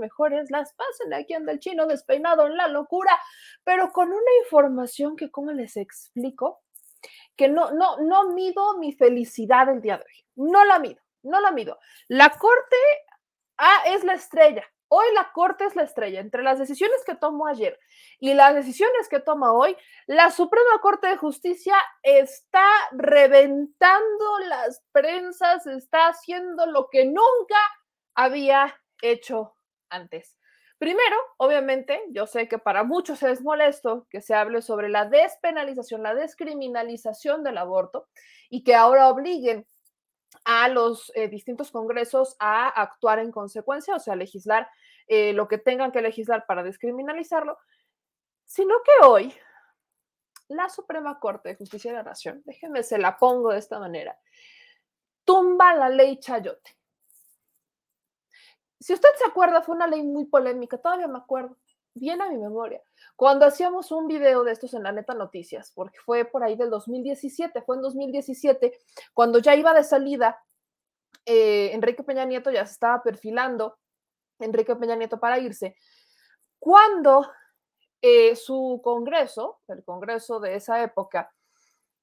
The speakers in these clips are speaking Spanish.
Mejores las pasen. Aquí anda el chino despeinado en la locura, pero con una información que, ¿cómo les explico? Que no, no, no mido mi felicidad el día de hoy. No la mido, no la mido. La corte ah, es la estrella. Hoy la Corte es la estrella. Entre las decisiones que tomó ayer y las decisiones que toma hoy, la Suprema Corte de Justicia está reventando las prensas, está haciendo lo que nunca había hecho antes. Primero, obviamente, yo sé que para muchos es molesto que se hable sobre la despenalización, la descriminalización del aborto y que ahora obliguen a los eh, distintos congresos a actuar en consecuencia, o sea, legislar eh, lo que tengan que legislar para descriminalizarlo, sino que hoy la Suprema Corte de Justicia de la Nación, déjenme, se la pongo de esta manera, tumba la ley Chayote. Si usted se acuerda, fue una ley muy polémica, todavía me acuerdo, bien a mi memoria, cuando hacíamos un video de estos en la neta noticias, porque fue por ahí del 2017, fue en 2017, cuando ya iba de salida, eh, Enrique Peña Nieto ya se estaba perfilando Enrique Peña Nieto para irse, cuando eh, su Congreso, el Congreso de esa época,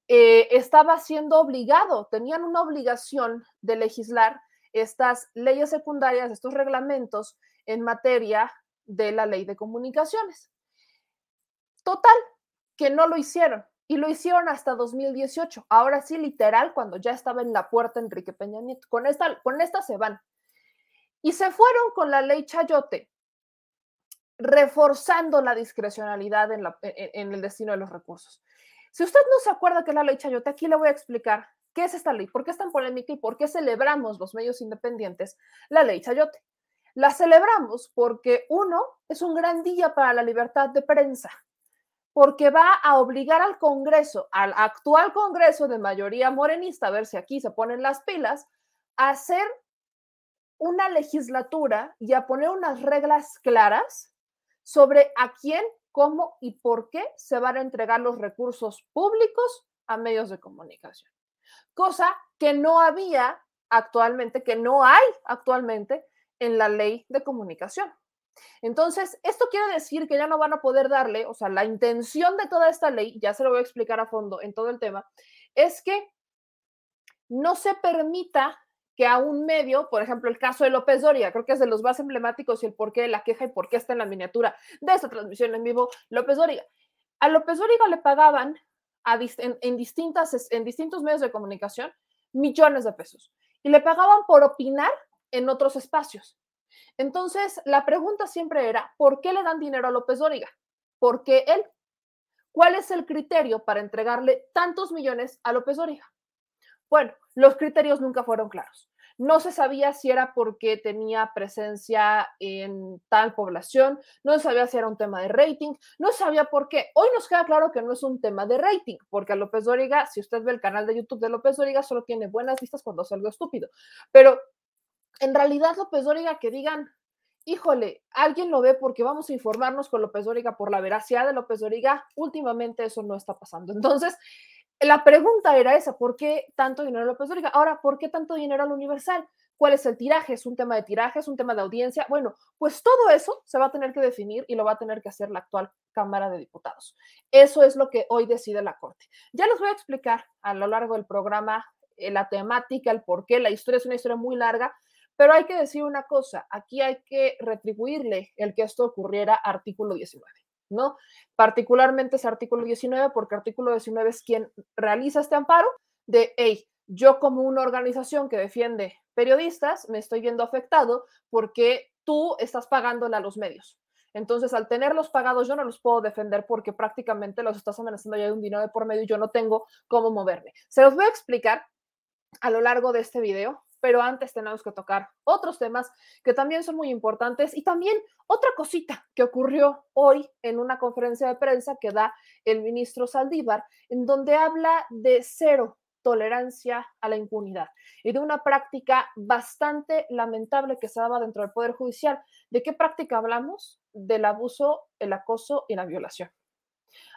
eh, estaba siendo obligado, tenían una obligación de legislar estas leyes secundarias, estos reglamentos en materia de la ley de comunicaciones. Total, que no lo hicieron y lo hicieron hasta 2018. Ahora sí, literal, cuando ya estaba en la puerta Enrique Peña Nieto. Con esta, con esta se van. Y se fueron con la ley Chayote, reforzando la discrecionalidad en, en, el destino de los recursos. Si usted no se acuerda que es la ley Chayote, aquí le voy a explicar qué es esta ley, por qué es tan polémica y por qué celebramos los medios independientes la ley Chayote. La celebramos porque uno es un gran día para la libertad de prensa, porque va a obligar al Congreso, al actual Congreso de mayoría morenista, a ver si aquí se ponen las pilas, a hacer una legislatura y a poner unas reglas claras sobre a quién, cómo y por qué se van a entregar los recursos públicos a medios de comunicación. Cosa que no había actualmente, que no hay actualmente en la ley de comunicación. Entonces, esto quiere decir que ya no van a poder darle, o sea, la intención de toda esta ley, ya se lo voy a explicar a fondo en todo el tema, es que no se permita que a un medio, por ejemplo, el caso de López Doria, creo que es de los más emblemáticos y el por qué la queja y por qué está en la miniatura de esta transmisión en vivo, López Doria. A López Doria le pagaban en, distintas, en distintos medios de comunicación millones de pesos y le pagaban por opinar en otros espacios. Entonces, la pregunta siempre era, ¿por qué le dan dinero a López Dóriga? ¿Por qué él? ¿Cuál es el criterio para entregarle tantos millones a López Dóriga? Bueno, los criterios nunca fueron claros. No se sabía si era porque tenía presencia en tal población, no se sabía si era un tema de rating, no sabía por qué. Hoy nos queda claro que no es un tema de rating, porque a López Dóriga, si usted ve el canal de YouTube de López Dóriga, solo tiene buenas vistas cuando hace algo estúpido. Pero en realidad López Dóriga que digan, híjole, alguien lo ve porque vamos a informarnos con López Dóriga por la veracidad de López Dóriga, últimamente eso no está pasando. Entonces, la pregunta era esa, ¿por qué tanto dinero a López Dóriga? Ahora, ¿por qué tanto dinero al Universal? ¿Cuál es el tiraje? ¿Es un tema de tiraje? ¿Es un tema de audiencia? Bueno, pues todo eso se va a tener que definir y lo va a tener que hacer la actual Cámara de Diputados. Eso es lo que hoy decide la Corte. Ya les voy a explicar a lo largo del programa eh, la temática, el por qué. La historia es una historia muy larga, pero hay que decir una cosa, aquí hay que retribuirle el que esto ocurriera artículo 19. ¿No? Particularmente ese artículo 19, porque artículo 19 es quien realiza este amparo de, hey, yo como una organización que defiende periodistas me estoy viendo afectado porque tú estás pagándole a los medios. Entonces, al tenerlos pagados, yo no los puedo defender porque prácticamente los estás amenazando ya de un dinero de por medio y yo no tengo cómo moverme. Se los voy a explicar a lo largo de este video, pero antes tenemos que tocar otros temas que también son muy importantes y también otra cosita que ocurrió hoy en una conferencia de prensa que da el ministro Saldívar, en donde habla de cero tolerancia a la impunidad y de una práctica bastante lamentable que se daba dentro del Poder Judicial. ¿De qué práctica hablamos? Del abuso, el acoso y la violación.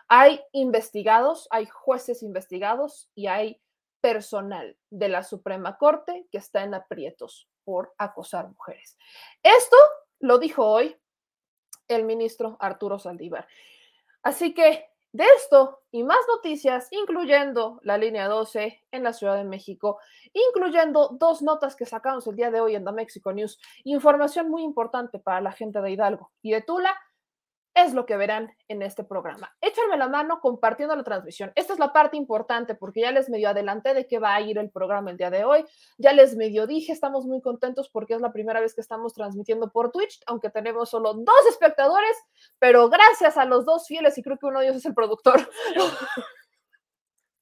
Hay investigados, hay jueces investigados y hay personal de la Suprema Corte que está en aprietos por acosar mujeres. Esto lo dijo hoy el ministro Arturo Saldívar. Así que de esto y más noticias, incluyendo la línea 12 en la Ciudad de México, incluyendo dos notas que sacamos el día de hoy en The Mexico News, información muy importante para la gente de Hidalgo y de Tula, es lo que verán en este programa. Échenme la mano compartiendo la transmisión. Esta es la parte importante porque ya les medio adelanté de qué va a ir el programa el día de hoy. Ya les medio dije, estamos muy contentos porque es la primera vez que estamos transmitiendo por Twitch, aunque tenemos solo dos espectadores, pero gracias a los dos fieles y creo que uno de ellos es el productor.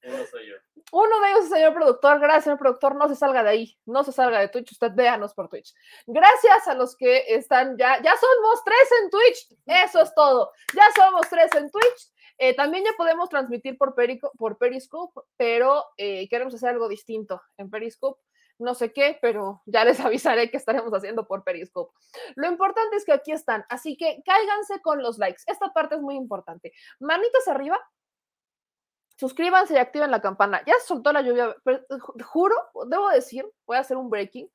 Uno soy yo. Uno de ellos es el señor productor. Gracias, señor productor. No se salga de ahí. No se salga de Twitch. Usted véanos por Twitch. Gracias a los que están ya. Ya somos tres en Twitch. Eso es todo. Ya somos tres en Twitch. Eh, también ya podemos transmitir por, Perico, por Periscope, pero eh, queremos hacer algo distinto en Periscope. No sé qué, pero ya les avisaré que estaremos haciendo por Periscope. Lo importante es que aquí están, así que cáiganse con los likes. Esta parte es muy importante. Manitas arriba suscríbanse y activen la campana. Ya se soltó la lluvia, pero eh, juro, debo decir, voy a hacer un breaking.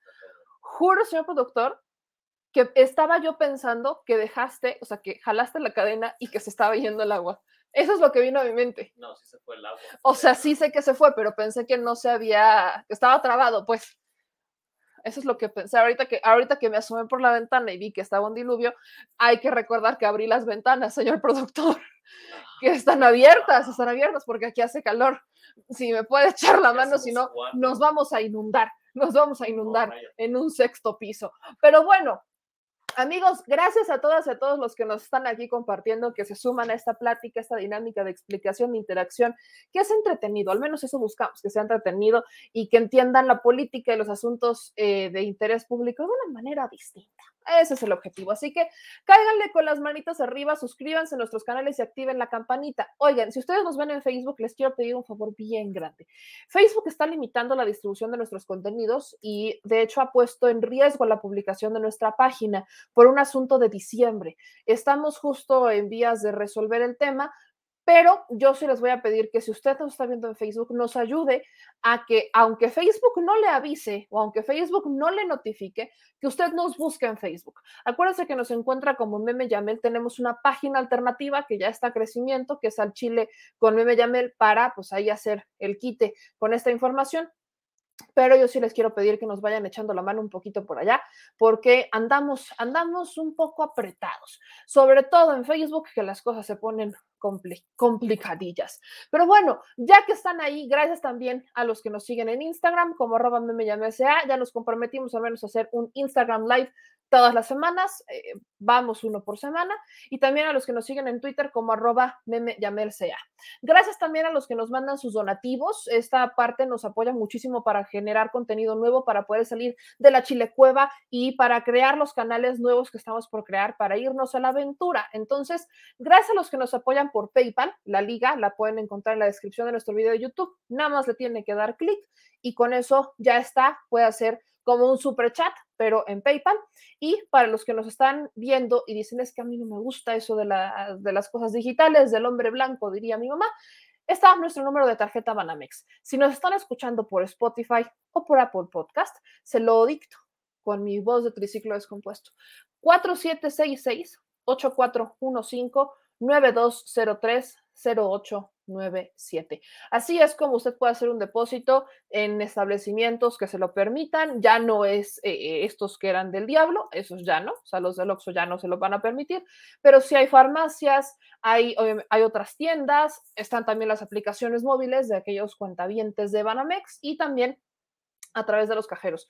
Juro, señor productor, que estaba yo pensando que dejaste, o sea, que jalaste la cadena y que se estaba yendo el agua. Eso es lo que vino a mi mente. No, sí se fue el agua. O sea, sí sé que se fue, pero pensé que no se había, que estaba trabado, pues. Eso es lo que pensé. Ahorita que, ahorita que me asomé por la ventana y vi que estaba un diluvio, hay que recordar que abrí las ventanas, señor productor que están abiertas, están abiertas porque aquí hace calor. Si me puede echar la mano, si no, nos vamos a inundar, nos vamos a inundar en un sexto piso. Pero bueno, Amigos, gracias a todas y a todos los que nos están aquí compartiendo, que se suman a esta plática, esta dinámica de explicación, de interacción, que es entretenido, al menos eso buscamos, que sea entretenido y que entiendan la política y los asuntos eh, de interés público de una manera distinta. Ese es el objetivo. Así que cáiganle con las manitas arriba, suscríbanse a nuestros canales y activen la campanita. Oigan, si ustedes nos ven en Facebook, les quiero pedir un favor bien grande. Facebook está limitando la distribución de nuestros contenidos y de hecho ha puesto en riesgo la publicación de nuestra página por un asunto de diciembre. Estamos justo en vías de resolver el tema, pero yo sí les voy a pedir que si usted nos está viendo en Facebook, nos ayude a que, aunque Facebook no le avise o aunque Facebook no le notifique, que usted nos busque en Facebook. Acuérdense que nos encuentra como Meme Yamel. Tenemos una página alternativa que ya está a crecimiento, que es al Chile con Meme Yamel, para pues ahí hacer el quite con esta información pero yo sí les quiero pedir que nos vayan echando la mano un poquito por allá, porque andamos, andamos un poco apretados, sobre todo en Facebook, que las cosas se ponen complicadillas. Pero bueno, ya que están ahí, gracias también a los que nos siguen en Instagram, como arroba ya nos comprometimos al menos a hacer un Instagram Live todas las semanas, eh, vamos uno por semana, y también a los que nos siguen en Twitter como arroba meme. Gracias también a los que nos mandan sus donativos, esta parte nos apoya muchísimo para generar contenido nuevo, para poder salir de la chilecueva y para crear los canales nuevos que estamos por crear, para irnos a la aventura. Entonces, gracias a los que nos apoyan por PayPal, la liga la pueden encontrar en la descripción de nuestro video de YouTube, nada más le tiene que dar clic y con eso ya está, puede hacer como un super chat, pero en PayPal. Y para los que nos están viendo y dicen es que a mí no me gusta eso de, de las cosas digitales, del hombre blanco, diría mi mamá, está nuestro número de tarjeta Banamex. Si nos están escuchando por Spotify o por Apple Podcast, se lo dicto con mi voz de triciclo descompuesto. 4766 8415 9203 08 97. Así es como usted puede hacer un depósito en establecimientos que se lo permitan. Ya no es eh, estos que eran del diablo, esos ya no, o sea, los del Oxxo ya no se lo van a permitir, pero sí hay farmacias, hay, hay otras tiendas, están también las aplicaciones móviles de aquellos cuentavientes de Banamex y también a través de los cajeros.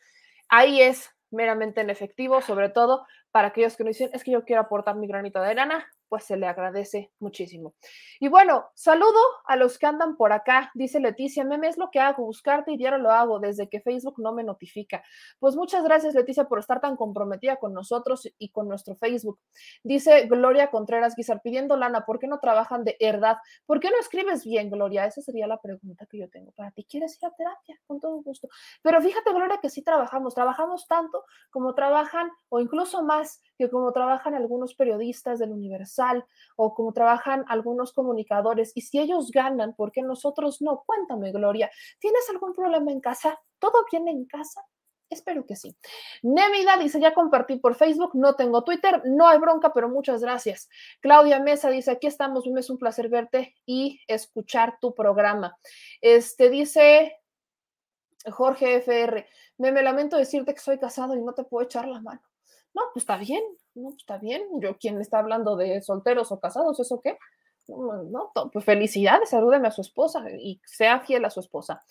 Ahí es meramente en efectivo, sobre todo para aquellos que nos dicen, es que yo quiero aportar mi granito de arena, pues se le agradece muchísimo. Y bueno, saludo a los que andan por acá, dice Leticia, meme es lo que hago, buscarte y diario lo hago desde que Facebook no me notifica. Pues muchas gracias Leticia por estar tan comprometida con nosotros y con nuestro Facebook. Dice Gloria Contreras Guizar, pidiendo lana, ¿por qué no trabajan de verdad? ¿Por qué no escribes bien, Gloria? Esa sería la pregunta que yo tengo para ti. ¿Quieres ir a terapia? Con todo gusto. Pero fíjate, Gloria, que sí trabajamos, trabajamos tanto como trabajan o incluso más que como trabajan algunos periodistas del Universal o como trabajan algunos comunicadores. Y si ellos ganan, ¿por qué nosotros no? Cuéntame, Gloria, ¿tienes algún problema en casa? ¿Todo bien en casa? Espero que sí. Nemida dice, ya compartí por Facebook, no tengo Twitter, no hay bronca, pero muchas gracias. Claudia Mesa dice, aquí estamos, es un placer verte y escuchar tu programa. Este dice Jorge FR, me, me lamento decirte que soy casado y no te puedo echar la mano. No, pues está bien, no, pues está bien. Yo, ¿quién está hablando de solteros o casados? ¿Eso qué? No, pues felicidades, salúdeme a su esposa y sea fiel a su esposa.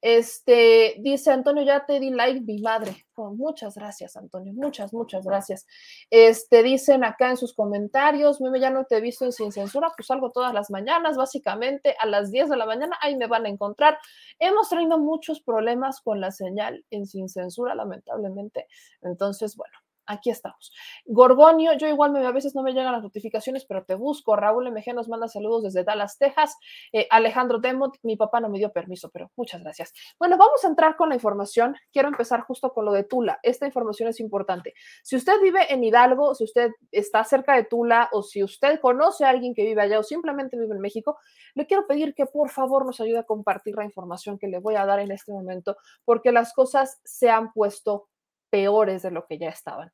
Este, dice Antonio, ya te di like, mi madre. Oh, muchas gracias, Antonio, muchas, muchas gracias. Este, dicen acá en sus comentarios, meme, ya no te he visto en Sin Censura, pues salgo todas las mañanas, básicamente a las 10 de la mañana, ahí me van a encontrar. Hemos tenido muchos problemas con la señal en Sin Censura, lamentablemente. Entonces, bueno, aquí estamos. Gorgonio, yo igual me, a veces no me llegan las notificaciones, pero te busco. Raúl MG nos manda saludos desde Dallas, Texas. Eh, Alejandro Demont, mi papá no me dio permiso, pero muchas gracias. Bueno, vamos a entrar con la información. Quiero empezar justo con lo de Tula. Esta información es importante. Si usted vive en Hidalgo, si usted está cerca de Tula o si usted conoce a alguien que vive allá o simplemente vive en México, le quiero pedir que por favor nos ayude a compartir la información que le voy a dar en este momento, porque las cosas se han puesto peores de lo que ya estaban.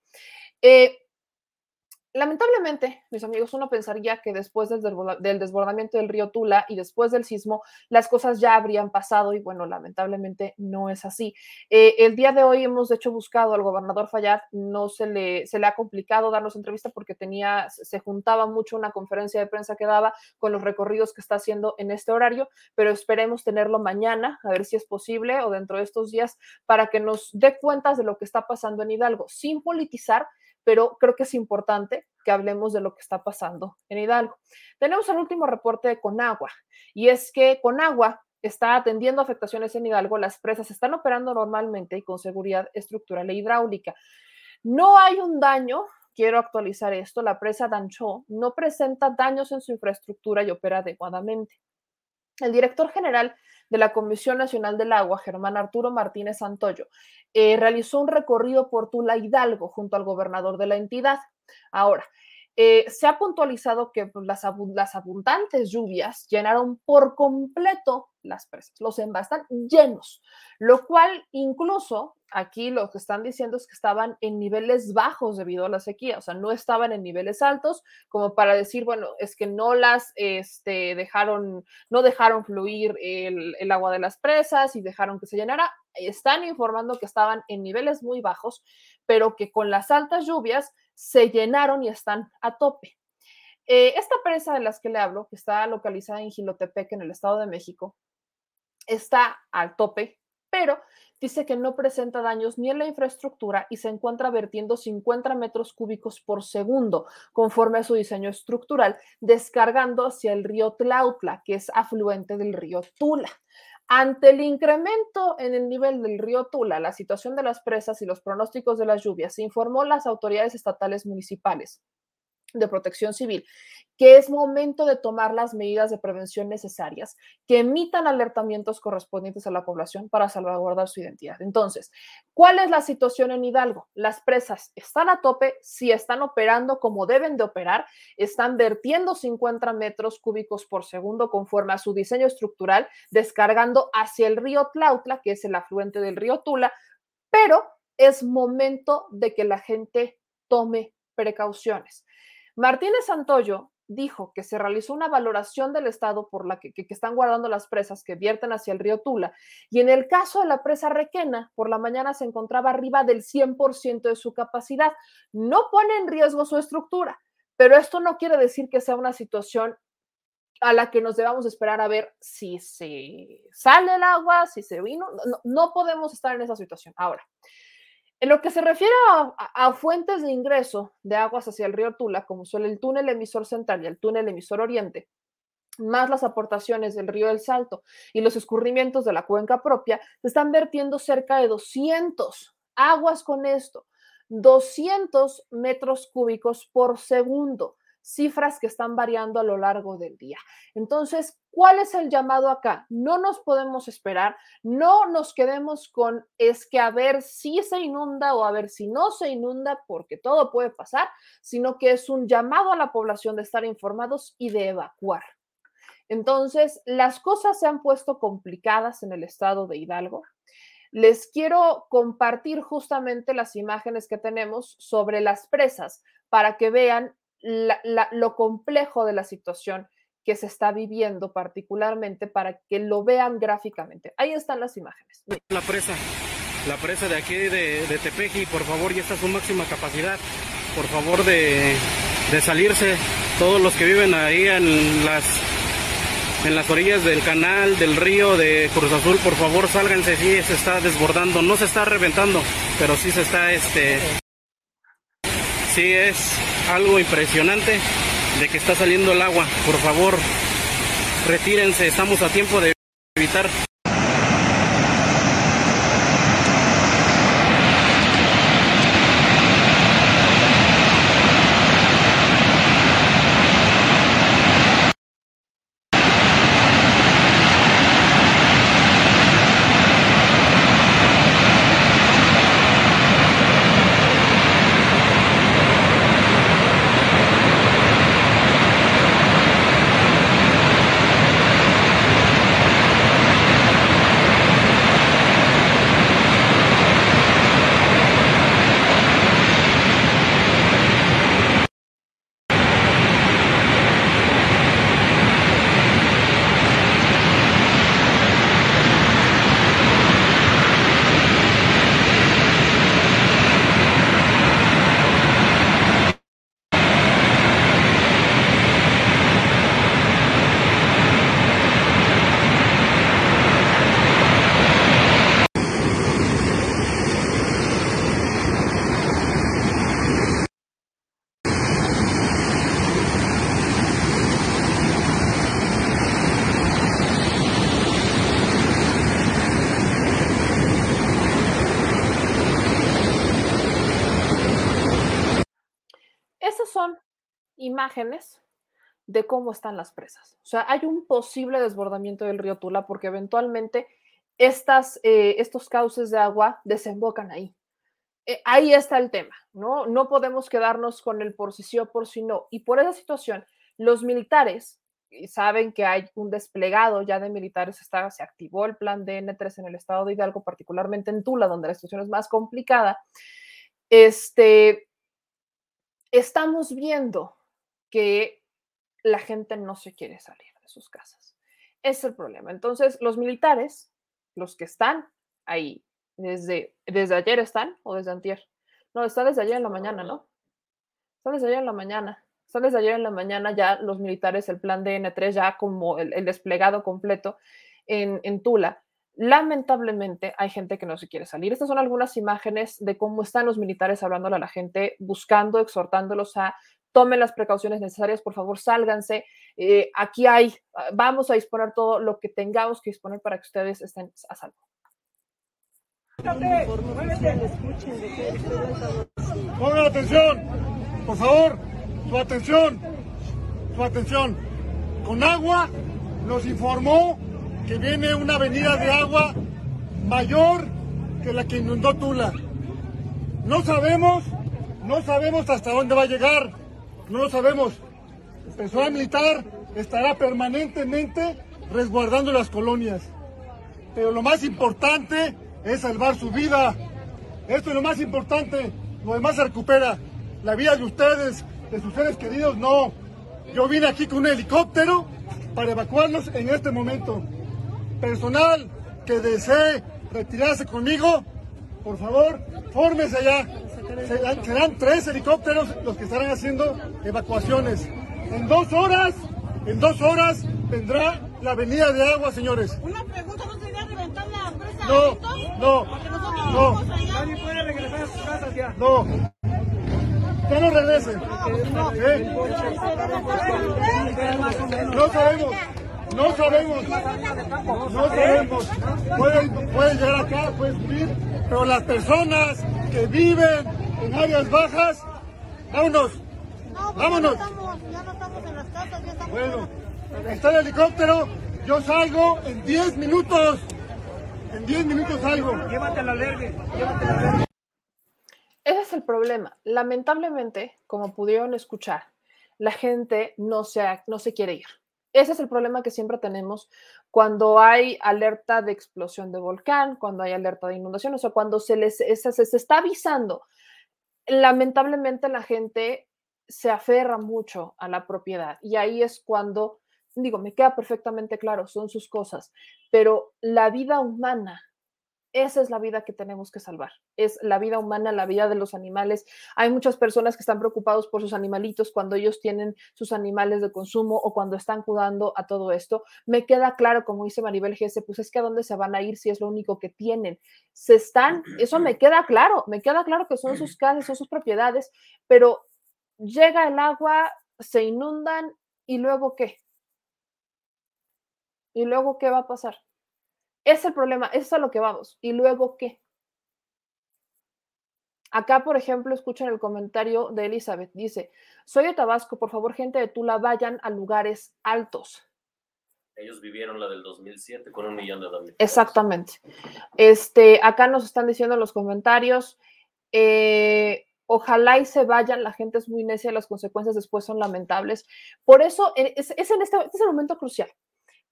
Eh, Lamentablemente, mis amigos, uno pensaría que después del, desbordamiento del río Tula y después del sismo, las cosas ya habrían pasado y bueno, lamentablemente no es así. Eh, el día de hoy hemos de hecho buscado al gobernador Fayad, no se le, se le ha complicado darnos entrevista porque tenía, se juntaba mucho una conferencia de prensa que daba con los recorridos que está haciendo en este horario, pero esperemos tenerlo mañana, a ver si es posible o dentro de estos días, para que nos dé cuentas de lo que está pasando en Hidalgo, sin politizar, pero creo que es importante que hablemos de lo que está pasando en Hidalgo. Tenemos el último reporte de Conagua y es que Conagua está atendiendo afectaciones en Hidalgo, las presas están operando normalmente y con seguridad estructural e hidráulica. No hay un daño, quiero actualizar esto, la presa Dancho no presenta daños en su infraestructura y opera adecuadamente. El director general de la Comisión Nacional del Agua, Germán Arturo Martínez Santoyo, eh, realizó un recorrido por Tula Hidalgo junto al gobernador de la entidad. Ahora, eh, se ha puntualizado que pues, las, las, abundantes lluvias llenaron por completo las presas, los envases están llenos, lo cual incluso aquí lo que están diciendo es que estaban en niveles bajos debido a la sequía, o sea, no estaban en niveles altos como para decir, bueno, es que no las este, dejaron, no dejaron fluir el, el agua de las presas y dejaron que se llenara, están informando que estaban en niveles muy bajos, pero que con las altas lluvias se llenaron y están a tope. Eh, esta presa de las que le hablo, que está localizada en Gilotepec, en el Estado de México, está al tope, pero dice que no presenta daños ni en la infraestructura y se encuentra vertiendo 50 metros cúbicos por segundo, conforme a su diseño estructural, descargando hacia el río Tlautla, que es afluente del río Tula. Ante el incremento en el nivel del río Tula, la situación de las presas y los pronósticos de las lluvias, se informó las autoridades estatales municipales de protección civil que es momento de tomar las medidas de prevención necesarias que emitan alertamientos correspondientes a la población para salvaguardar su identidad. Entonces, ¿cuál es la situación en Hidalgo? Las presas están a tope, si están operando como deben de operar, están vertiendo 50 metros cúbicos por segundo conforme a su diseño estructural, descargando hacia el río Tlautla, que es el afluente del río Tula, pero es momento de que la gente tome precauciones. Martínez Santoyo dijo que se realizó una valoración del estado por la que, están guardando las presas que vierten hacia el río Tula. Y en el caso de la presa Requena, por la mañana se encontraba arriba del 100% de su capacidad. No pone en riesgo su estructura, pero esto no quiere decir que sea una situación a la que nos debamos esperar a ver si se sale el agua, si se vino. No, no podemos estar en esa situación. Ahora, En lo que se refiere a, fuentes de ingreso de aguas hacia el río Tula, como son el túnel emisor central y el túnel emisor oriente, más las aportaciones del río del Salto y los escurrimientos de la cuenca propia, se están vertiendo cerca de 200 aguas con esto, 200 metros cúbicos por segundo, cifras que están variando a lo largo del día. Entonces, ¿cuál es el llamado acá? No nos podemos esperar, no nos quedemos con es que a ver si se inunda o a ver si no se inunda, porque todo puede pasar, sino que es un llamado a la población de estar informados y de evacuar. Entonces, las cosas se han puesto complicadas en el estado de Hidalgo. Les quiero compartir justamente las imágenes que tenemos sobre las presas para que vean lo complejo de la situación que se está viviendo, particularmente para que lo vean gráficamente. Ahí están las imágenes. La presa, la presa de aquí de, de Tepeji, por favor, ya está su máxima capacidad. Por favor de, de salirse todos los que viven ahí en las en las orillas del canal, del río de Cruz Azul, por favor sálganse, sí se está desbordando, no se está reventando, pero sí se está, este, sí es algo impresionante de que está saliendo el agua, por favor retírense, estamos a tiempo de evitar imágenes de cómo están las presas. O sea, hay un posible desbordamiento del río Tula porque eventualmente estas, eh, estos cauces de agua desembocan ahí. Eh, ahí está el tema, ¿no? No podemos quedarnos con el por si sí o por si no. Y por esa situación, los militares saben que hay un desplegado ya de militares, está, se activó el plan DN3 en el estado de Hidalgo, particularmente en Tula, donde la situación es más complicada. Este, estamos viendo que la gente no se quiere salir de sus casas. Es el problema. Entonces, los militares, los que están ahí, desde, desde ayer están o desde antier. No, está desde ayer en la mañana, ¿no? Está desde ayer en la mañana. Está desde ayer en la mañana ya los militares, el plan DN3, ya como el, desplegado completo en, en Tula. Lamentablemente hay gente que no se quiere salir. Estas son algunas imágenes de cómo están los militares hablándole a la gente, buscando, exhortándolos a tomen las precauciones necesarias, por favor, sálganse. Eh, aquí hay, ah, vamos a disponer todo lo que tengamos que disponer para que ustedes estén a salvo. Pongan atención, por favor, su atención, su atención. Con agua nos informó que viene una avenida de agua mayor que la que inundó Tula. No sabemos, no sabemos hasta dónde va a llegar no lo sabemos. El personal militar estará permanentemente resguardando las colonias. Pero lo más importante es salvar su vida. Esto es lo más importante. Lo demás se recupera. La vida de ustedes, de sus seres queridos, no. Yo vine aquí con un helicóptero para evacuarlos en este momento. Personal que desee retirarse conmigo, por favor, fórmese allá. Serán, tres helicópteros los que estarán haciendo evacuaciones. En dos horas, en dos horas vendrá la avenida de agua, señores. Una pregunta, ¿no sería reventar la presa? No, no, no. Nadie puede regresar No. Que no regresen. ¿Eh? No sabemos. No sabemos. No sabemos. Pueden, pueden llegar acá, pueden subir, pero las personas que viven en áreas bajas, vámonos. Vámonos. Ya no estamos en las casas, ya estamos Bueno, está el helicóptero. Yo salgo en 10 minutos. En 10 minutos salgo. Ese es el problema. Lamentablemente, como pudieron escuchar, la gente no se, no se quiere ir. Ese es el problema que siempre tenemos cuando hay alerta de explosión de volcán, cuando hay alerta de inundación, o sea, cuando se les se, se está avisando. Lamentablemente la gente se aferra mucho a la propiedad y ahí es cuando, digo, me queda perfectamente claro, son sus cosas, pero la vida humana esa es la vida que tenemos que salvar. Es la vida humana, la vida de los animales. Hay muchas personas que están preocupados por sus animalitos cuando ellos tienen sus animales de consumo o cuando están cuidando a todo esto. Me queda claro, como dice Maribel Gese, pues es que a dónde se van a ir si es lo único que tienen. Se están, eso me queda claro, me queda claro que son sus casas, son sus propiedades, pero llega el agua, se inundan y luego qué? ¿Y luego qué va a pasar? Es el problema, eso es a lo que vamos. ¿Y luego qué? Acá, por ejemplo, escuchan el comentario de Elizabeth. Dice, soy de Tabasco, por favor, gente de Tula, vayan a lugares altos. Ellos vivieron la del 2007 con un millón de dólares. Exactamente. Este, acá nos están diciendo en los comentarios, eh, ojalá y se vayan, la gente es muy necia, las consecuencias después son lamentables. Por eso es, es en este, este es el momento crucial.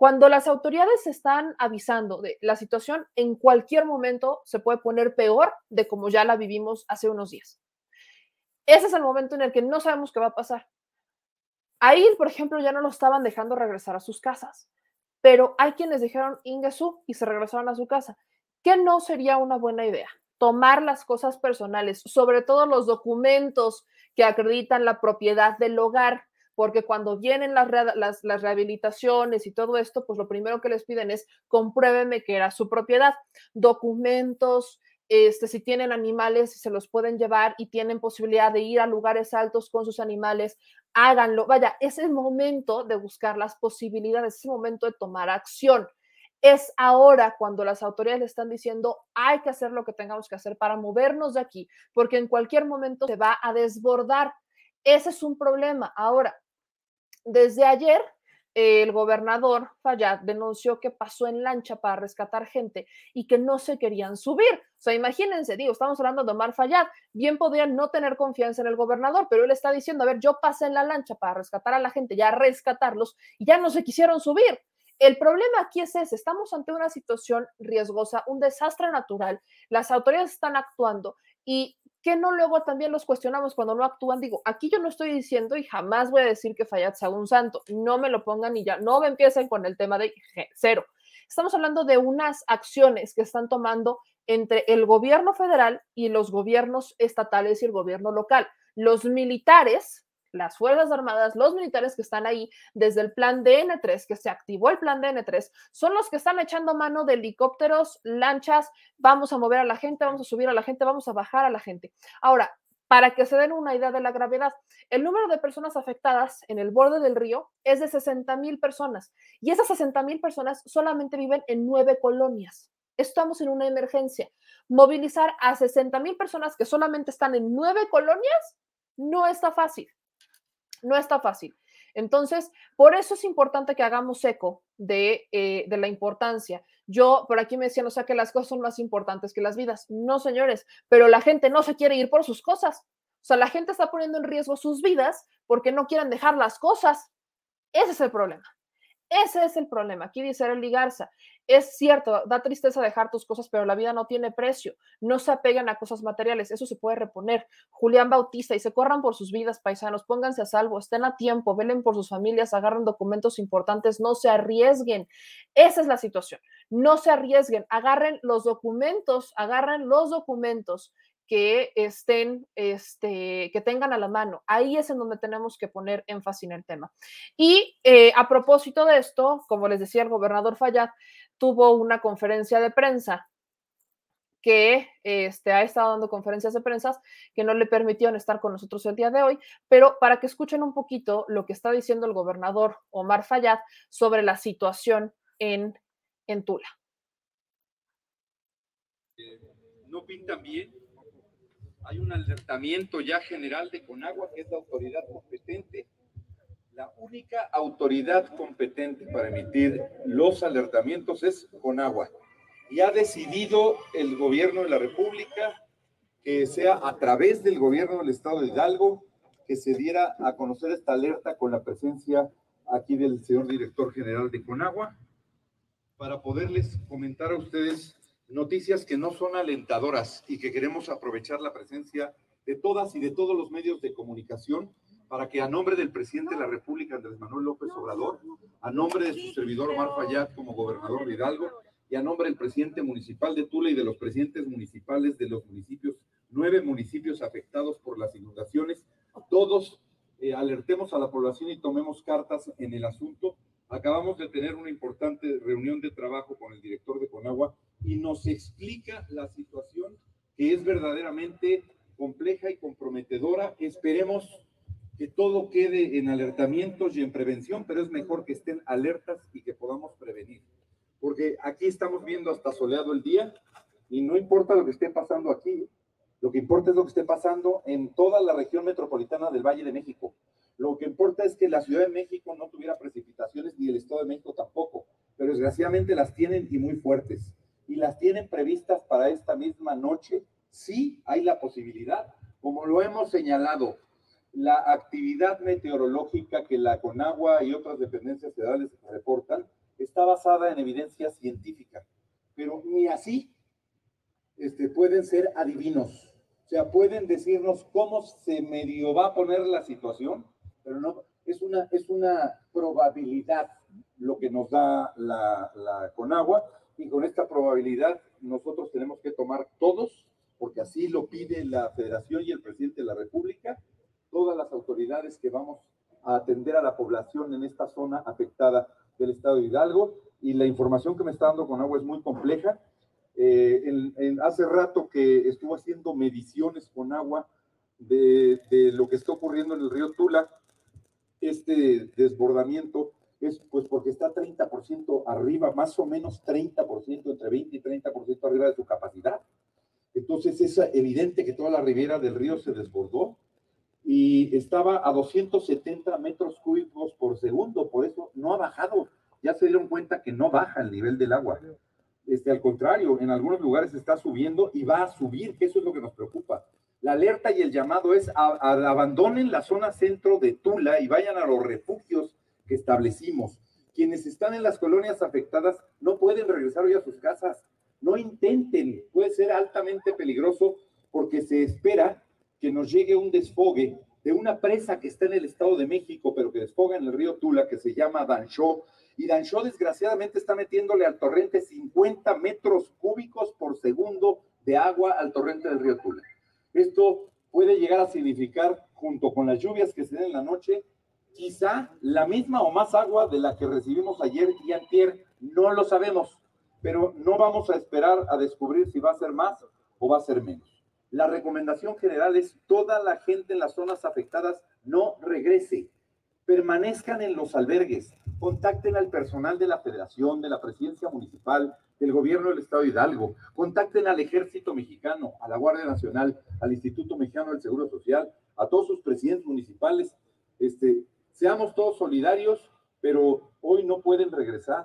Cuando las autoridades están avisando de la situación, en cualquier momento se puede poner peor de como ya la vivimos hace unos días. Ese es el momento en el que no sabemos qué va a pasar. Ahí, por ejemplo, ya no lo estaban dejando regresar a sus casas, pero hay quienes dijeron Ingesú y se regresaron a su casa. ¿Qué no sería una buena idea? Tomar las cosas personales, sobre todo los documentos que acreditan la propiedad del hogar, porque cuando vienen las, las, las, rehabilitaciones y todo esto, pues lo primero que les piden es compruébeme que era su propiedad, documentos, este, si tienen animales, se los pueden llevar y tienen posibilidad de ir a lugares altos con sus animales, háganlo. Vaya, es el momento de buscar las posibilidades, es el momento de tomar acción. Es ahora cuando las autoridades le están diciendo hay que hacer lo que tengamos que hacer para movernos de aquí, porque en cualquier momento se va a desbordar. Ese es un problema. Ahora, desde ayer, el gobernador Fayad denunció que pasó en lancha para rescatar gente y que no se querían subir. O sea, imagínense, digo, estamos hablando de Omar Fayad, bien podrían no tener confianza en el gobernador, pero él está diciendo, a ver, yo pasé en la lancha para rescatar a la gente, ya rescatarlos, y ya no se quisieron subir. El problema aquí es ese, estamos ante una situación riesgosa, un desastre natural, las autoridades están actuando y que no luego también los cuestionamos cuando no actúan? Digo, aquí yo no estoy diciendo y jamás voy a decir que Fayad sea un santo, no me lo pongan y ya, no me empiecen con el tema de cero. Estamos hablando de unas acciones que están tomando entre el gobierno federal y los gobiernos estatales y el gobierno local. Los militares las Fuerzas Armadas, los militares que están ahí desde el plan DN3, que se activó el plan DN3, son los que están echando mano de helicópteros, lanchas, vamos a mover a la gente, vamos a subir a la gente, vamos a bajar a la gente. Ahora, para que se den una idea de la gravedad, el número de personas afectadas en el borde del río es de 60 mil personas y esas 60 mil personas solamente viven en nueve colonias. Estamos en una emergencia. Movilizar a 60 mil personas que solamente están en nueve colonias no está fácil no está fácil. Entonces, por eso es importante que hagamos eco de, eh, de, la importancia. Yo, por aquí me decían, o sea, que las cosas son más importantes que las vidas. No, señores, pero la gente no se quiere ir por sus cosas. O sea, la gente está poniendo en riesgo sus vidas porque no quieren dejar las cosas. Ese es el problema. Ese es el problema. Aquí dice Arely Garza, es cierto, da tristeza dejar tus cosas, pero la vida no tiene precio. No se apeguen a cosas materiales, eso se puede reponer. Julián Bautista, y se corran por sus vidas, paisanos, pónganse a salvo, estén a tiempo, velen por sus familias, agarren documentos importantes, no se arriesguen. Esa es la situación. No se arriesguen, agarren los documentos, agarren los documentos que estén, este, que tengan a la mano. Ahí es en donde tenemos que poner énfasis en el tema. Y eh, a propósito de esto, como les decía el gobernador Fayad, tuvo una conferencia de prensa que este, ha estado dando conferencias de prensa que no le permitieron estar con nosotros el día de hoy, pero para que escuchen un poquito lo que está diciendo el gobernador Omar Fayad sobre la situación en, en Tula. No pintan bien. Hay un alertamiento ya general de Conagua, que es la autoridad competente. La única autoridad competente para emitir los alertamientos es Conagua y ha decidido el gobierno de la República que sea a través del gobierno del estado de Hidalgo que se diera a conocer esta alerta con la presencia aquí del señor director general de Conagua para poderles comentar a ustedes noticias que no son alentadoras y que queremos aprovechar la presencia de todas y de todos los medios de comunicación para que a nombre del presidente de la República, Andrés Manuel López Obrador, a nombre de su servidor Omar Fayad como gobernador de Hidalgo, y a nombre del presidente municipal de Tula y de los presidentes municipales de los municipios, nueve municipios afectados por las inundaciones, todos eh, alertemos a la población y tomemos cartas en el asunto. Acabamos de tener una importante reunión de trabajo con el director de Conagua y nos explica la situación que es verdaderamente compleja y comprometedora. Esperemos que todo quede en alertamientos y en prevención, pero es mejor que estén alertas y que podamos prevenir porque aquí estamos viendo hasta soleado el día y no importa lo que esté pasando aquí, lo que importa es lo que esté pasando en toda la región metropolitana del Valle de México. Lo que importa es que la Ciudad de México no tuviera precipitaciones ni el Estado de México tampoco, pero desgraciadamente las tienen y muy fuertes. Y las tienen previstas para esta misma noche. Sí hay la posibilidad, como lo hemos señalado, la actividad meteorológica que la CONAGUA y otras dependencias federales reportan está basada en evidencia científica, pero ni así este, pueden ser adivinos. O sea, pueden decirnos cómo se medio va a poner la situación, pero no, es una, es una probabilidad lo que nos da la, la Conagua, y con esta probabilidad nosotros tenemos que tomar todos, porque así lo pide la Federación y el presidente de la República, todas las autoridades que vamos a atender a la población en esta zona afectada del estado de Hidalgo y la información que me está dando con agua es muy compleja. Eh, hace rato que estuvo haciendo mediciones con agua de, de, lo que está ocurriendo en el río Tula, este desbordamiento es pues porque está 30% arriba, más o menos 30%, entre 20 y 30% arriba de su capacidad. Entonces es evidente que toda la ribera del río se desbordó y estaba a 270 metros cúbicos por segundo, por eso no ha bajado. Ya se dieron cuenta que no baja el nivel del agua. Este, al contrario, en algunos lugares está subiendo y va a subir, que eso es lo que nos preocupa. La alerta y el llamado es abandonen la zona centro de Tula y vayan a los refugios que establecimos. Quienes están en las colonias afectadas no pueden regresar hoy a sus casas. No intenten, puede ser altamente peligroso porque se espera que nos llegue un desfogue de una presa que está en el Estado de México, pero que desfoga en el río Tula, que se llama Danchó. Y Danchó, desgraciadamente, está metiéndole al torrente 50 metros cúbicos por segundo de agua al torrente del río Tula. Esto puede llegar a significar, junto con las lluvias que se den en la noche, quizá la misma o más agua de la que recibimos ayer y antier. No lo sabemos, pero no vamos a esperar a descubrir si va a ser más o va a ser menos. La recomendación general es toda la gente en las zonas afectadas no regrese, permanezcan en los albergues, contacten al personal de la federación, de la presidencia municipal, del gobierno del estado de Hidalgo, contacten al ejército mexicano, a la Guardia Nacional, al Instituto Mexicano del Seguro Social, a todos sus presidentes municipales. Este, seamos todos solidarios, pero hoy no pueden regresar.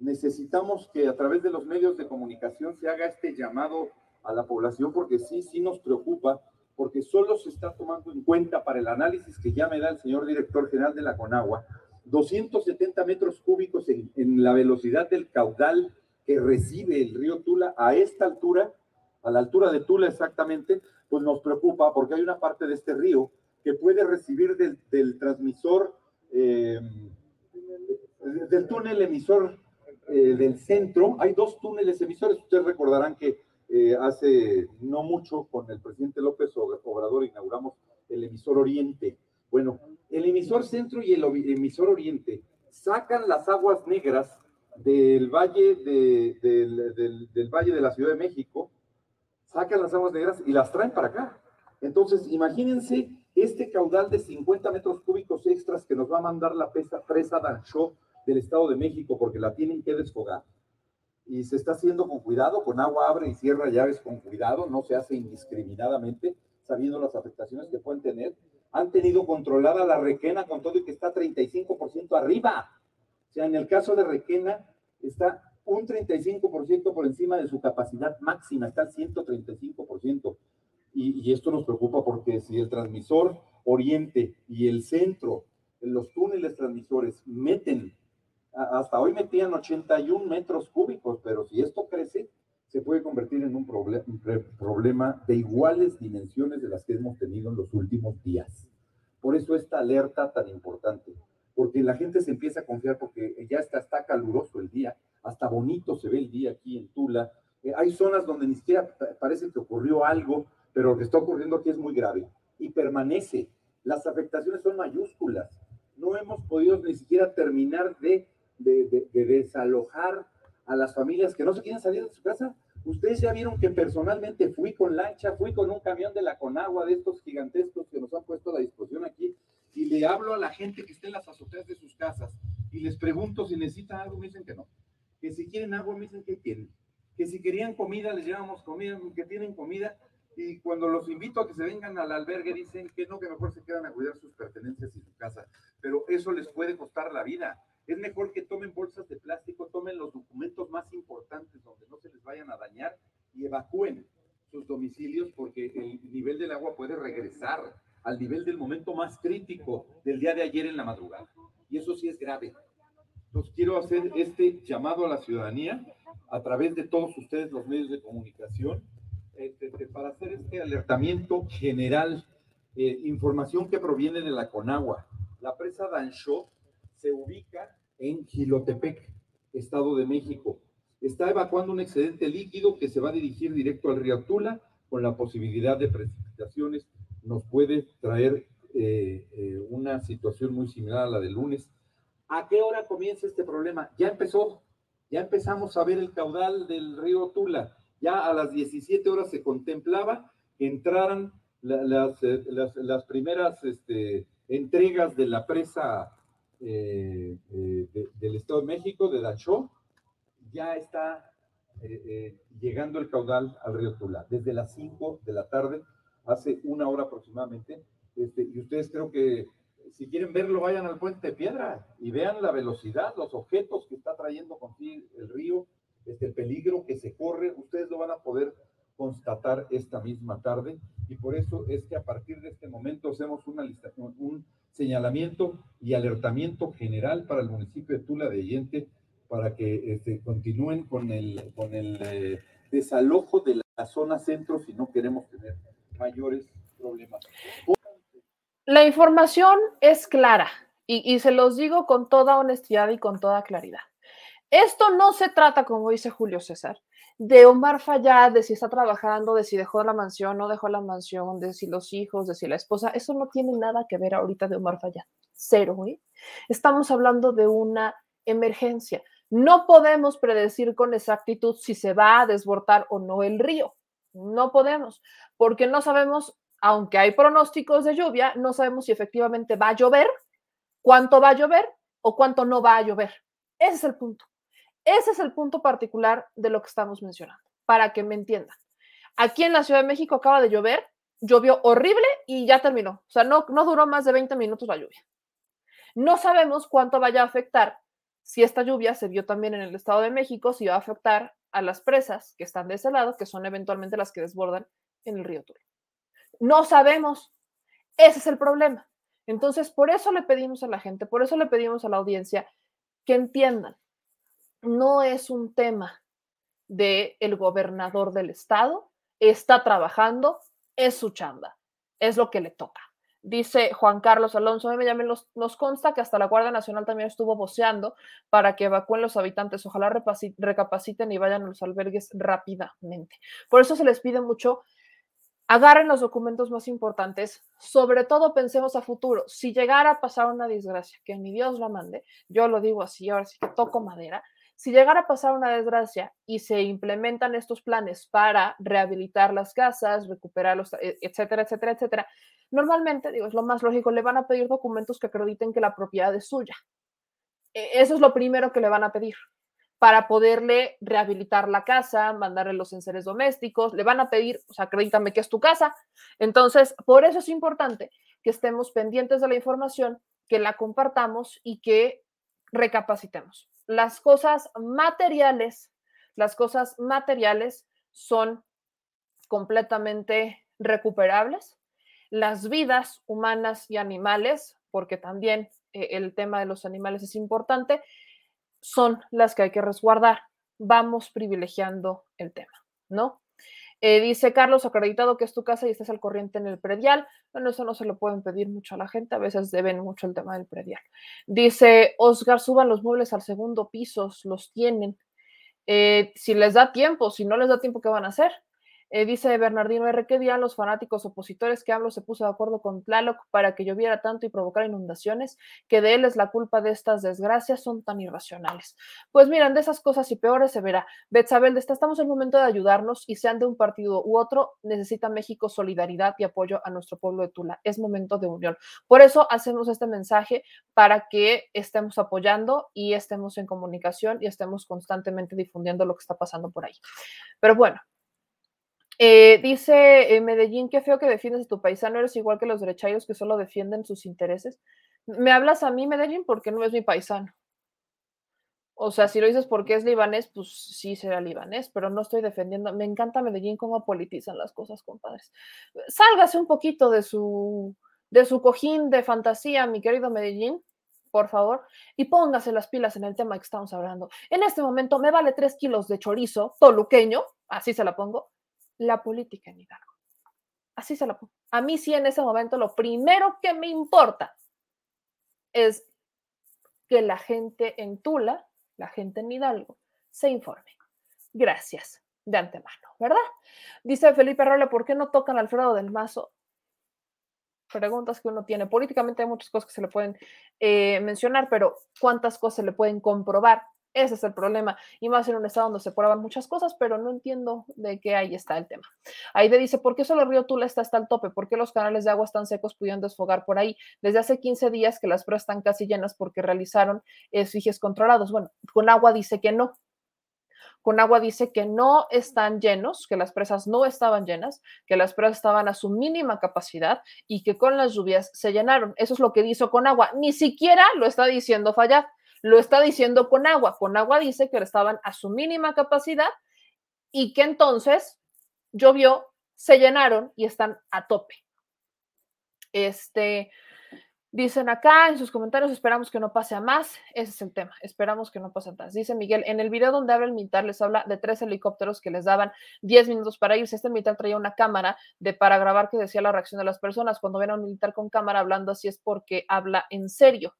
Necesitamos que a través de los medios de comunicación se haga este llamado a la población porque sí, sí nos preocupa, porque solo se está tomando en cuenta para el análisis que ya me da el señor director general de la Conagua, 270 metros cúbicos en, en la velocidad del caudal que recibe el río Tula a esta altura, a la altura de Tula exactamente, pues nos preocupa porque hay una parte de este río que puede recibir del, transmisor, eh, del túnel emisor eh, del centro, hay dos túneles emisores, ustedes recordarán que eh, hace no mucho con el presidente López Obrador inauguramos el emisor Oriente. Bueno, el emisor Centro y el emisor Oriente sacan las aguas negras del valle de, del, del, valle de la Ciudad de México sacan las aguas negras y las traen para acá. Entonces, imagínense este caudal de 50 metros cúbicos extras que nos va a mandar la presa, presa Dancho del Estado de México porque la tienen que desfogar. Y se está haciendo con cuidado, con agua abre y cierra llaves con cuidado, no se hace indiscriminadamente, sabiendo las afectaciones que pueden tener. Han tenido controlada la requena con todo y que está 35% arriba. O sea, en el caso de requena está un 35% por encima de su capacidad máxima, está al 135%. Y, y, esto nos preocupa porque si el transmisor oriente y el centro, los túneles transmisores meten, hasta hoy metían 81 metros cúbicos, pero si esto crece, se puede convertir en un, un problema de iguales dimensiones de las que hemos tenido en los últimos días. Por eso esta alerta tan importante, porque la gente se empieza a confiar porque ya está, está caluroso el día, hasta bonito se ve el día aquí en Tula. Eh, hay zonas donde ni siquiera parece que ocurrió algo, pero lo que está ocurriendo aquí es muy grave y permanece. Las afectaciones son mayúsculas. No hemos podido ni siquiera terminar de, de, de, de, desalojar a las familias que no se quieren salir de su casa. Ustedes ya vieron que personalmente fui con lancha, fui con un camión de la Conagua, de estos gigantescos que nos han puesto a la disposición aquí, y le hablo a la gente que esté en las azoteas de sus casas y les pregunto si necesitan algo, me dicen que no. Que si quieren agua, me dicen que tienen. Que si querían comida, les llevamos comida, que tienen comida, y cuando los invito a que se vengan al albergue dicen que no, que mejor se quedan a cuidar sus pertenencias y su casa, pero eso les puede costar la vida. Es mejor que tomen bolsas de plástico, tomen los documentos más importantes donde no se les vayan a dañar y evacúen sus domicilios porque el nivel del agua puede regresar al nivel del momento más crítico del día de ayer en la madrugada. Y eso sí es grave. Entonces quiero hacer este llamado a la ciudadanía a través de todos ustedes los medios de comunicación este, para hacer este alertamiento general, eh, información que proviene de la Conagua. La presa Dancho se ubica en Gilotepec, Estado de México. Está evacuando un excedente líquido que se va a dirigir directo al río Tula con la posibilidad de precipitaciones. Nos puede traer eh, eh, una situación muy similar a la del lunes. ¿A qué hora comienza este problema? Ya empezó, ya empezamos a ver el caudal del río Tula ya a las 17 horas se contemplaba que entraran eh, las, las, primeras este, entregas de la presa eh, de, del Estado de México, de Dachó, ya está llegando el caudal al río Tula, desde las 5 de la tarde, hace una hora aproximadamente, este, y ustedes creo que si quieren verlo, vayan al puente de piedra y vean la velocidad, los objetos que está trayendo consigo el río, este, el peligro que se corre, ustedes lo van a poder constatar esta misma tarde. Y por eso es que a partir de este momento hacemos una lista, un señalamiento y alertamiento general para el municipio de Tula de Allende para que este, continúen con el, con el eh, desalojo de la zona centro si no queremos tener mayores problemas. La información es clara y, se los digo con toda honestidad y con toda claridad. Esto no se trata, como dice Julio César, de Omar Fayad, de si está trabajando, de si dejó la mansión, no dejó la mansión, de si los hijos, de si la esposa. Eso no tiene nada que ver ahorita de Omar Fayad. Cero, ¿eh? Estamos hablando de una emergencia. No podemos predecir con exactitud si se va a desbordar o no el río. No podemos, porque no sabemos, aunque hay pronósticos de lluvia, no sabemos si efectivamente va a llover, cuánto va a llover o cuánto no va a llover. Ese es el punto. Ese es el punto particular de lo que estamos mencionando, para que me entiendan. Aquí en la Ciudad de México acaba de llover, llovió horrible y ya terminó. O sea, no, no duró más de 20 minutos la lluvia. No sabemos cuánto vaya a afectar si esta lluvia se vio también en el Estado de México, si va a afectar a las presas que están de ese lado, que son eventualmente las que desbordan en el río Tula. No sabemos. Ese es el problema. Entonces, por eso le pedimos a la gente, por eso le pedimos a la audiencia que entiendan no es un tema del el gobernador del estado, está trabajando, es su chamba, es lo que le toca. Dice Juan Carlos Alonso, me llamen los, nos consta que hasta la Guardia Nacional también estuvo voceando para que evacúen los habitantes. Ojalá recapaciten y vayan a los albergues rápidamente. Por eso se les pide mucho, agarren los documentos más importantes, sobre todo pensemos a futuro. Si llegara a pasar una desgracia, que ni Dios la mande, yo lo digo así, ahora sí que toco madera, Si llegara a pasar una desgracia y se implementan estos planes para rehabilitar las casas, recuperarlos, e, etcétera, etcétera, etcétera, normalmente, digo, es lo más lógico, le van a pedir documentos que acrediten que la propiedad es suya. E, eso es lo primero que le van a pedir para poderle rehabilitar la casa, mandarle los enseres domésticos, le van a pedir, o sea, acredítame que es tu casa. Entonces, por eso es importante que estemos pendientes de la información, que la compartamos y que recapacitemos. Las cosas materiales, las cosas materiales son completamente recuperables. Las vidas humanas y animales, porque también eh, el tema de los animales es importante, son las que hay que resguardar. Vamos privilegiando el tema, ¿no? Eh, dice Carlos, acreditado que es tu casa y estás al corriente en el predial. Bueno, eso no se lo pueden pedir mucho a la gente, a veces deben mucho el tema del predial. Dice Oscar, suban los muebles al segundo piso, los tienen. Eh, si les da tiempo, si no les da tiempo, ¿qué van a hacer? Eh, dice Bernardino R. ¿Qué dirán los fanáticos opositores que AMLO se puso de acuerdo con Tlaloc para que lloviera tanto y provocara inundaciones? Que de él es la culpa de estas desgracias, son tan irracionales. Pues miran, de esas cosas y peores se verá. Betzabel, estamos en el momento de ayudarnos y sean de un partido u otro, necesita México solidaridad y apoyo a nuestro pueblo de Tula. Es momento de unión. Por eso hacemos este mensaje para que estemos apoyando y estemos en comunicación y estemos constantemente difundiendo lo que está pasando por ahí. Pero bueno, eh, dice eh, Medellín, qué feo que defiendes a tu paisano, eres igual que los derecharios que solo defienden sus intereses. ¿Me hablas a mí, Medellín, porque no es mi paisano? O sea, si lo dices porque es libanés, pues sí será libanés, pero no estoy defendiendo. Me encanta Medellín cómo politizan las cosas, compadres. Sálgase un poquito de su, de su cojín de fantasía, mi querido Medellín, por favor, y póngase las pilas en el tema que estamos hablando. En este momento me vale tres kilos de chorizo toluqueño, así se la pongo, la política en Hidalgo. Así se la pongo. A mí sí en ese momento lo primero que me importa es que la gente en Tula, la gente en Hidalgo, se informe. Gracias de antemano, ¿verdad? Dice Felipe Rolle, ¿por qué no tocan Alfredo del Mazo? Preguntas que uno tiene. Políticamente hay muchas cosas que se le pueden eh, mencionar, pero ¿cuántas cosas se le pueden comprobar? Ese es el problema. Y más en un estado donde se prueban muchas cosas, pero no entiendo de qué ahí está el tema. Aide dice, ¿por qué solo el río Tula está hasta el tope? ¿Por qué los canales de agua están secos pudiendo desfogar por ahí? Desde hace 15 días que las pruebas están casi llenas porque realizaron esfiges controlados. Bueno, con agua dice que no. Con agua dice que no están llenos, que las presas no estaban llenas, que las presas estaban a su mínima capacidad y que con las lluvias se llenaron. Eso es lo que dice con agua. Ni siquiera lo está diciendo Fallar lo está diciendo con agua. Con agua dice que estaban a su mínima capacidad y que entonces llovió, se llenaron y están a tope. Este, dicen acá en sus comentarios, esperamos que no pase a más. Ese es el tema, esperamos que no pase a más. Dice Miguel, en el video donde habla el militar les habla de tres helicópteros que les daban 10 minutos para irse. Este militar traía una cámara de para grabar que decía la reacción de las personas. Cuando ven a un militar con cámara hablando así es porque habla en serio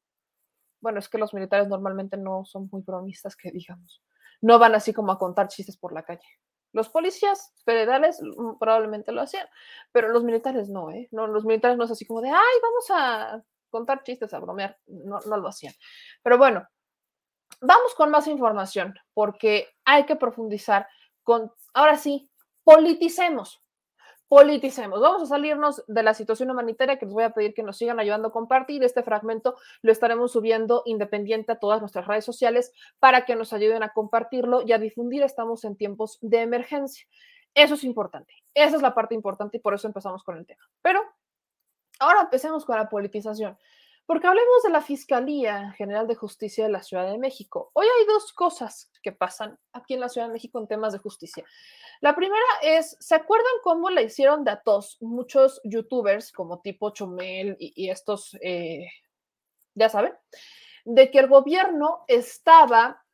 bueno, es que los militares normalmente no son muy bromistas, que digamos. No van así como a contar chistes por la calle. Los policías federales mm, probablemente lo hacían, pero los militares no, ¿eh? No, los militares no es así como de, ay, vamos a contar chistes, a bromear. No, no lo hacían. Pero bueno, vamos con más información, porque hay que profundizar con, ahora sí, politicemos, politicemos. Vamos a salirnos de la situación humanitaria que les voy a pedir que nos sigan ayudando a compartir. Este fragmento lo estaremos subiendo independiente a todas nuestras redes sociales para que nos ayuden a compartirlo y a difundir. Estamos en tiempos de emergencia. Eso es importante. Esa es la parte importante y por eso empezamos con el tema. Pero ahora empecemos con la politización. Porque hablemos de la Fiscalía General de Justicia de la Ciudad de México. Hoy hay dos cosas que pasan aquí en la Ciudad de México en temas de justicia. La primera es, ¿se acuerdan cómo le hicieron de tos muchos youtubers como tipo Chumel y, estos, eh, ya saben, de que el gobierno estaba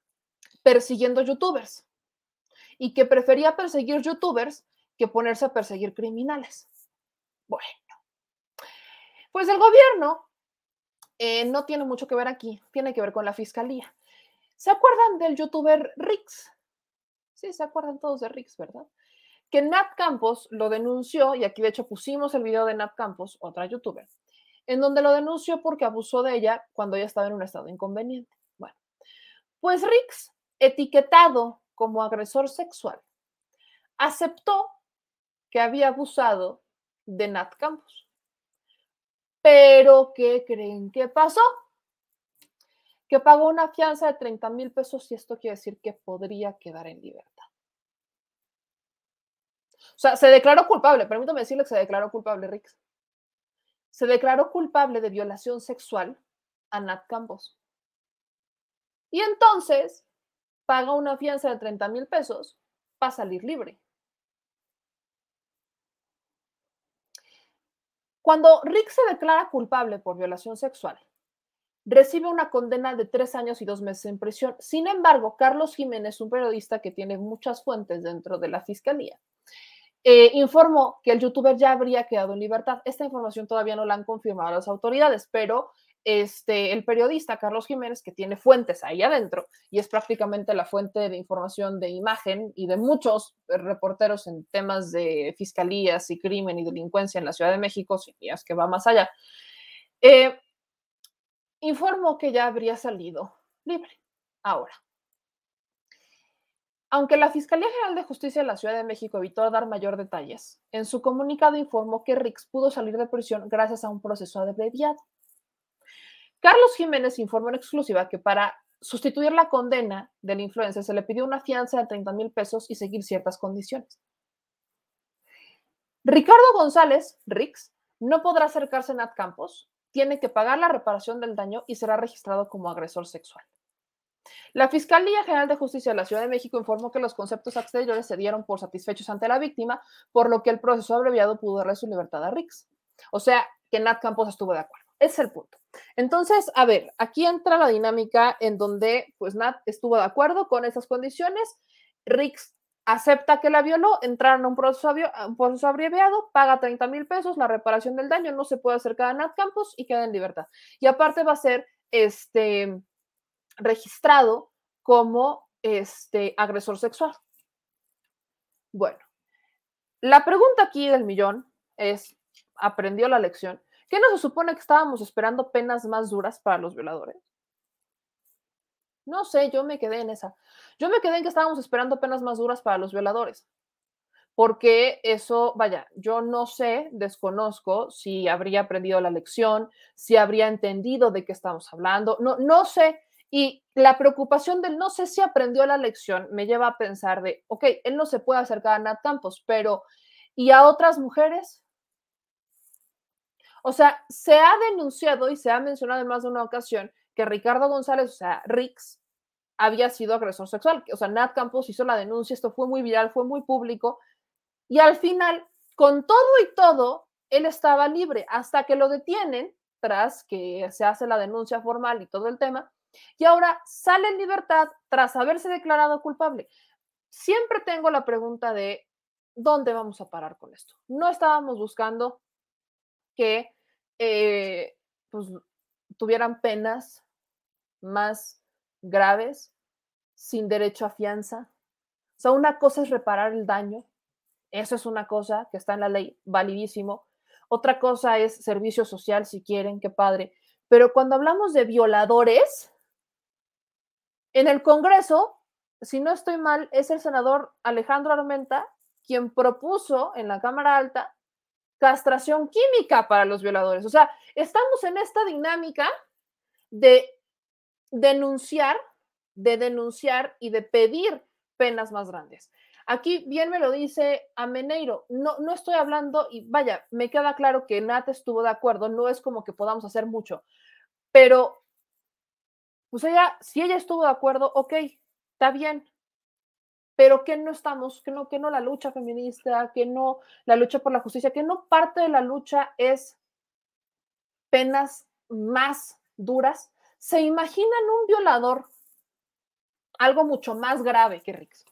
persiguiendo youtubers y que prefería perseguir youtubers que ponerse a perseguir criminales? Bueno, pues el gobierno eh, no tiene mucho que ver aquí, tiene que ver con la fiscalía. ¿Se acuerdan del youtuber Rix? Sí, se acuerdan todos de Rix, ¿verdad? Que Nat Campos lo denunció, y aquí de hecho pusimos el video de Nat Campos, otra youtuber, en donde lo denunció porque abusó de ella cuando ella estaba en un estado inconveniente. Bueno, pues Rix etiquetado como agresor sexual, aceptó que había abusado de Nat Campos. Pero, ¿qué creen que pasó? Que pagó una fianza de 30 mil pesos y esto quiere decir que podría quedar en libertad. O sea, se declaró culpable, permítame decirle que se declaró culpable, Rix. Se declaró culpable de violación sexual a Nat Campos. Y entonces paga una fianza de 30 mil pesos para salir libre. Cuando Rick se declara culpable por violación sexual, recibe una condena de tres años y dos meses en prisión. Sin embargo, Carlos Jiménez, un periodista que tiene muchas fuentes dentro de la fiscalía, eh, informó que el youtuber ya habría quedado en libertad. Esta información todavía no la han confirmado las autoridades, pero este, el periodista Carlos Jiménez, que tiene fuentes ahí adentro y es prácticamente la fuente de información de imagen y de muchos reporteros en temas de fiscalías y crimen y delincuencia en la Ciudad de México, si es que va más allá, eh, informó que ya habría salido libre. Ahora, aunque la Fiscalía General de Justicia de la Ciudad de México evitó dar mayor detalles, en su comunicado informó que Rix pudo salir de prisión gracias a un proceso abreviado. Carlos Jiménez informó en exclusiva que para sustituir la condena del influencer se le pidió una fianza de 30 mil pesos y seguir ciertas condiciones. Ricardo González, Rix, no podrá acercarse a Nat Campos, tiene que pagar la reparación del daño y será registrado como agresor sexual. La Fiscalía General de Justicia de la Ciudad de México informó que los conceptos exteriores se dieron por satisfechos ante la víctima, por lo que el proceso abreviado pudo darle su libertad a Rix. O sea, que Nat Campos estuvo de acuerdo. Es el punto. Entonces, a ver, aquí entra la dinámica en donde pues Nat estuvo de acuerdo con esas condiciones, Rix acepta que la violó, entraron a un proceso, un proceso abreviado, paga 30 mil pesos, la reparación del daño, no se puede acercar a Nat Campos y queda en libertad. Y aparte va a ser este, registrado como este, agresor sexual. Bueno, la pregunta aquí del millón es, ¿aprendió la lección? ¿Qué no se supone que estábamos esperando penas más duras para los violadores? No sé, yo me quedé en esa. Yo me quedé en que estábamos esperando penas más duras para los violadores. Porque eso, vaya, yo no sé, desconozco si habría aprendido la lección, si habría entendido de qué estamos hablando, no, no sé. Y la preocupación del no sé si aprendió la lección me lleva a pensar de, ok, él no se puede acercar a Nat Campos, pero ¿y a otras mujeres? O sea, se ha denunciado y se ha mencionado en más de una ocasión que Ricardo González, o sea, Rix, había sido agresor sexual. O sea, Nat Campos hizo la denuncia, esto fue muy viral, fue muy público. Y al final, con todo y todo, él estaba libre hasta que lo detienen tras que se hace la denuncia formal y todo el tema. Y ahora sale en libertad tras haberse declarado culpable. Siempre tengo la pregunta de, ¿dónde vamos a parar con esto? No estábamos buscando que eh, pues, tuvieran penas más graves sin derecho a fianza. O sea, una cosa es reparar el daño, eso es una cosa que está en la ley, validísimo. Otra cosa es servicio social, si quieren, qué padre. Pero cuando hablamos de violadores, en el Congreso, si no estoy mal, es el senador Alejandro Armenta quien propuso en la Cámara Alta castración química para los violadores. O sea, estamos en esta dinámica de denunciar, de denunciar y de pedir penas más grandes. Aquí bien me lo dice Ameneiro, no, no estoy hablando, y vaya, me queda claro que Nat estuvo de acuerdo, no es como que podamos hacer mucho, pero pues ella, si ella estuvo de acuerdo, ok, está bien, pero que no estamos, que no, que no la lucha feminista, que no la lucha por la justicia, que no parte de la lucha es penas más duras. ¿Se imaginan un violador algo mucho más grave que Rix?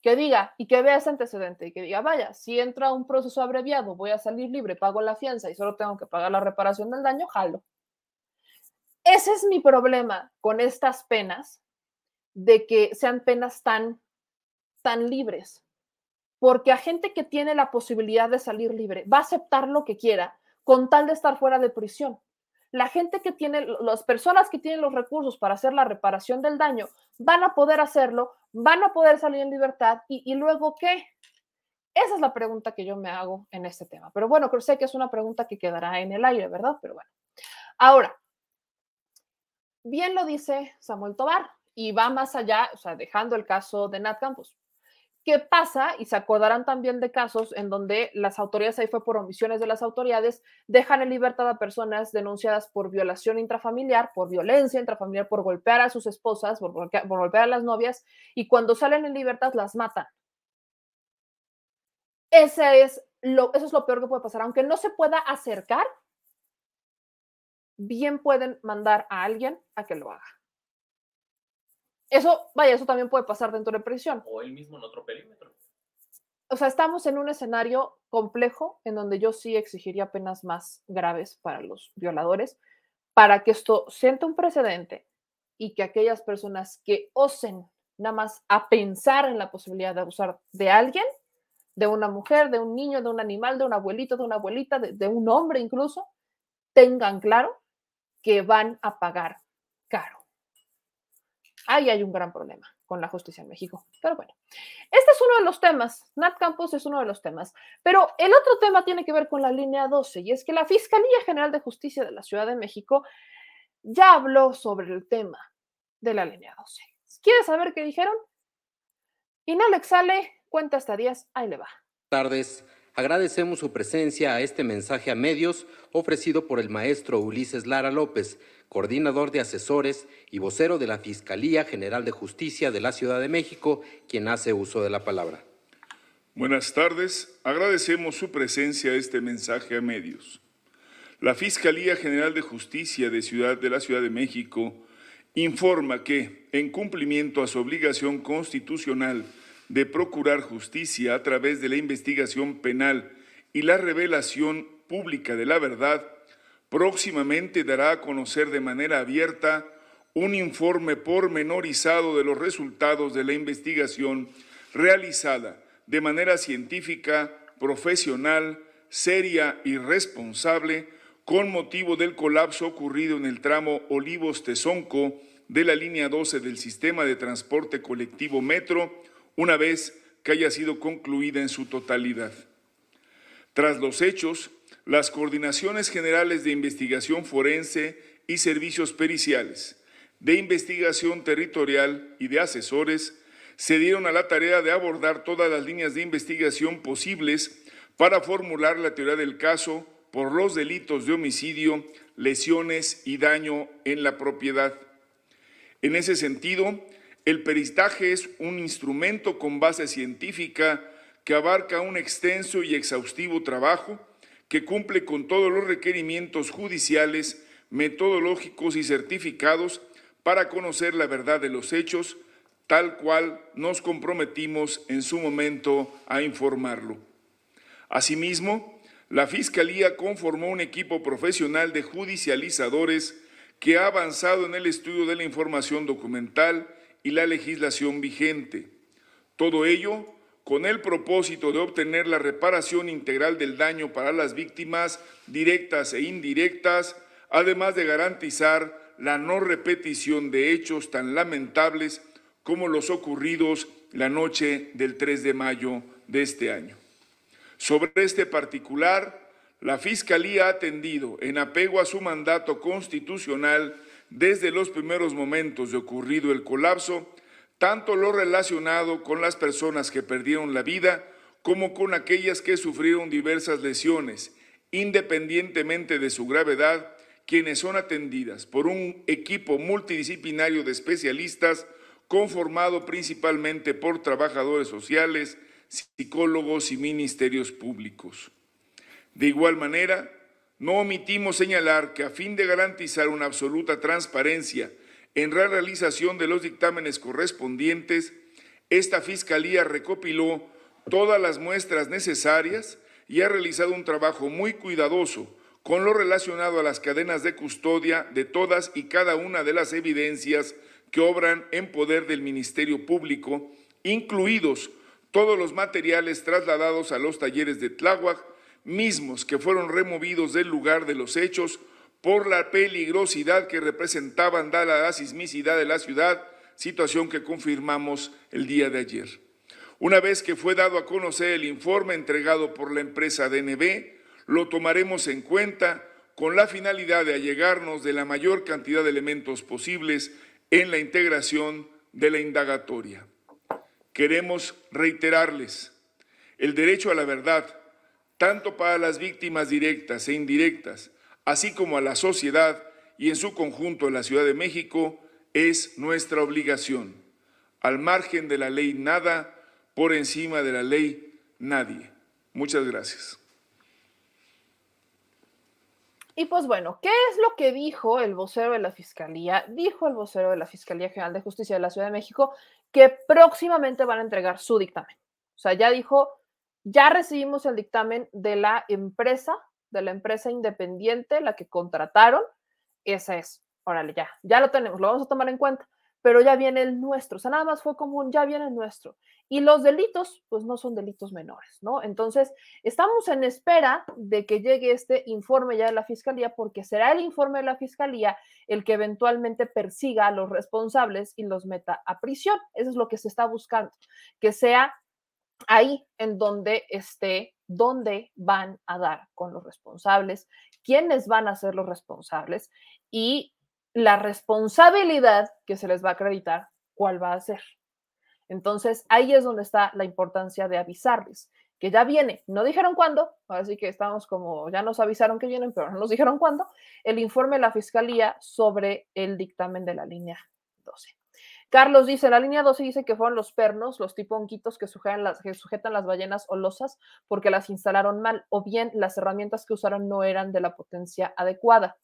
Que diga y que vea ese antecedente y que diga, vaya, si entra un proceso abreviado, voy a salir libre, pago la fianza y solo tengo que pagar la reparación del daño, jalo. Ese es mi problema con estas penas, de que sean penas tan tan libres, porque a gente que tiene la posibilidad de salir libre va a aceptar lo que quiera con tal de estar fuera de prisión. la gente que tiene, las personas que tienen los recursos para hacer la reparación del daño, van a poder hacerlo, van a poder salir en libertad y, luego qué? Esa es la pregunta que yo me hago en este tema. Pero bueno, creo sé que es una pregunta que quedará en el aire, ¿verdad? Pero bueno. Ahora, bien lo dice Samuel Tobar y va más allá, o sea, dejando el caso de Nat Campos. ¿Qué pasa? Y se acordarán también de casos en donde las autoridades, ahí fue por omisiones de las autoridades, dejan en libertad a personas denunciadas por violación intrafamiliar, por violencia intrafamiliar, por golpear a sus esposas, por, golpear a las novias, y cuando salen en libertad las matan. Es lo, eso es lo peor que puede pasar. Aunque no se pueda acercar, bien pueden mandar a alguien a que lo haga. Eso, vaya, eso también puede pasar dentro de prisión. O él mismo en otro perímetro. O sea, estamos en un escenario complejo en donde yo sí exigiría penas más graves para los violadores, para que esto sienta un precedente y que aquellas personas que osen nada más a pensar en la posibilidad de abusar de alguien, de una mujer, de un niño, de un animal, de un abuelito, de una abuelita, de, de un hombre incluso, tengan claro que van a pagar. Ahí hay un gran problema con la justicia en México. Pero bueno, este es uno de los temas. Nat Campos es uno de los temas. Pero el otro tema tiene que ver con la línea 12 y es que la Fiscalía General de Justicia de la Ciudad de México ya habló sobre el tema de la línea 12. ¿Quieres saber qué dijeron? Inalex sale, cuenta hasta 10, ahí le va. Tardes. Agradecemos su presencia a este mensaje a medios ofrecido por el maestro Ulises Lara López, coordinador de asesores y vocero de la Fiscalía General de Justicia de la Ciudad de México, quien hace uso de la palabra. Buenas tardes. Agradecemos su presencia a este mensaje a medios. La Fiscalía General de Justicia de, Ciudad, de la Ciudad de México informa que, en cumplimiento a su obligación constitucional de procurar justicia a través de la investigación penal y la revelación pública de la verdad, próximamente dará a conocer de manera abierta un informe pormenorizado de los resultados de la investigación realizada de manera científica, profesional, seria y responsable con motivo del colapso ocurrido en el tramo Olivos-Tezonco de la línea 12 del sistema de transporte colectivo Metro, una vez que haya sido concluida en su totalidad. Tras los hechos, las coordinaciones generales de investigación forense y servicios periciales, de investigación territorial y de asesores se dieron a la tarea de abordar todas las líneas de investigación posibles para formular la teoría del caso por los delitos de homicidio, lesiones y daño en la propiedad. En ese sentido, el peristaje es un instrumento con base científica que abarca un extenso y exhaustivo trabajo que cumple con todos los requerimientos judiciales, metodológicos y certificados para conocer la verdad de los hechos, tal cual nos comprometimos en su momento a informarlo. Asimismo, la Fiscalía conformó un equipo profesional de judicializadores que ha avanzado en el estudio de la información documental y la legislación vigente. Todo ello con el propósito de obtener la reparación integral del daño para las víctimas directas e indirectas, además de garantizar la no repetición de hechos tan lamentables como los ocurridos la noche del 3 de mayo de este año. Sobre este particular, la Fiscalía ha atendido, en apego a su mandato constitucional, desde los primeros momentos de ocurrido el colapso, tanto lo relacionado con las personas que perdieron la vida como con aquellas que sufrieron diversas lesiones, independientemente de su gravedad, quienes son atendidas por un equipo multidisciplinario de especialistas conformado principalmente por trabajadores sociales, psicólogos y ministerios públicos. De igual manera, no omitimos señalar que a fin de garantizar una absoluta transparencia en la realización de los dictámenes correspondientes, esta Fiscalía recopiló todas las muestras necesarias y ha realizado un trabajo muy cuidadoso con lo relacionado a las cadenas de custodia de todas y cada una de las evidencias que obran en poder del Ministerio Público, incluidos todos los materiales trasladados a los talleres de Tláhuac, mismos que fueron removidos del lugar de los hechos por la peligrosidad que representaban dada la sismicidad de la ciudad, situación que confirmamos el día de ayer. Una vez que fue dado a conocer el informe entregado por la empresa DNB, lo tomaremos en cuenta con la finalidad de allegarnos de la mayor cantidad de elementos posibles en la integración de la indagatoria. Queremos reiterarles el derecho a la verdad, tanto para las víctimas directas e indirectas, así como a la sociedad y en su conjunto en la Ciudad de México, es nuestra obligación. Al margen de la ley nada, por encima de la ley nadie. Muchas gracias. Y pues bueno, ¿qué es lo que dijo el vocero de la Fiscalía? Dijo el vocero de la Fiscalía General de Justicia de la Ciudad de México que próximamente van a entregar su dictamen. O sea, ya dijo, ya recibimos el dictamen de la empresa, de la empresa independiente, la que contrataron. Esa es, órale, ya, ya lo tenemos, lo vamos a tomar en cuenta pero ya viene el nuestro, o sea, nada más fue común, ya viene el nuestro. Y los delitos, pues no son delitos menores, ¿no? Entonces, estamos en espera de que llegue este informe ya de la Fiscalía, porque será el informe de la Fiscalía el que eventualmente persiga a los responsables y los meta a prisión. Eso es lo que se está buscando, que sea ahí en donde esté, donde van a dar con los responsables, quiénes van a ser los responsables y la responsabilidad que se les va a acreditar, cuál va a ser. Entonces, ahí es donde está la importancia de avisarles que ya viene. No dijeron cuándo, así que estamos como, ya nos avisaron que vienen, pero no nos dijeron cuándo, el informe de la Fiscalía sobre el dictamen de la línea 12. Carlos dice, la línea 12 dice que fueron los pernos, los tiponquitos que sujetan las, que sujetan las ballenas olosas porque las instalaron mal o bien las herramientas que usaron no eran de la potencia adecuada.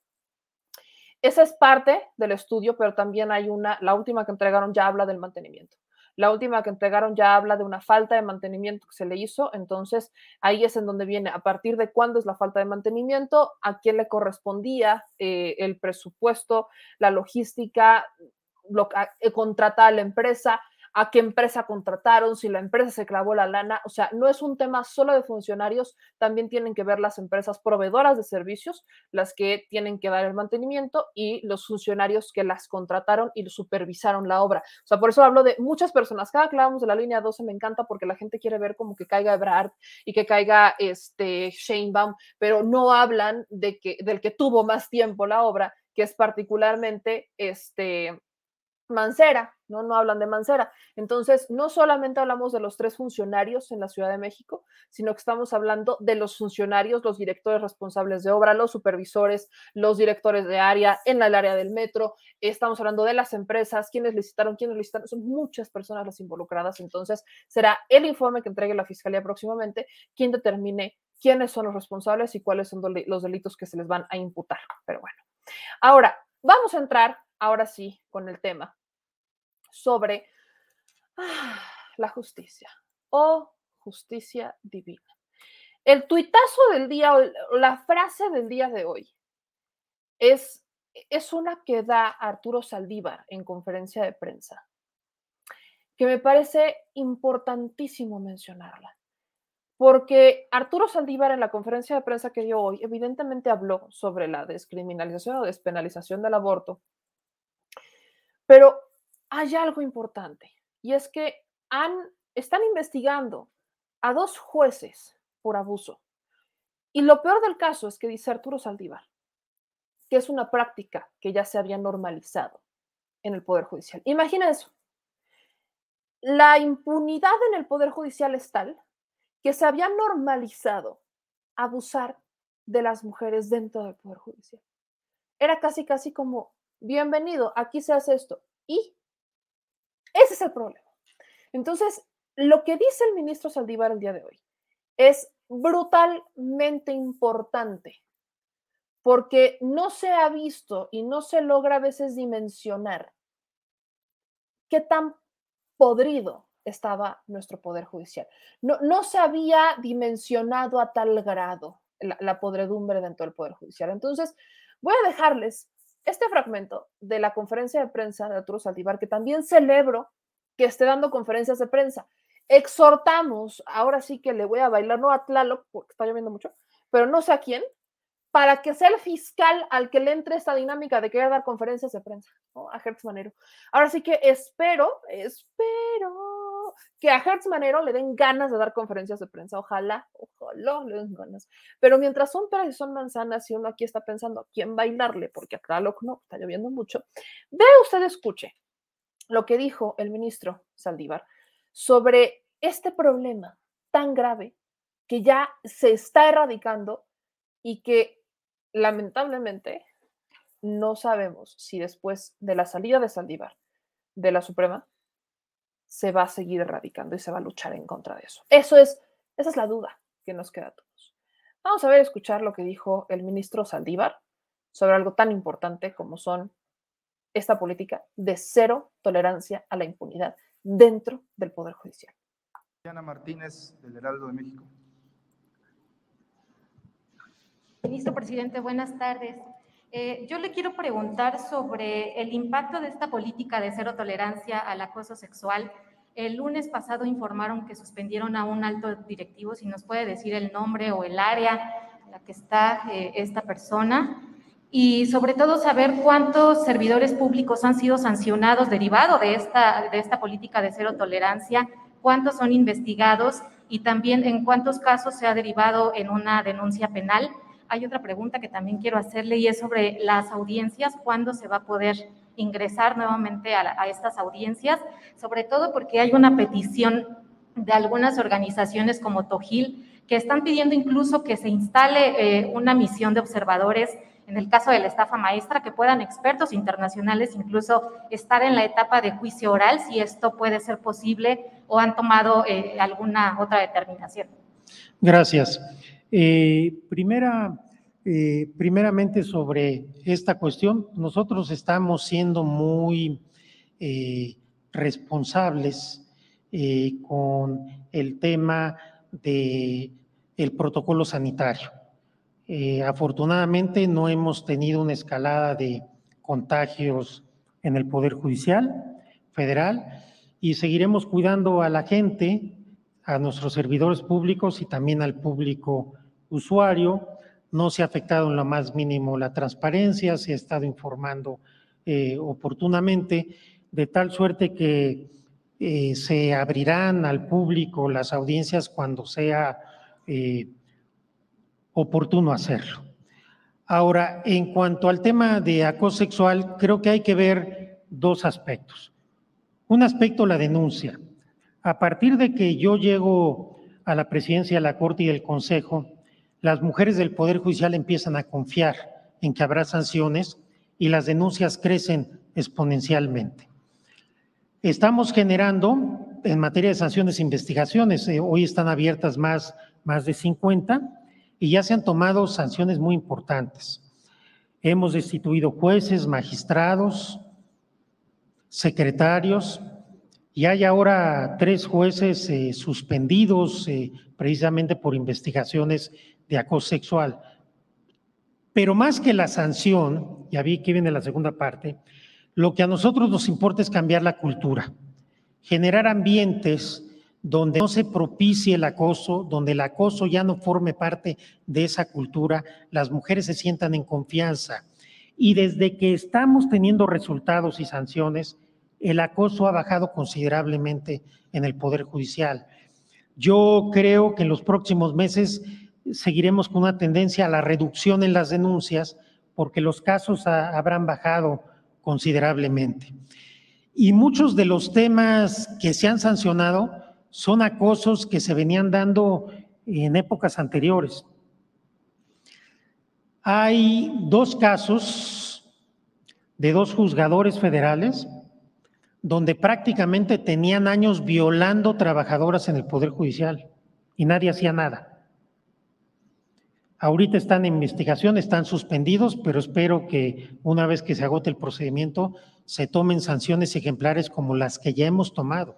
Esa es parte del estudio, pero también hay una, la última que entregaron ya habla del mantenimiento. La última que entregaron ya habla de una falta de mantenimiento que se le hizo, entonces ahí es en donde viene a partir de cuándo es la falta de mantenimiento, a quién le correspondía eh, el presupuesto, la logística, lo, eh, contratar a la empresa, a qué empresa contrataron, si la empresa se clavó la lana. O sea, no es un tema solo de funcionarios, también tienen que ver las empresas proveedoras de servicios, las que tienen que dar el mantenimiento y los funcionarios que las contrataron y supervisaron la obra. O sea, por eso hablo de muchas personas. Cada que hablamos de la línea 12 me encanta porque la gente quiere ver como que caiga Ebrard y que caiga este Baum, pero no hablan de que, del que tuvo más tiempo la obra, que es particularmente este Mancera, ¿no? No hablan de Mancera. Entonces, no solamente hablamos de los tres funcionarios en la Ciudad de México, sino que estamos hablando de los funcionarios, los directores responsables de obra, los supervisores, los directores de área en el área del metro. Estamos hablando de las empresas, quienes licitaron, quiénes licitaron. Son muchas personas las involucradas. Entonces, será el informe que entregue la Fiscalía próximamente quien determine quiénes son los responsables y cuáles son los delitos que se les van a imputar. Pero bueno, ahora vamos a entrar, ahora sí, con el tema sobre ah, la justicia o justicia divina. El tuitazo del día, la frase del día de hoy es, es una que da Arturo Saldívar en conferencia de prensa, que me parece importantísimo mencionarla, porque Arturo Saldívar en la conferencia de prensa que dio hoy evidentemente habló sobre la descriminalización o despenalización del aborto, pero hay algo importante y es que han, están investigando a dos jueces por abuso. Y lo peor del caso es que dice Arturo Saldívar, que es una práctica que ya se había normalizado en el Poder Judicial. Imagina eso. La impunidad en el Poder Judicial es tal que se había normalizado abusar de las mujeres dentro del Poder Judicial. Era casi, casi como, bienvenido, aquí se hace esto. Y ese es el problema. Entonces, lo que dice el ministro Saldívar el día de hoy es brutalmente importante porque no se ha visto y no se logra a veces dimensionar qué tan podrido estaba nuestro poder judicial. No, se había dimensionado a tal grado la, la podredumbre dentro del poder judicial. Entonces, voy a dejarles este fragmento de la conferencia de prensa de Arturo Saldívar, que también celebro que esté dando conferencias de prensa. Exhortamos, ahora sí que le voy a bailar, no a Tlaloc, porque está lloviendo mucho, pero no sé a quién, para que sea el fiscal al que le entre esta dinámica de querer dar conferencias de prensa, ¿no? A Hertz Manero. Ahora sí que espero, espero que a Hertz Manero le den ganas de dar conferencias de prensa. Ojalá, ojalá le den ganas. Pero mientras son peras y son manzanas y uno aquí está pensando a quién bailarle, porque acá lo no, está lloviendo mucho, vea usted, escuche lo que dijo el ministro Saldívar sobre este problema tan grave que ya se está erradicando y que lamentablemente no sabemos si después de la salida de Saldívar de la Suprema se va a seguir erradicando y se va a luchar en contra de eso. Eso es, esa es la duda que nos queda a todos. Vamos a ver, escuchar lo que dijo el ministro Saldívar sobre algo tan importante como son esta política de cero tolerancia a la impunidad dentro del Poder Judicial. Diana Martínez, del Heraldo de México. Ministro Presidente, buenas tardes. Eh, yo le quiero preguntar sobre el impacto de esta política de cero tolerancia al acoso sexual. El lunes pasado informaron que suspendieron a un alto directivo, si nos puede decir el nombre o el área en la que está eh, esta persona y sobre todo saber cuántos servidores públicos han sido sancionados derivado de esta, de esta política de cero tolerancia, cuántos son investigados y también en cuántos casos se ha derivado en una denuncia penal. Hay otra pregunta que también quiero hacerle y es sobre las audiencias, cuándo se va a poder ingresar nuevamente a, estas audiencias, sobre todo porque hay una petición de algunas organizaciones como Tojil que están pidiendo incluso que se instale eh, una misión de observadores en el caso de la estafa maestra, que puedan expertos internacionales incluso estar en la etapa de juicio oral, si esto puede ser posible o han tomado eh, alguna otra determinación. Gracias. Eh, primera, eh, primeramente sobre esta cuestión, nosotros estamos siendo muy responsables con el tema de el protocolo sanitario. Eh, afortunadamente no hemos tenido una escalada de contagios en el Poder Judicial Federal y seguiremos cuidando a la gente, a nuestros servidores públicos y también al público usuario. No se ha afectado en lo más mínimo la transparencia, se ha estado informando eh, oportunamente, de tal suerte que eh, se abrirán al público las audiencias cuando sea oportuno hacerlo. Ahora, en cuanto al tema de acoso sexual, creo que hay que ver dos aspectos. Un aspecto, la denuncia. A partir de que yo llego a la presidencia de la Corte y del Consejo, las mujeres del Poder Judicial empiezan a confiar en que habrá sanciones y las denuncias crecen exponencialmente. Estamos generando en materia de sanciones e investigaciones, eh, hoy están abiertas más, más de 50, y ya se han tomado sanciones muy importantes. Hemos destituido jueces, magistrados, secretarios, y hay ahora tres jueces eh, suspendidos eh, precisamente por investigaciones de acoso sexual. Pero más que la sanción, ya vi que viene la segunda parte, lo que a nosotros nos importa es cambiar la cultura, generar ambientes donde no se propicie el acoso, donde el acoso ya no forme parte de esa cultura, las mujeres se sientan en confianza. Y desde que estamos teniendo resultados y sanciones, el acoso ha bajado considerablemente en el Poder Judicial. Yo creo que en los próximos meses seguiremos con una tendencia a la reducción en las denuncias porque los casos habrán bajado considerablemente. Y muchos de los temas que se han sancionado son acosos que se venían dando en épocas anteriores. Hay dos casos de dos juzgadores federales donde prácticamente tenían años violando trabajadoras en el Poder Judicial y nadie hacía nada. Ahorita están en investigación, están suspendidos, pero espero que una vez que se agote el procedimiento se tomen sanciones ejemplares como las que ya hemos tomado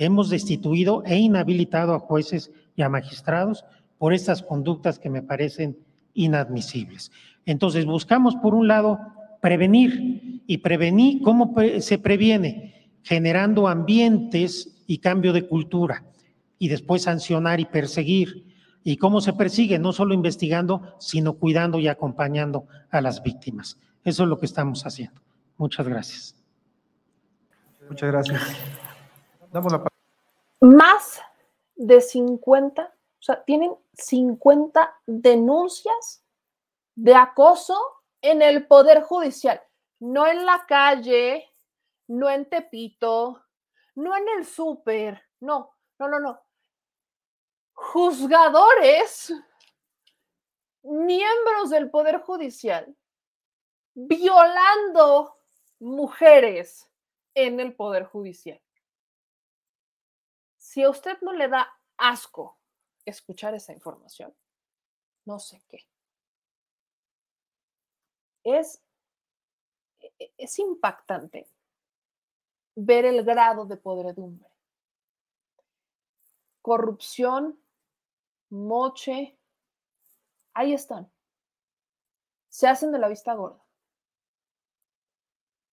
hemos destituido e inhabilitado a jueces y a magistrados por estas conductas que me parecen inadmisibles. Entonces, buscamos, por un lado, prevenir. ¿Y prevenir cómo se previene? Generando ambientes y cambio de cultura. Y después sancionar y perseguir. Y cómo se persigue, no solo investigando, sino cuidando y acompañando a las víctimas. Eso es lo que estamos haciendo. Muchas gracias. Muchas gracias. Damos la Más de 50, o sea, tienen 50 denuncias de acoso en el Poder Judicial, no en la calle, no en Tepito, no en el súper, no, no, no, no. Juzgadores, miembros del Poder Judicial, violando mujeres en el Poder Judicial. Si a usted no le da asco escuchar esa información, no sé qué. Es, e, es impactante ver el grado de podredumbre. Corrupción, moche, ahí están. Se hacen de la vista gorda.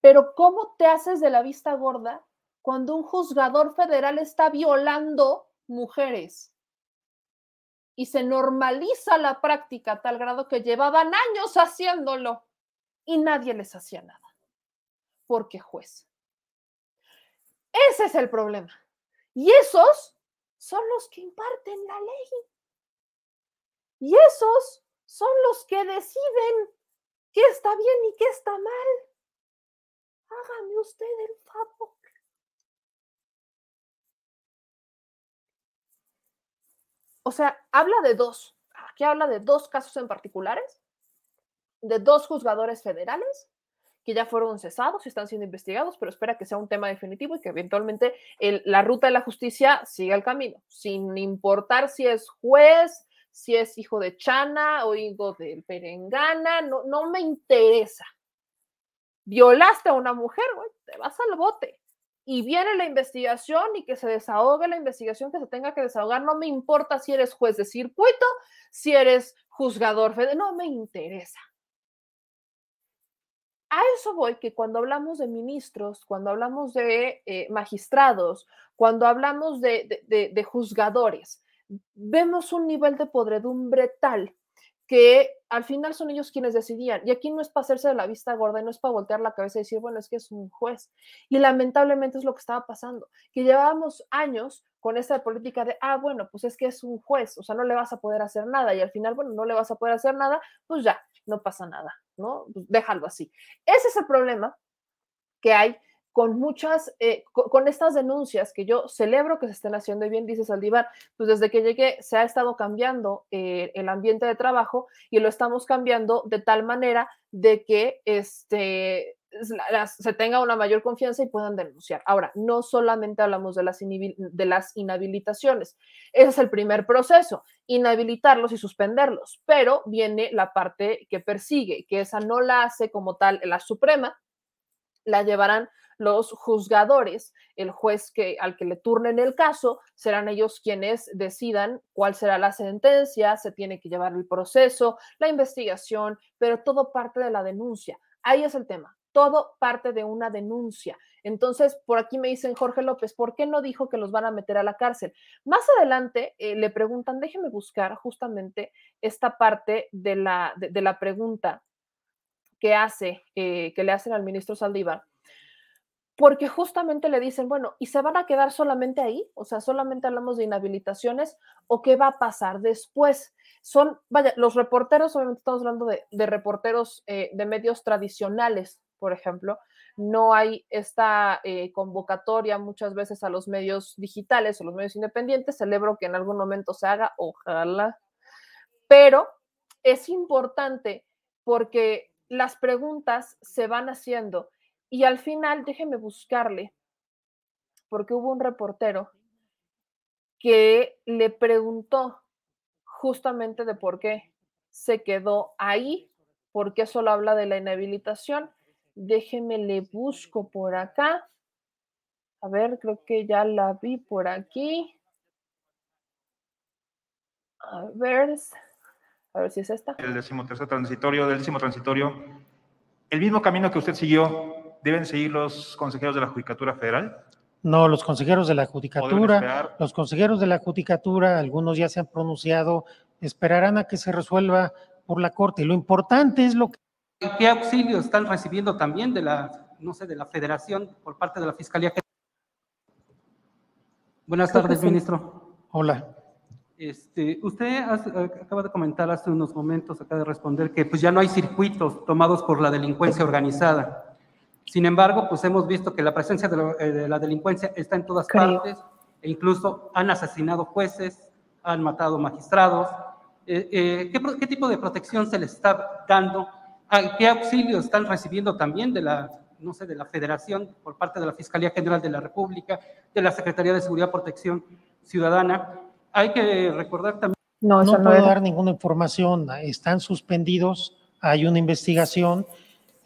Pero ¿cómo te haces de la vista gorda cuando un juzgador federal está violando mujeres? Y se normaliza la práctica a tal grado que llevaban años haciéndolo y nadie les hacía nada. Porque juez. Ese es el problema. Y esos son los que imparten la ley. Y esos son los que deciden qué está bien y qué está mal. Hágame usted el favor. O sea, habla de dos. Aquí habla de dos casos en particulares, de dos juzgadores federales que ya fueron cesados y están siendo investigados, pero espera que sea un tema definitivo y que eventualmente la ruta de la justicia siga el camino, sin importar si es juez, si es hijo de Chana o hijo de Perengana, no, no me interesa. Violaste a una mujer, güey, te vas al bote. Y viene la investigación y que se desahogue la investigación que se tenga que desahogar. No me importa si eres juez de circuito, si eres juzgador no me interesa a eso voy que cuando hablamos de ministros, cuando hablamos de eh, magistrados, cuando hablamos de, juzgadores, vemos un nivel de podredumbre tal que al final son ellos quienes decidían. Y aquí no es para hacerse de la vista gorda, no es para voltear la cabeza y decir, bueno, es que es un juez. Y lamentablemente es lo que estaba pasando, que llevábamos años con esta política de, ah, bueno, pues es que es un juez, o sea, no le vas a poder hacer nada. Y al final, bueno, no le vas a poder hacer nada, pues ya, no pasa nada, ¿no? Pues déjalo así. Ese es el problema que hay con muchas, eh, con, estas denuncias que yo celebro que se estén haciendo bien dice Saldívar, pues desde que llegué se ha estado cambiando eh, el ambiente de trabajo y lo estamos cambiando de tal manera de que este, se tenga una mayor confianza y puedan denunciar. Ahora, no solamente hablamos de las, de las inhabilitaciones, ese es el primer proceso, inhabilitarlos y suspenderlos, pero viene la parte que persigue, que esa no la hace como tal la Suprema, la llevarán los juzgadores, el juez que, al que le turnen el caso, serán ellos quienes decidan cuál será la sentencia, se tiene que llevar el proceso, la investigación, pero todo parte de la denuncia. Ahí es el tema todo parte de una denuncia. Entonces, por aquí me dicen Jorge López, ¿por qué no dijo que los van a meter a la cárcel? Más adelante eh, le preguntan, déjeme buscar justamente esta parte de la, de, la pregunta que hace, eh, que le hacen al ministro Saldívar, porque justamente le dicen, bueno, ¿y se van a quedar solamente ahí? O sea, solamente hablamos de inhabilitaciones o qué va a pasar después. Son, vaya, los reporteros, obviamente estamos hablando de, reporteros eh, de medios tradicionales, por ejemplo, no hay esta eh, convocatoria muchas veces a los medios digitales o los medios independientes. Celebro que en algún momento se haga, ojalá. Pero es importante porque las preguntas se van haciendo y al final, déjeme buscarle, porque hubo un reportero que le preguntó justamente de por qué se quedó ahí, por qué solo habla de la inhabilitación Déjeme le busco por acá. A ver, creo que ya la vi por aquí. A ver, a ver si es esta. El decimotercer transitorio, del décimo transitorio. El mismo camino que usted siguió, ¿deben seguir los consejeros de la Judicatura Federal? No, los consejeros de la ¿Podemos judicatura, los consejeros de la judicatura, algunos ya se han pronunciado, esperarán a que se resuelva por la corte. Lo importante es lo que ¿Qué auxilio están recibiendo también de la, no sé, de la federación por parte de la Fiscalía? Buenas Creo que tardes, ministro. Hola. Este, usted hace- acaba de comentar hace unos momentos, acaba de responder que pues ya no hay circuitos tomados por la delincuencia organizada. Sin embargo, pues hemos visto que la presencia de, lo- eh, de la delincuencia está en todas Creo. partes e incluso han asesinado jueces, han matado magistrados. Eh, eh, ¿qué, qué tipo de protección se les está dando? Ah, ¿Qué auxilio están recibiendo también de la, no sé, de la Federación por parte de la Fiscalía General de la República, de la Secretaría de Seguridad y Protección Ciudadana? Hay que recordar también No, no no puedo era. dar ninguna información. Están suspendidos, hay una investigación.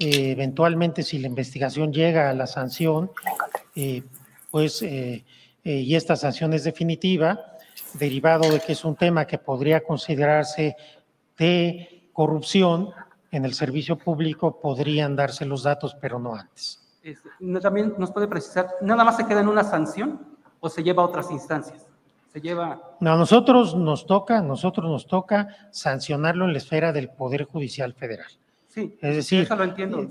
Eh, eventualmente, si la investigación llega a la sanción, eh, pues, eh, eh, y esta sanción es definitiva, derivado de que es un tema que podría considerarse de corrupción en el servicio público, podrían darse los datos, pero no antes. Este, También nos puede precisar, ¿nada más se queda en una sanción o se lleva a otras instancias? Se lleva, No, a nosotros nos toca, a nosotros nos toca sancionarlo en la esfera del Poder Judicial Federal. Sí, Es decir, eso lo entiendo.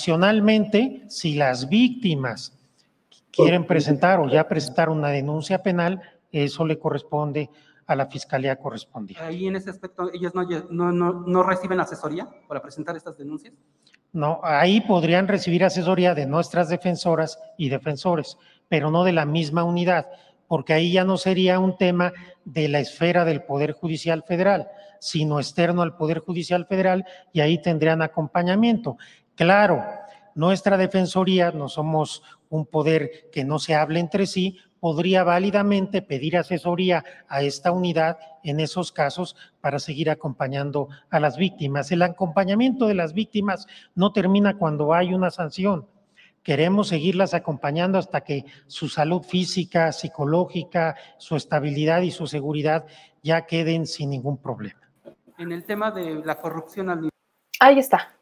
adicionalmente, si las víctimas quieren presentar o ya presentaron una denuncia penal, eso le corresponde a la fiscalía correspondiente. Ahí en ese aspecto, ellos no, lle- no, no, no reciben asesoría para presentar estas denuncias. No, ahí podrían recibir asesoría de nuestras defensoras y defensores, pero no de la misma unidad, porque ahí ya no sería un tema de la esfera del Poder Judicial Federal, sino externo al Poder Judicial Federal y ahí tendrían acompañamiento. Claro, nuestra defensoría, no somos un poder que no se hable entre sí, podría válidamente pedir asesoría a esta unidad en esos casos para seguir acompañando a las víctimas. El acompañamiento de las víctimas no termina cuando hay una sanción. Queremos seguirlas acompañando hasta que su salud física, psicológica, su estabilidad y su seguridad ya queden sin ningún problema. En el tema de la corrupción al Ahí está.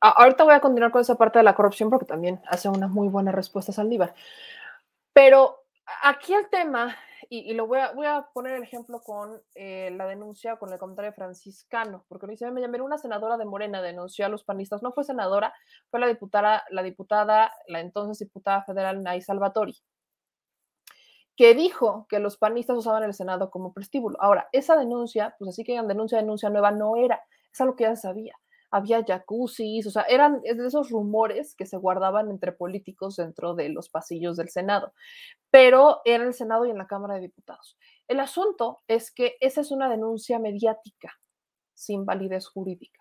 Ahorita voy a continuar con esa parte de la corrupción porque también hace unas muy buenas respuestas Saldívar. Pero aquí el tema, y, lo voy a, voy a poner el ejemplo con eh, la denuncia, con el comentario franciscano, porque dice, me llamé una senadora de Morena, denunció a los panistas, no fue senadora, fue la diputada, la diputada, la entonces diputada federal Nay Salvatori, que dijo que los panistas usaban el Senado como prestíbulo. Ahora, esa denuncia, pues así que en denuncia, denuncia nueva, no era, es algo que ya sabía había jacuzzis, o sea, eran esos rumores que se guardaban entre políticos dentro de los pasillos del Senado, pero era el Senado y en la Cámara de Diputados. El asunto es que esa es una denuncia mediática sin validez jurídica.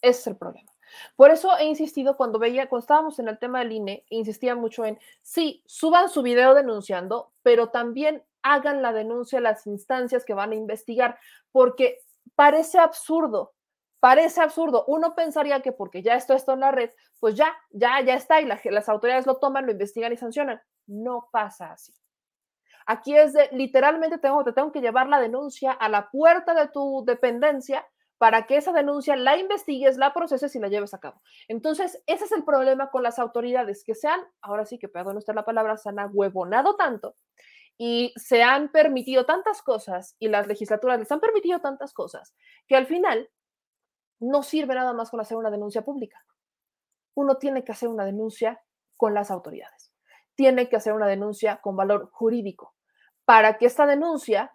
Ese es el problema. Por eso he insistido cuando veía, cuando estábamos en el tema del INE, insistía mucho en, sí, suban su video denunciando, pero también hagan la denuncia a las instancias que van a investigar, porque parece absurdo Parece absurdo. Uno pensaría que porque ya esto está en la red, pues ya, ya, ya está y la, las autoridades lo toman, lo investigan y sancionan. No pasa así. Aquí es de, literalmente tengo, te tengo que llevar la denuncia a la puerta de tu dependencia para que esa denuncia la investigues, la proceses y la lleves a cabo. Entonces, ese es el problema con las autoridades, que sean, ahora sí que perdón usted la palabra, se han ahuevonado tanto y se han permitido tantas cosas y las legislaturas les han permitido tantas cosas que al final no sirve nada más con hacer una denuncia pública. Uno tiene que hacer una denuncia con las autoridades. Tiene que hacer una denuncia con valor jurídico para que esta denuncia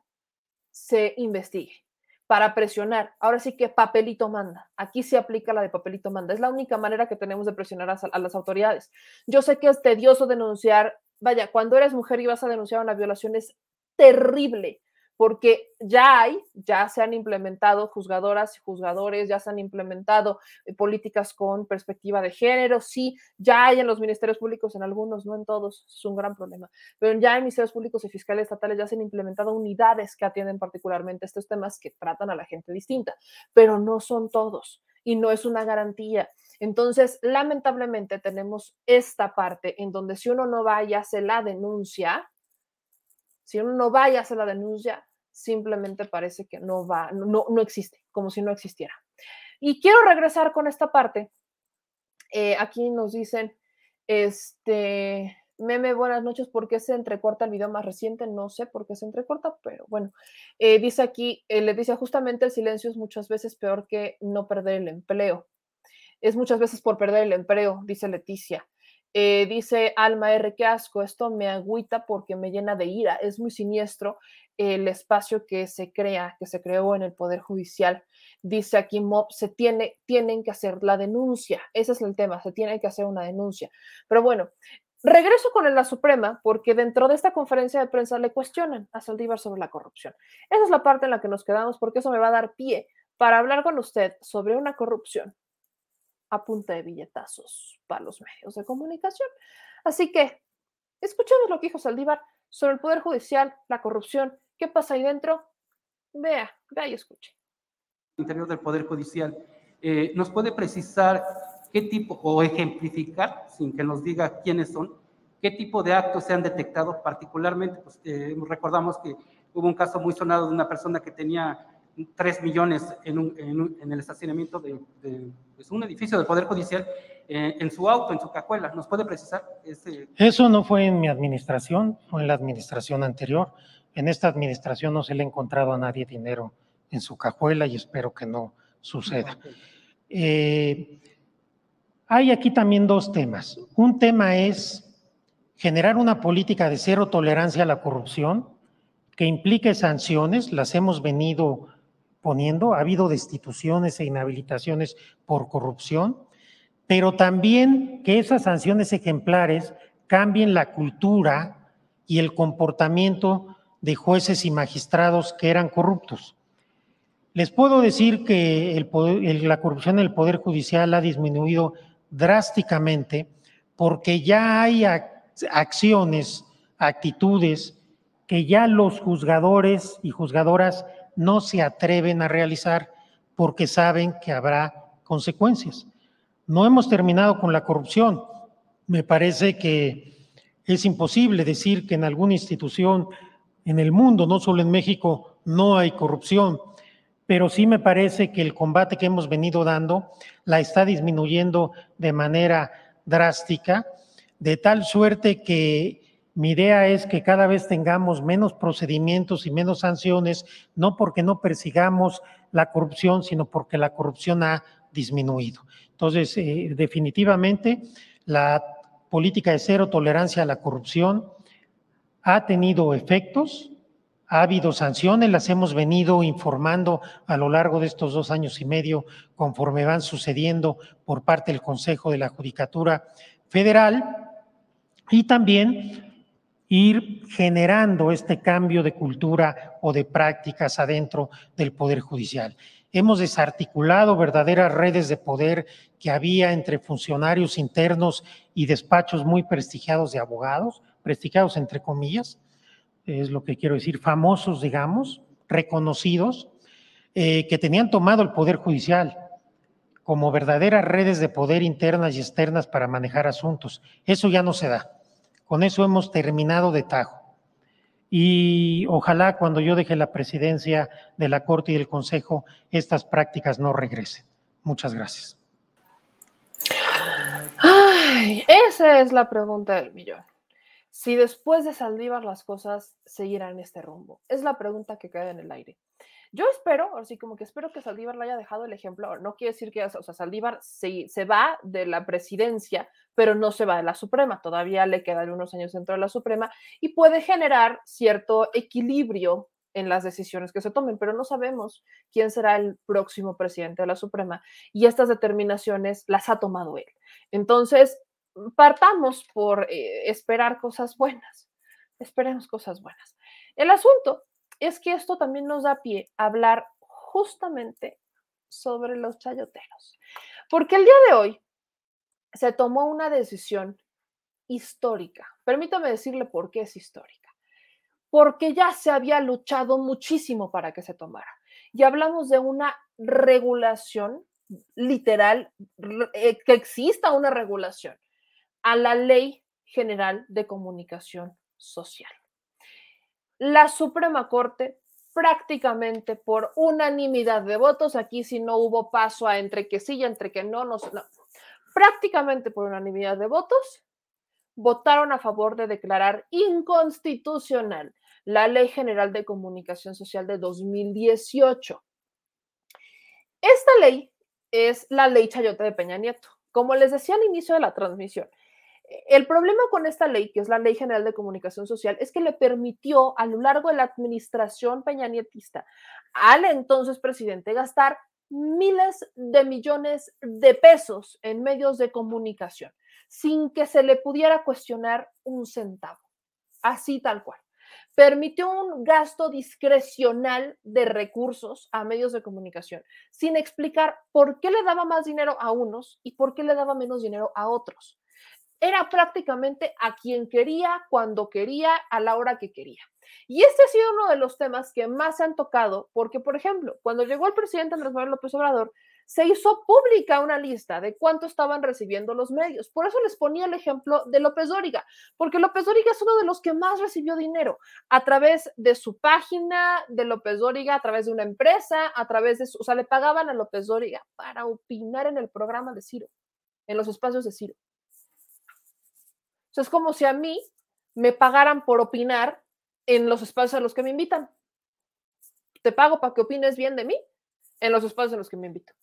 se investigue, para presionar. Ahora sí que papelito manda. Aquí se aplica la de papelito manda. Es la única manera que tenemos de presionar a, a las autoridades. Yo sé que es tedioso denunciar. Vaya, cuando eres mujer y vas a denunciar una violación es terrible porque ya hay, ya se han implementado juzgadoras y juzgadores, ya se han implementado eh, políticas con perspectiva de género, sí, ya hay en los ministerios públicos, en algunos, no en todos, es un gran problema, pero ya en ministerios públicos y fiscales estatales ya se han implementado unidades que atienden particularmente estos temas que tratan a la gente distinta, pero no son todos y no es una garantía. Entonces, lamentablemente tenemos esta parte en donde si uno no va y hace la denuncia, si uno no va y hace la denuncia, simplemente parece que no va, no, no existe, como si no existiera. Y quiero regresar con esta parte. Eh, aquí nos dicen, este, Meme, buenas noches. ¿Por qué se entrecorta el video más reciente? No sé por qué se entrecorta, pero bueno. Eh, dice aquí, eh, le dice justamente el silencio es muchas veces peor que no perder el empleo. Es muchas veces por perder el empleo, dice Leticia. Eh, dice Alma R, qué asco, esto me agüita porque me llena de ira. Es muy siniestro el espacio que se crea, que se creó en el Poder Judicial. Dice aquí Mob, se tiene, tienen que hacer la denuncia. Ese es el tema, se tiene que hacer una denuncia. Pero bueno, regreso con la Suprema porque dentro de esta conferencia de prensa le cuestionan a Saldívar sobre la corrupción. Esa es la parte en la que nos quedamos porque eso me va a dar pie para hablar con usted sobre una corrupción a punta de billetazos para los medios de comunicación. Así que escuchemos lo que dijo Saldívar sobre el Poder Judicial, la corrupción, qué pasa ahí dentro. Vea, vea y escuche. Interior del Poder Judicial, eh, ¿nos puede precisar qué tipo, o ejemplificar, sin que nos diga quiénes son, qué tipo de actos se han detectado? Particularmente, pues, eh, recordamos que hubo un caso muy sonado de una persona que tenía 3 millones en, un, en, el estacionamiento de, pues, un edificio del Poder Judicial eh, en su auto, en su cajuela. ¿Nos puede precisar? Ese... Eso no fue en mi administración, fue en la administración anterior. En esta administración no se le ha encontrado a nadie dinero en su cajuela y espero que no suceda. Eh, hay aquí también dos temas. Un tema es generar una política de cero tolerancia a la corrupción que implique sanciones, las hemos venido poniendo, ha habido destituciones e inhabilitaciones por corrupción, pero también que esas sanciones ejemplares cambien la cultura y el comportamiento de jueces y magistrados que eran corruptos. Les puedo decir que la corrupción en el Poder Judicial ha disminuido drásticamente porque ya hay acciones, actitudes que ya los juzgadores y juzgadoras no se atreven a realizar porque saben que habrá consecuencias. No hemos terminado con la corrupción. Me parece que es imposible decir que en alguna institución en el mundo, no solo en México, no hay corrupción, pero sí me parece que el combate que hemos venido dando la está disminuyendo de manera drástica, de tal suerte que mi idea es que cada vez tengamos menos procedimientos y menos sanciones, no porque no persigamos la corrupción, sino porque la corrupción ha disminuido. Entonces, eh, definitivamente, la política de cero tolerancia a la corrupción ha tenido efectos, ha habido sanciones, las hemos venido informando a lo largo de estos dos años y medio conforme van sucediendo por parte del Consejo de la Judicatura Federal y también ir generando este cambio de cultura o de prácticas adentro del Poder Judicial. Hemos desarticulado verdaderas redes de poder que había entre funcionarios internos y despachos muy prestigiados de abogados, prestigiados entre comillas, es lo que quiero decir, famosos, digamos, reconocidos, eh, que tenían tomado el Poder Judicial como verdaderas redes de poder internas y externas para manejar asuntos. Eso ya no se da. Con eso hemos terminado de tajo. Y ojalá cuando yo deje la presidencia de la Corte y del Consejo, estas prácticas no regresen. Muchas gracias. Ay, esa es la pregunta del millón. Si después de Saldívar las cosas seguirán este rumbo. Es la pregunta que queda en el aire. Yo espero, así como que espero que Saldívar le haya dejado el ejemplo. No quiere decir que, o sea, Saldívar se, se va de la presidencia, pero no se va de la Suprema. Todavía le quedan unos años dentro de la Suprema y puede generar cierto equilibrio en las decisiones que se tomen, pero no sabemos quién será el próximo presidente de la Suprema y estas determinaciones las ha tomado él. Entonces, partamos por eh, esperar cosas buenas. Esperemos cosas buenas. El asunto es que esto también nos da pie a hablar justamente sobre los chayoteros. Porque el día de hoy se tomó una decisión histórica. Permítame decirle por qué es histórica. Porque ya se había luchado muchísimo para que se tomara. Y hablamos de una regulación literal, eh, que exista una regulación a la Ley General de Comunicación Social la Suprema Corte prácticamente por unanimidad de votos, aquí si no hubo paso a entre que sí y entre que no, no, prácticamente por unanimidad de votos, votaron a favor de declarar inconstitucional la Ley General de Comunicación Social de 2018. Esta ley es la ley Chayote de Peña Nieto. Como les decía al inicio de la transmisión, el problema con esta ley, que es la Ley General de Comunicación Social, es que le permitió a lo largo de la administración peñanietista al entonces presidente gastar miles de millones de pesos en medios de comunicación sin que se le pudiera cuestionar un centavo. Así tal cual permitió un gasto discrecional de recursos a medios de comunicación, sin explicar por qué le daba más dinero a unos y por qué le daba menos dinero a otros. Era prácticamente a quien quería, cuando quería, a la hora que quería. Y este ha sido uno de los temas que más se han tocado, porque, por ejemplo, cuando llegó el presidente Andrés Manuel López Obrador, se hizo pública una lista de cuánto estaban recibiendo los medios. Por eso les ponía el ejemplo de López Dóriga, porque López Dóriga es uno de los que más recibió dinero a través de su página de López Dóriga, a través de una empresa, a través de su, o sea, le pagaban a López Dóriga para opinar en el programa de Ciro, en los espacios de Ciro. O sea, es como si a mí me pagaran por opinar en los espacios a los que me invitan. Te pago para que opines bien de mí en los espacios a los que me invito.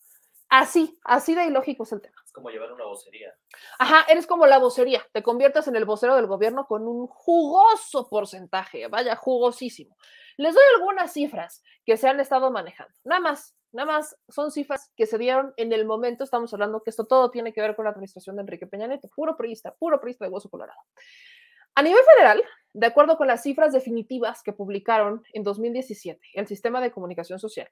Así, así de ilógico es el tema. Es como llevar una vocería. Ajá, eres como la vocería. Te conviertes en el vocero del gobierno con un jugoso porcentaje, vaya, jugosísimo. Les doy algunas cifras que se han estado manejando. Nada más, nada más son cifras que se dieron en el momento. Estamos hablando que esto todo tiene que ver con la administración de Enrique Peña Nieto, puro priista, puro priista de hueso colorado. A nivel federal, de acuerdo con las cifras definitivas que publicaron en 2017 el Sistema de Comunicación Social,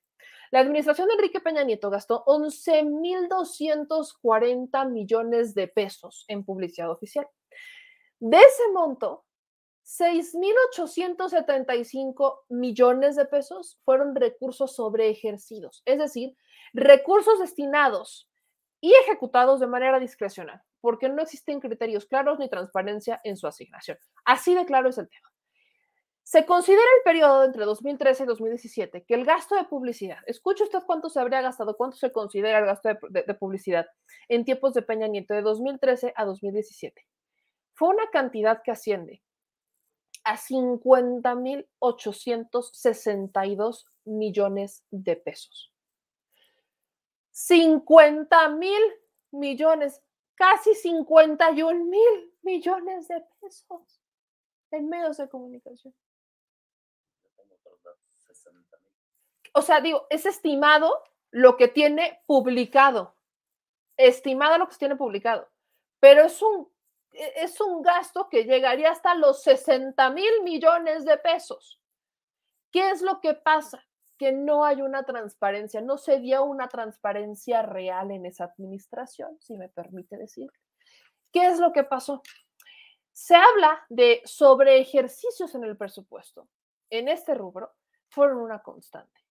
la administración de Enrique Peña Nieto gastó 11.240 millones de pesos en publicidad oficial. De ese monto, 6.875 millones de pesos fueron recursos sobre ejercidos, es decir, recursos destinados y ejecutados de manera discrecional, porque no existen criterios claros ni transparencia en su asignación. Así de claro es el tema. Se considera el periodo entre 2013 y 2017 que el gasto de publicidad, escuche usted cuánto se habría gastado, cuánto se considera el gasto de, de, de publicidad en tiempos de Peña Nieto de 2013 a 2017. Fue una cantidad que asciende a 50.862 millones de pesos. 50 mil millones, casi 51 mil millones de pesos en medios de comunicación. O sea, digo, es estimado lo que tiene publicado, estimado lo que se tiene publicado, pero es un, es un gasto que llegaría hasta los 60 mil millones de pesos. ¿Qué es lo que pasa? que no hay una transparencia, no se dio una transparencia real en esa administración, si me permite decir. ¿Qué es lo que pasó? Se habla de sobre ejercicios en el presupuesto. En este rubro fueron una constante.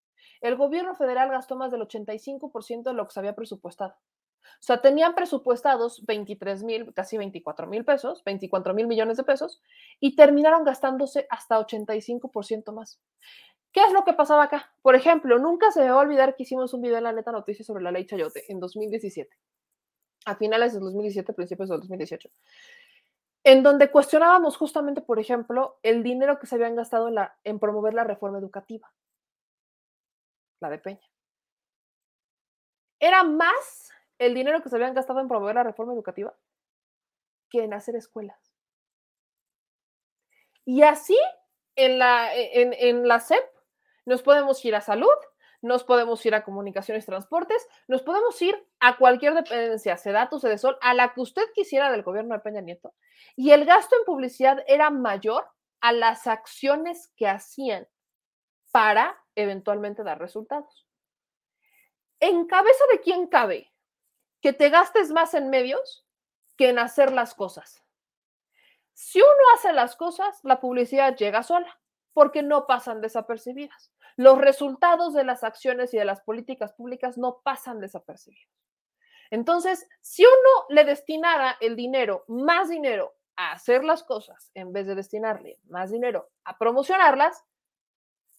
El gobierno federal gastó más del 85% de lo que se había presupuestado. O sea, tenían presupuestados 23 mil, casi 24 mil pesos, 24 mil millones de pesos, y terminaron gastándose hasta 85% más. ¿Qué es lo que pasaba acá? Por ejemplo, nunca se me va a olvidar que hicimos un video en la neta noticias sobre la ley Chayote en 2017, a finales de 2017, principios de 2018, en donde cuestionábamos justamente, por ejemplo, el dinero que se habían gastado en, la, en promover la reforma educativa, la de Peña. Era más el dinero que se habían gastado en promover la reforma educativa que en hacer escuelas. Y así en la, en, en la SEP nos podemos ir a salud, nos podemos ir a comunicaciones, transportes, nos podemos ir a cualquier dependencia, Sedatus, Sedesol, a la que usted quisiera del gobierno de Peña Nieto. Y el gasto en publicidad era mayor a las acciones que hacían para eventualmente dar resultados. ¿En cabeza de quién cabe que te gastes más en medios que en hacer las cosas? Si uno hace las cosas, la publicidad llega sola porque no pasan desapercibidas. Los resultados de las acciones y de las políticas públicas no pasan desapercibidos. Entonces, si uno le destinara el dinero, más dinero, a hacer las cosas, en vez de destinarle más dinero a promocionarlas,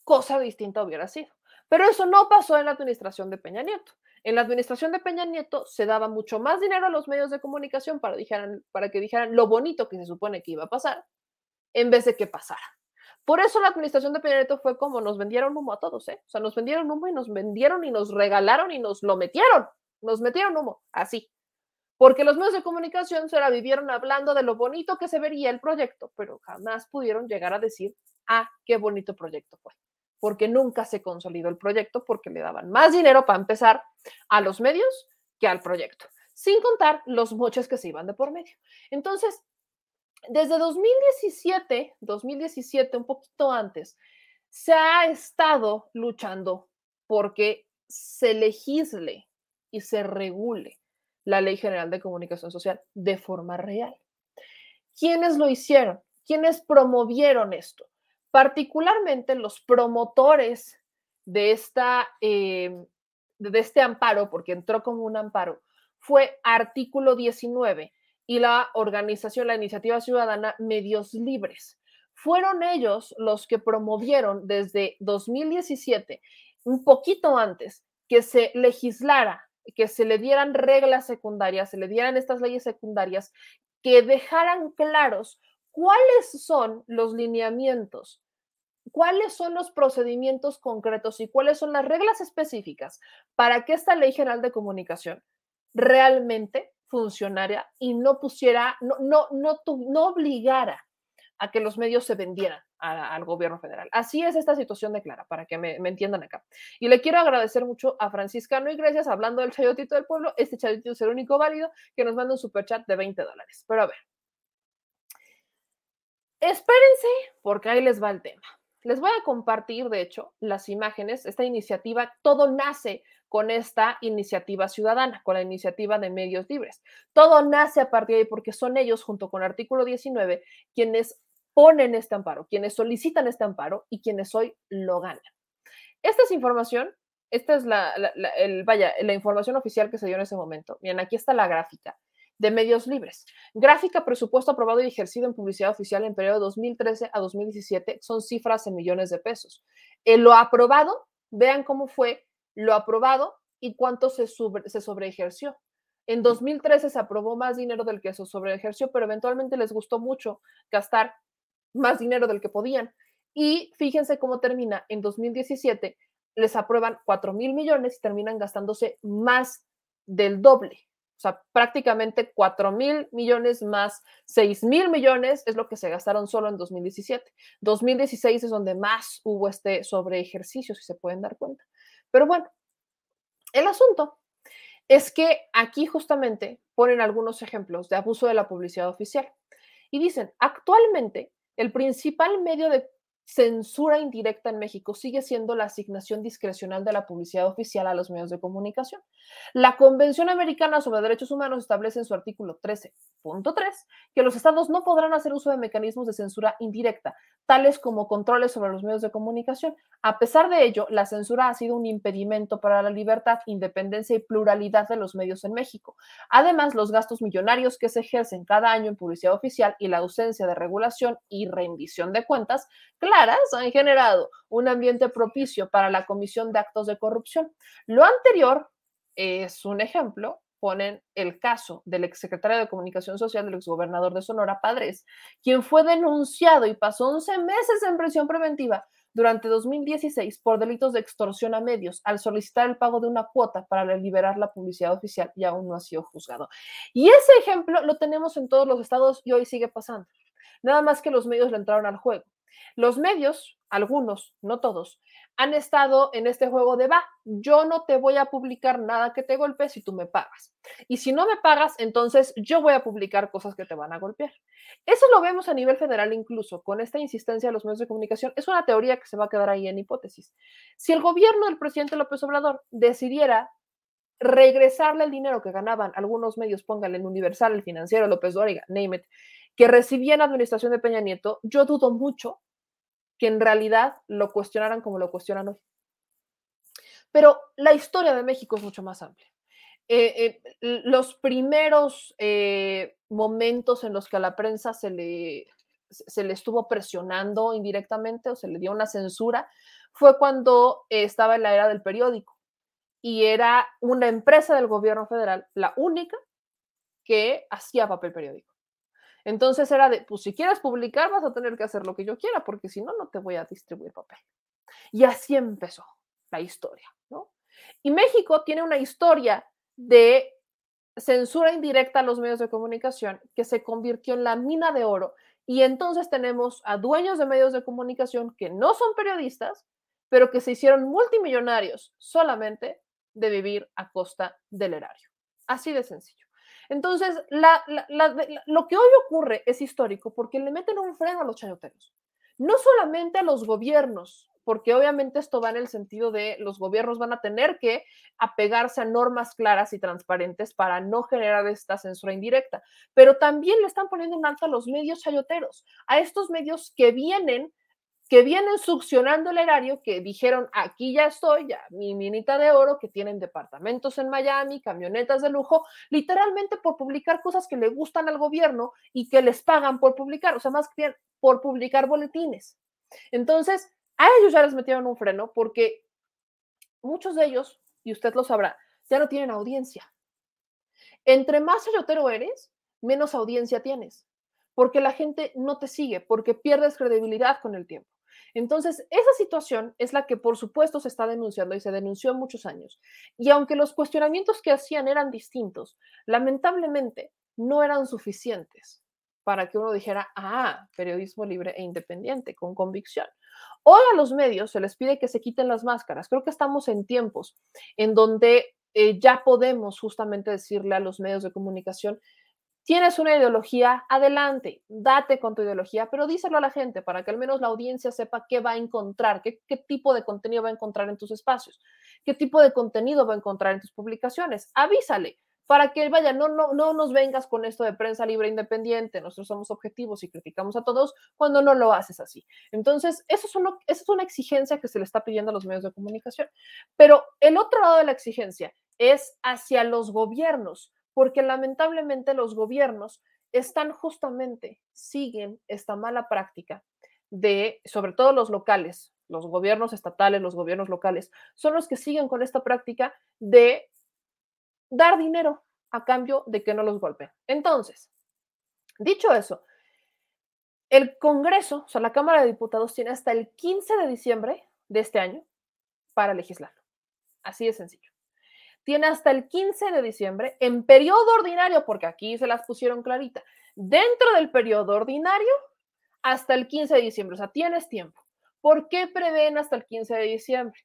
cosa distinta hubiera sido. Pero eso no pasó en la administración de Peña Nieto. En la administración de Peña Nieto se daba mucho más dinero a los medios de comunicación para, dijeran, para que dijeran lo bonito que se supone que iba a pasar, en vez de que pasara. Por eso la administración de Peña Nieto fue como nos vendieron humo a todos, ¿eh? O sea, nos vendieron humo y nos vendieron y nos regalaron y nos lo metieron, nos metieron humo, así. Porque los medios de comunicación se la vivieron hablando de lo bonito que se vería el proyecto, pero jamás pudieron llegar a decir, ah, qué bonito proyecto fue. Porque nunca se consolidó el proyecto porque le daban más dinero para empezar a los medios que al proyecto, sin contar los moches que se iban de por medio. Entonces, desde 2017, 2017, un poquito antes, se ha estado luchando porque se legisle y se regule la Ley General de Comunicación Social de forma real. ¿Quiénes lo hicieron? ¿Quiénes promovieron esto? Particularmente los promotores de, esta, eh, de este amparo, porque entró como un amparo, fue artículo 19 y la organización, la iniciativa ciudadana Medios Libres. Fueron ellos los que promovieron desde 2017, un poquito antes, que se legislara, que se le dieran reglas secundarias, se le dieran estas leyes secundarias que dejaran claros cuáles son los lineamientos, cuáles son los procedimientos concretos y cuáles son las reglas específicas para que esta ley general de comunicación realmente funcionara y no pusiera, no, no, no, no obligara a que los medios se vendieran al gobierno federal. Así es esta situación de Clara, para que me, entiendan acá. Y le quiero agradecer mucho a Franciscano Iglesias, hablando del chayotito del pueblo. Este chayotito es el único válido que nos manda un superchat de 20 dólares. Pero a ver, espérense, porque ahí les va el tema. Les voy a compartir, de hecho, las imágenes. Esta iniciativa, todo nace con esta iniciativa ciudadana, con la iniciativa de medios libres. Todo nace a partir de ahí porque son ellos, junto con el artículo 19, quienes ponen este amparo, quienes solicitan este amparo y quienes hoy lo ganan. Esta es información, esta es la, el, vaya, la información oficial que se dio en ese momento. Bien, aquí está la gráfica de medios libres. Gráfica, presupuesto aprobado y ejercido en publicidad oficial en periodo 2013 a 2017, son cifras en millones de pesos. En lo aprobado, vean cómo fue lo aprobado y cuánto se, se sobreejerció. En 2013 se aprobó más dinero del que se sobreejerció, pero eventualmente les gustó mucho gastar más dinero del que podían. Y fíjense cómo termina. En 2017 les aprueban 4 mil millones y terminan gastándose más del doble. O sea, prácticamente 4 mil millones más 6 mil millones es lo que se gastaron solo en 2017. 2016 es donde más hubo este sobreejercicio, si se pueden dar cuenta. Pero bueno, el asunto es que aquí justamente ponen algunos ejemplos de abuso de la publicidad oficial y dicen, actualmente el principal medio de censura indirecta en México sigue siendo la asignación discrecional de la publicidad oficial a los medios de comunicación. La Convención Americana sobre Derechos Humanos establece en su artículo 13.3 que los estados no podrán hacer uso de mecanismos de censura indirecta, tales como controles sobre los medios de comunicación. A pesar de ello, la censura ha sido un impedimento para la libertad, independencia y pluralidad de los medios en México. Además, los gastos millonarios que se ejercen cada año en publicidad oficial y la ausencia de regulación y rendición de cuentas, han generado un ambiente propicio para la comisión de actos de corrupción. Lo anterior es un ejemplo, ponen el caso del exsecretario de Comunicación Social del exgobernador de Sonora, Padres, quien fue denunciado y pasó 11 meses en prisión preventiva durante 2016 por delitos de extorsión a medios al solicitar el pago de una cuota para liberar la publicidad oficial y aún no ha sido juzgado. Y ese ejemplo lo tenemos en todos los estados y hoy sigue pasando. Nada más que los medios le entraron al juego. Los medios, algunos, no todos, han estado en este juego de va, yo no te voy a publicar nada que te golpee si tú me pagas. Y si no me pagas, entonces yo voy a publicar cosas que te van a golpear. Eso lo vemos a nivel federal incluso, con esta insistencia de los medios de comunicación. Es una teoría que se va a quedar ahí en hipótesis. Si el gobierno del presidente López Obrador decidiera regresarle el dinero que ganaban algunos medios, póngale en Universal, el financiero, López Dóriga, name it, que recibían administración de Peña Nieto, yo dudo mucho que en realidad lo cuestionaran como lo cuestionan hoy. Pero la historia de México es mucho más amplia. Eh, eh, los primeros eh, momentos en los que a la prensa se le, se le estuvo presionando indirectamente o se le dio una censura fue cuando estaba en la era del periódico y era una empresa del gobierno federal, la única que hacía papel periódico. Entonces era de, pues si quieres publicar vas a tener que hacer lo que yo quiera, porque si no, no te voy a distribuir papel. Y así empezó la historia, ¿no? Y México tiene una historia de censura indirecta a los medios de comunicación que se convirtió en la mina de oro. Y entonces tenemos a dueños de medios de comunicación que no son periodistas, pero que se hicieron multimillonarios solamente de vivir a costa del erario. Así de sencillo. Entonces, lo que hoy ocurre es histórico porque le meten un freno a los chayoteros. No solamente a los gobiernos porque obviamente esto va en el sentido de los gobiernos van a tener que apegarse a normas claras y transparentes para no generar esta censura indirecta, pero también le están poniendo en alto a los medios chayoteros, a estos medios que vienen que vienen succionando el erario, que dijeron, aquí ya estoy, ya mi minita de oro, que tienen departamentos en Miami, camionetas de lujo, literalmente por publicar cosas que le gustan al gobierno y que les pagan por publicar, o sea, más bien por publicar boletines. Entonces, a ellos ya les metieron un freno porque muchos de ellos, y usted lo sabrá, ya no tienen audiencia. Entre más chayotero eres, menos audiencia tienes, porque la gente no te sigue, porque pierdes credibilidad con el tiempo. Entonces, esa situación es la que por supuesto se está denunciando y se denunció muchos años. Y aunque los cuestionamientos que hacían eran distintos, lamentablemente no eran suficientes para que uno dijera, ah, periodismo libre e independiente, con convicción. Hoy a los medios se les pide que se quiten las máscaras. Creo que estamos en tiempos en donde eh, ya podemos justamente decirle a los medios de comunicación, tienes una ideología, adelante, date con tu ideología, pero díselo a la gente para que al menos la audiencia sepa qué va a encontrar, qué, tipo de contenido va a encontrar en tus espacios, qué tipo de contenido va a encontrar en tus publicaciones. Avísale para que vaya, no, no, no nos vengas con esto de prensa libre independiente, nosotros somos objetivos y criticamos a todos cuando no lo haces así. Entonces, eso es, es una exigencia que se le está pidiendo a los medios de comunicación. Pero el otro lado de la exigencia es hacia los gobiernos, porque lamentablemente los gobiernos están justamente, siguen esta mala práctica de, sobre todo los locales, los gobiernos estatales, los gobiernos locales, son los que siguen con esta práctica de dar dinero a cambio de que no los golpeen. Entonces, dicho eso, el Congreso, o sea, la Cámara de Diputados tiene hasta el 15 de diciembre de este año para legislar. Así de sencillo. Tiene hasta el 15 de diciembre en periodo ordinario, porque aquí se las pusieron clarita, dentro del periodo ordinario hasta el 15 de diciembre. O sea, tienes tiempo. ¿Por qué prevén hasta el 15 de diciembre?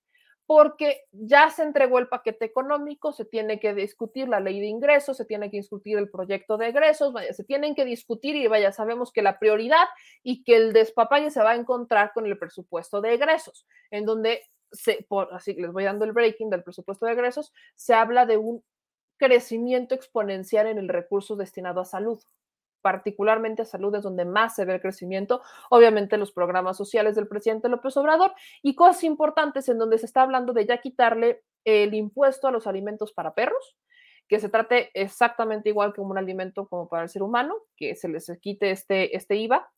porque ya se entregó el paquete económico, se tiene que discutir la ley de ingresos, se tiene que discutir el proyecto de egresos, vaya, se tienen que discutir y vaya, sabemos que la prioridad y que el despapalle se va a encontrar con el presupuesto de egresos, en donde se, por, así les voy dando el breaking del presupuesto de egresos, se habla de un crecimiento exponencial en el recurso destinado a salud particularmente a salud es donde más se ve el crecimiento, obviamente los programas sociales del presidente López Obrador y cosas importantes en donde se está hablando de ya quitarle el impuesto a los alimentos para perros, que se trate exactamente igual que un alimento como para el ser humano, que se les quite este, este IVA.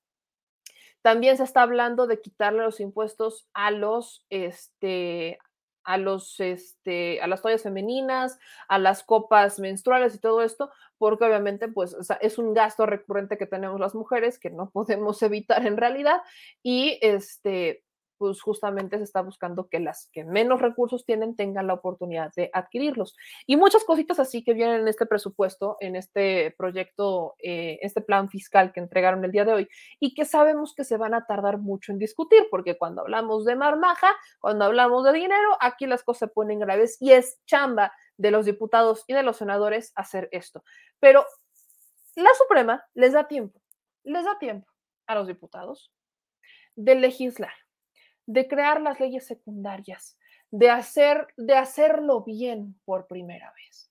También se está hablando de quitarle los impuestos a los, este, a los, este, a las toallas femeninas, a las copas menstruales y todo esto, porque obviamente pues es un gasto recurrente que tenemos las mujeres que no podemos evitar en realidad y este pues justamente se está buscando que las que menos recursos tienen tengan la oportunidad de adquirirlos. Y muchas cositas así que vienen en este presupuesto, en este proyecto, eh, este plan fiscal que entregaron el día de hoy y que sabemos que se van a tardar mucho en discutir, porque cuando hablamos de marmaja, cuando hablamos de dinero, aquí las cosas se ponen graves y es chamba de los diputados y de los senadores hacer esto. Pero la Suprema les da tiempo, les da tiempo a los diputados de legislar de crear las leyes secundarias, de, hacer, de hacerlo bien por primera vez,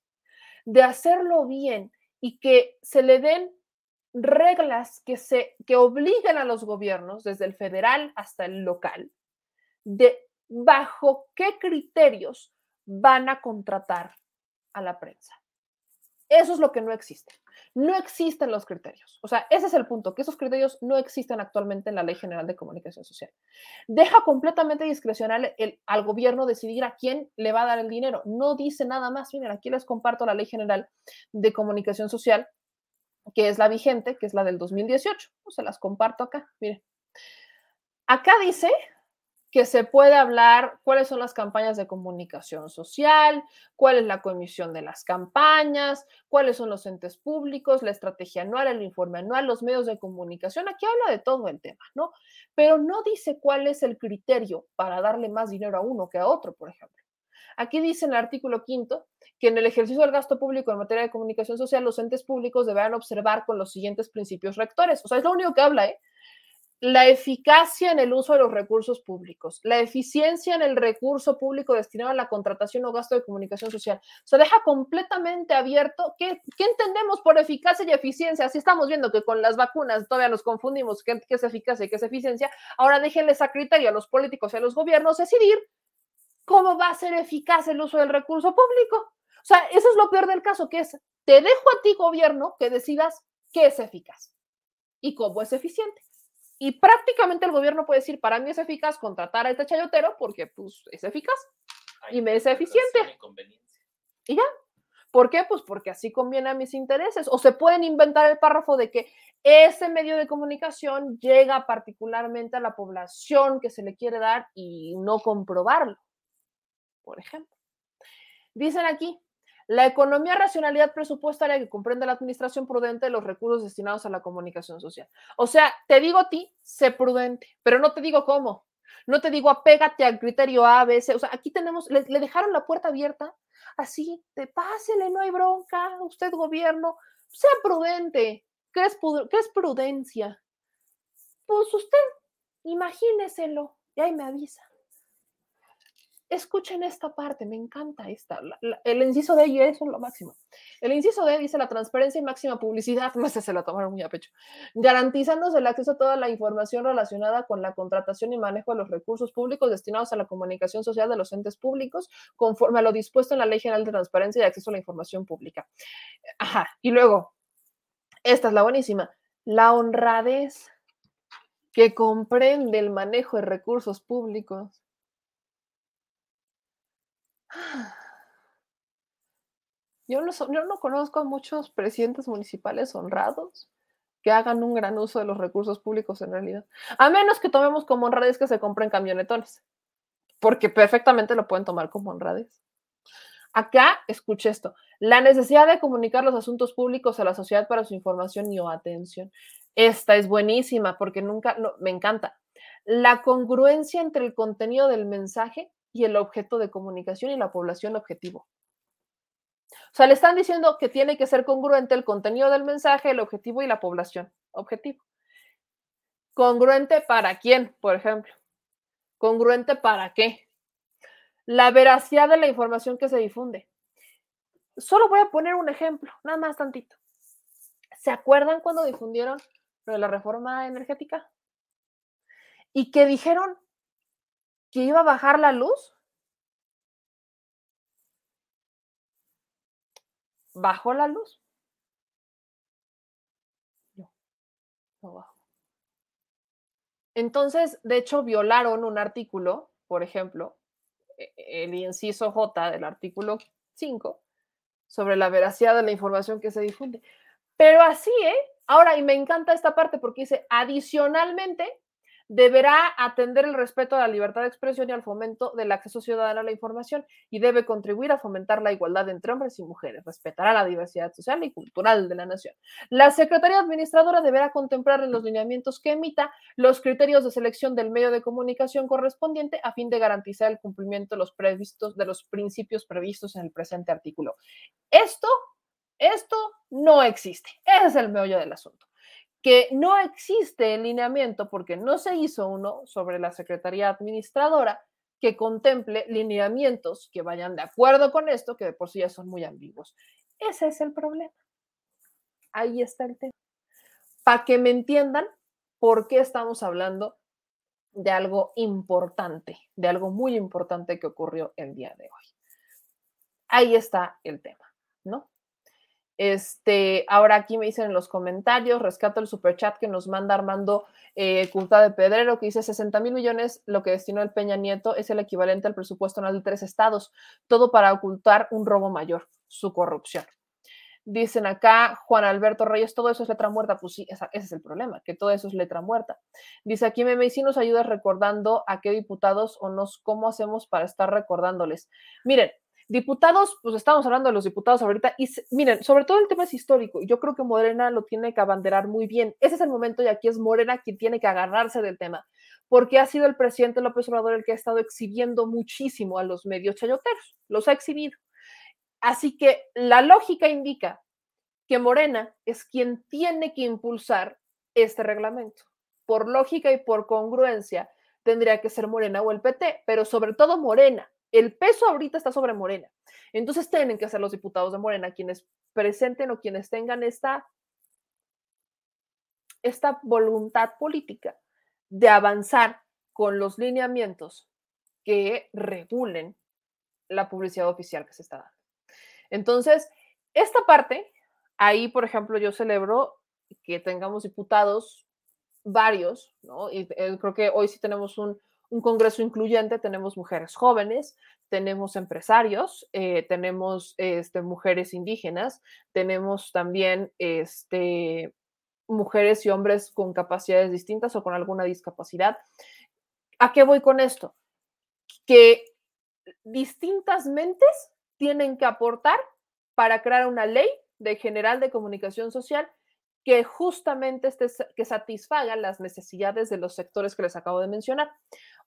de hacerlo bien y que se le den reglas que, se, que obliguen a los gobiernos, desde el federal hasta el local, de bajo qué criterios van a contratar a la prensa. Eso es lo que no existe. No existen los criterios. O sea, ese es el punto, que esos criterios no existen actualmente en la Ley General de Comunicación Social. Deja completamente discrecional al gobierno decidir a quién le va a dar el dinero. No dice nada más. Miren, aquí les comparto la Ley General de Comunicación Social, que es la vigente, que es la del 2018. Se las comparto acá. Miren. Acá dice que se puede hablar cuáles son las campañas de comunicación social, cuál es la comisión de las campañas, cuáles son los entes públicos, la estrategia anual, el informe anual, los medios de comunicación. Aquí habla de todo el tema, ¿no? Pero no dice cuál es el criterio para darle más dinero a uno que a otro, por ejemplo. Aquí dice en el artículo quinto que en el ejercicio del gasto público en materia de comunicación social, los entes públicos deberán observar con los siguientes principios rectores. O sea, es lo único que habla, ¿eh? La eficacia en el uso de los recursos públicos, la eficiencia en el recurso público destinado a la contratación o gasto de comunicación social. Se deja completamente abierto qué, qué entendemos por eficacia y eficiencia. Así estamos viendo que con las vacunas todavía nos confundimos qué, qué es eficacia y qué es eficiencia. Ahora déjenles a criterio a los políticos y a los gobiernos decidir cómo va a ser eficaz el uso del recurso público. O sea, eso es lo peor del caso, que es, te dejo a ti gobierno que decidas qué es eficaz y cómo es eficiente. Y prácticamente el gobierno puede decir, para mí es eficaz contratar a este chayotero porque pues es eficaz y me es eficiente. Y ya. ¿Por qué? Pues porque así conviene a mis intereses. O se pueden inventar el párrafo de que ese medio de comunicación llega particularmente a la población que se le quiere dar y no comprobarlo, por ejemplo. Dicen aquí, la economía racionalidad presupuestaria que comprende la administración prudente de los recursos destinados a la comunicación social. O sea, te digo a ti, sé prudente, pero no te digo cómo. No te digo apégate al criterio A, B, C. O sea, aquí tenemos, le, dejaron la puerta abierta, así, te pásele, no hay bronca, usted gobierno, sea prudente. ¿Qué es, qué es prudencia? Pues usted, imagíneselo, y ahí me avisa escuchen esta parte, me encanta esta. El inciso de ella es lo máximo. El inciso de dice la transparencia y máxima publicidad, no sé, se la tomaron muy a pecho, garantizándose el acceso a toda la información relacionada con la contratación y manejo de los recursos públicos destinados a la comunicación social de los entes públicos, conforme a lo dispuesto en la Ley General de Transparencia y Acceso a la Información Pública. Ajá, y luego, esta es la buenísima, la honradez que comprende el manejo de recursos públicos yo no, conozco a muchos presidentes municipales honrados que hagan un gran uso de los recursos públicos en realidad. A menos que tomemos como honradez que se compren camionetones, porque perfectamente lo pueden tomar como honradez. Acá, escuche esto, la necesidad de comunicar los asuntos públicos a la sociedad para su información y o atención. Esta es buenísima porque nunca, no, me encanta. La congruencia entre el contenido del mensaje y el objeto de comunicación y la población objetivo. O sea, le están diciendo que tiene que ser congruente el contenido del mensaje, el objetivo y la población objetivo. Congruente para quién, por ejemplo. Congruente para qué. La veracidad de la información que se difunde. Solo voy a poner un ejemplo, nada más tantito. ¿Se acuerdan cuando difundieron lo de la reforma energética? Y que dijeron que iba a bajar la luz, bajó la luz. No, no bajó. Entonces, de hecho, violaron un artículo, por ejemplo, e, el inciso J del artículo 5, sobre la veracidad de la información que se difunde. Pero así, ¿eh? Ahora, y me encanta esta parte porque dice, adicionalmente, deberá atender el respeto a la libertad de expresión y al fomento del acceso ciudadano a la información y debe contribuir a fomentar la igualdad entre hombres y mujeres, respetará la diversidad social y cultural de la nación. La Secretaría Administradora deberá contemplar en los lineamientos que emita los criterios de selección del medio de comunicación correspondiente a fin de garantizar el cumplimiento de los, previstos, de los principios previstos en el presente artículo. Esto, esto no existe. Ese es el meollo del asunto que no existe el lineamiento porque no se hizo uno sobre la Secretaría Administradora que contemple lineamientos que vayan de acuerdo con esto, que de por sí ya son muy ambiguos. Ese es el problema. Ahí está el tema. Para que me entiendan por qué estamos hablando de algo importante, de algo muy importante que ocurrió el día de hoy. Ahí está el tema. Este, ahora aquí me dicen en los comentarios, rescato el superchat que nos manda Armando eh, de Pedrero, que dice 60 mil millones, lo que destinó el Peña Nieto es el equivalente al presupuesto anual de tres estados, todo para ocultar un robo mayor, su corrupción. Dicen acá, Juan Alberto Reyes, todo eso es letra muerta. Pues sí, ese es el problema, que todo eso es letra muerta. Dice aquí, Meme, si nos ayudas recordando a qué diputados o nos, cómo hacemos para estar recordándoles. Miren, diputados, pues estamos hablando de los diputados ahorita, y miren, sobre todo el tema es histórico, yo creo que Morena lo tiene que abanderar muy bien. Ese es el momento y aquí es Morena quien tiene que agarrarse del tema, porque ha sido el presidente López Obrador el que ha estado exhibiendo muchísimo a los medios chayoteros, los ha exhibido. Así que la lógica indica que Morena es quien tiene que impulsar este reglamento. Por lógica y por congruencia, tendría que ser Morena o el PT, pero sobre todo Morena. El peso ahorita está sobre Morena. Entonces tienen que ser los diputados de Morena quienes presenten o quienes tengan esta, esta voluntad política de avanzar con los lineamientos que regulen la publicidad oficial que se está dando. Entonces, esta parte, ahí, por ejemplo, yo celebro que tengamos diputados varios, ¿no? Y eh, creo que hoy sí tenemos un, congreso incluyente, tenemos mujeres jóvenes, tenemos empresarios, eh, tenemos este, mujeres indígenas, tenemos también este, mujeres y hombres con capacidades distintas o con alguna discapacidad. ¿A qué voy con esto? Que distintas mentes tienen que aportar para crear una ley de general de comunicación social que justamente esté, que satisfaga las necesidades de los sectores que les acabo de mencionar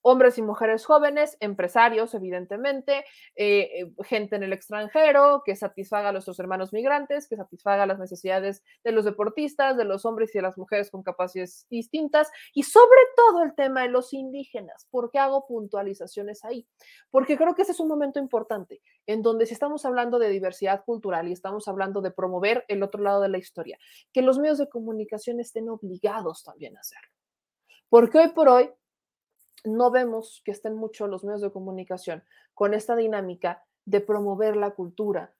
hombres y mujeres jóvenes, empresarios, evidentemente, eh, eh, gente en el extranjero, que satisfaga a nuestros hermanos migrantes, que satisfaga las necesidades de los deportistas, de los hombres y de las mujeres con capacidades distintas, y sobre todo el tema de los indígenas. ¿Por qué hago puntualizaciones ahí? Porque creo que ese es un momento importante, en donde si estamos hablando de diversidad cultural y estamos hablando de promover el otro lado de la historia, que los medios de comunicación estén obligados también a hacerlo. Porque hoy por hoy no vemos que estén mucho los medios de comunicación con esta dinámica de promover la cultura,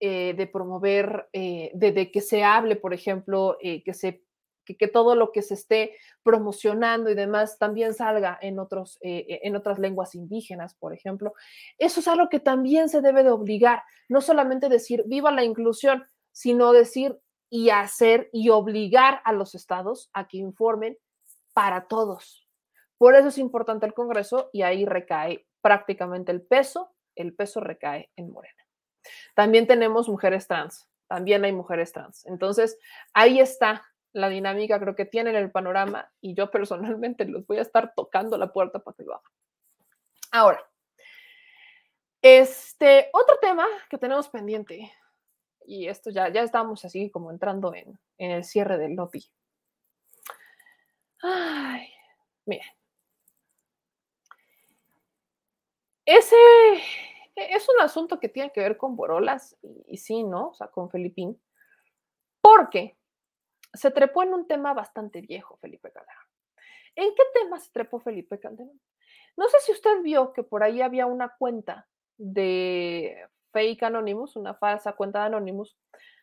eh, de promover, eh, de, que se hable, por ejemplo, eh, que, se, que, todo lo que se esté promocionando y demás también salga en, otros, en otras lenguas indígenas, por ejemplo. Eso es algo que también se debe de obligar, no solamente decir viva la inclusión, sino decir y hacer y obligar a los estados a que informen para todos, por eso es importante el Congreso y ahí recae prácticamente el peso, el peso recae en Morena. También tenemos mujeres trans, también hay mujeres trans. Entonces, ahí está la dinámica, creo que tienen el panorama y yo personalmente los voy a estar tocando la puerta para que lo hagan. Ahora, este otro tema que tenemos pendiente, y esto ya, ya estamos así como entrando en, el cierre del lobby. Ay, miren, Ese e, es un asunto que tiene que ver con Borolas y, sí, ¿no? O sea, con Felipín. Porque se trepó en un tema bastante viejo, Felipe Calderón. ¿En qué tema se trepó Felipe Calderón? No sé si usted vio que por ahí había una cuenta de Fake Anonymous, una falsa cuenta de Anonymous,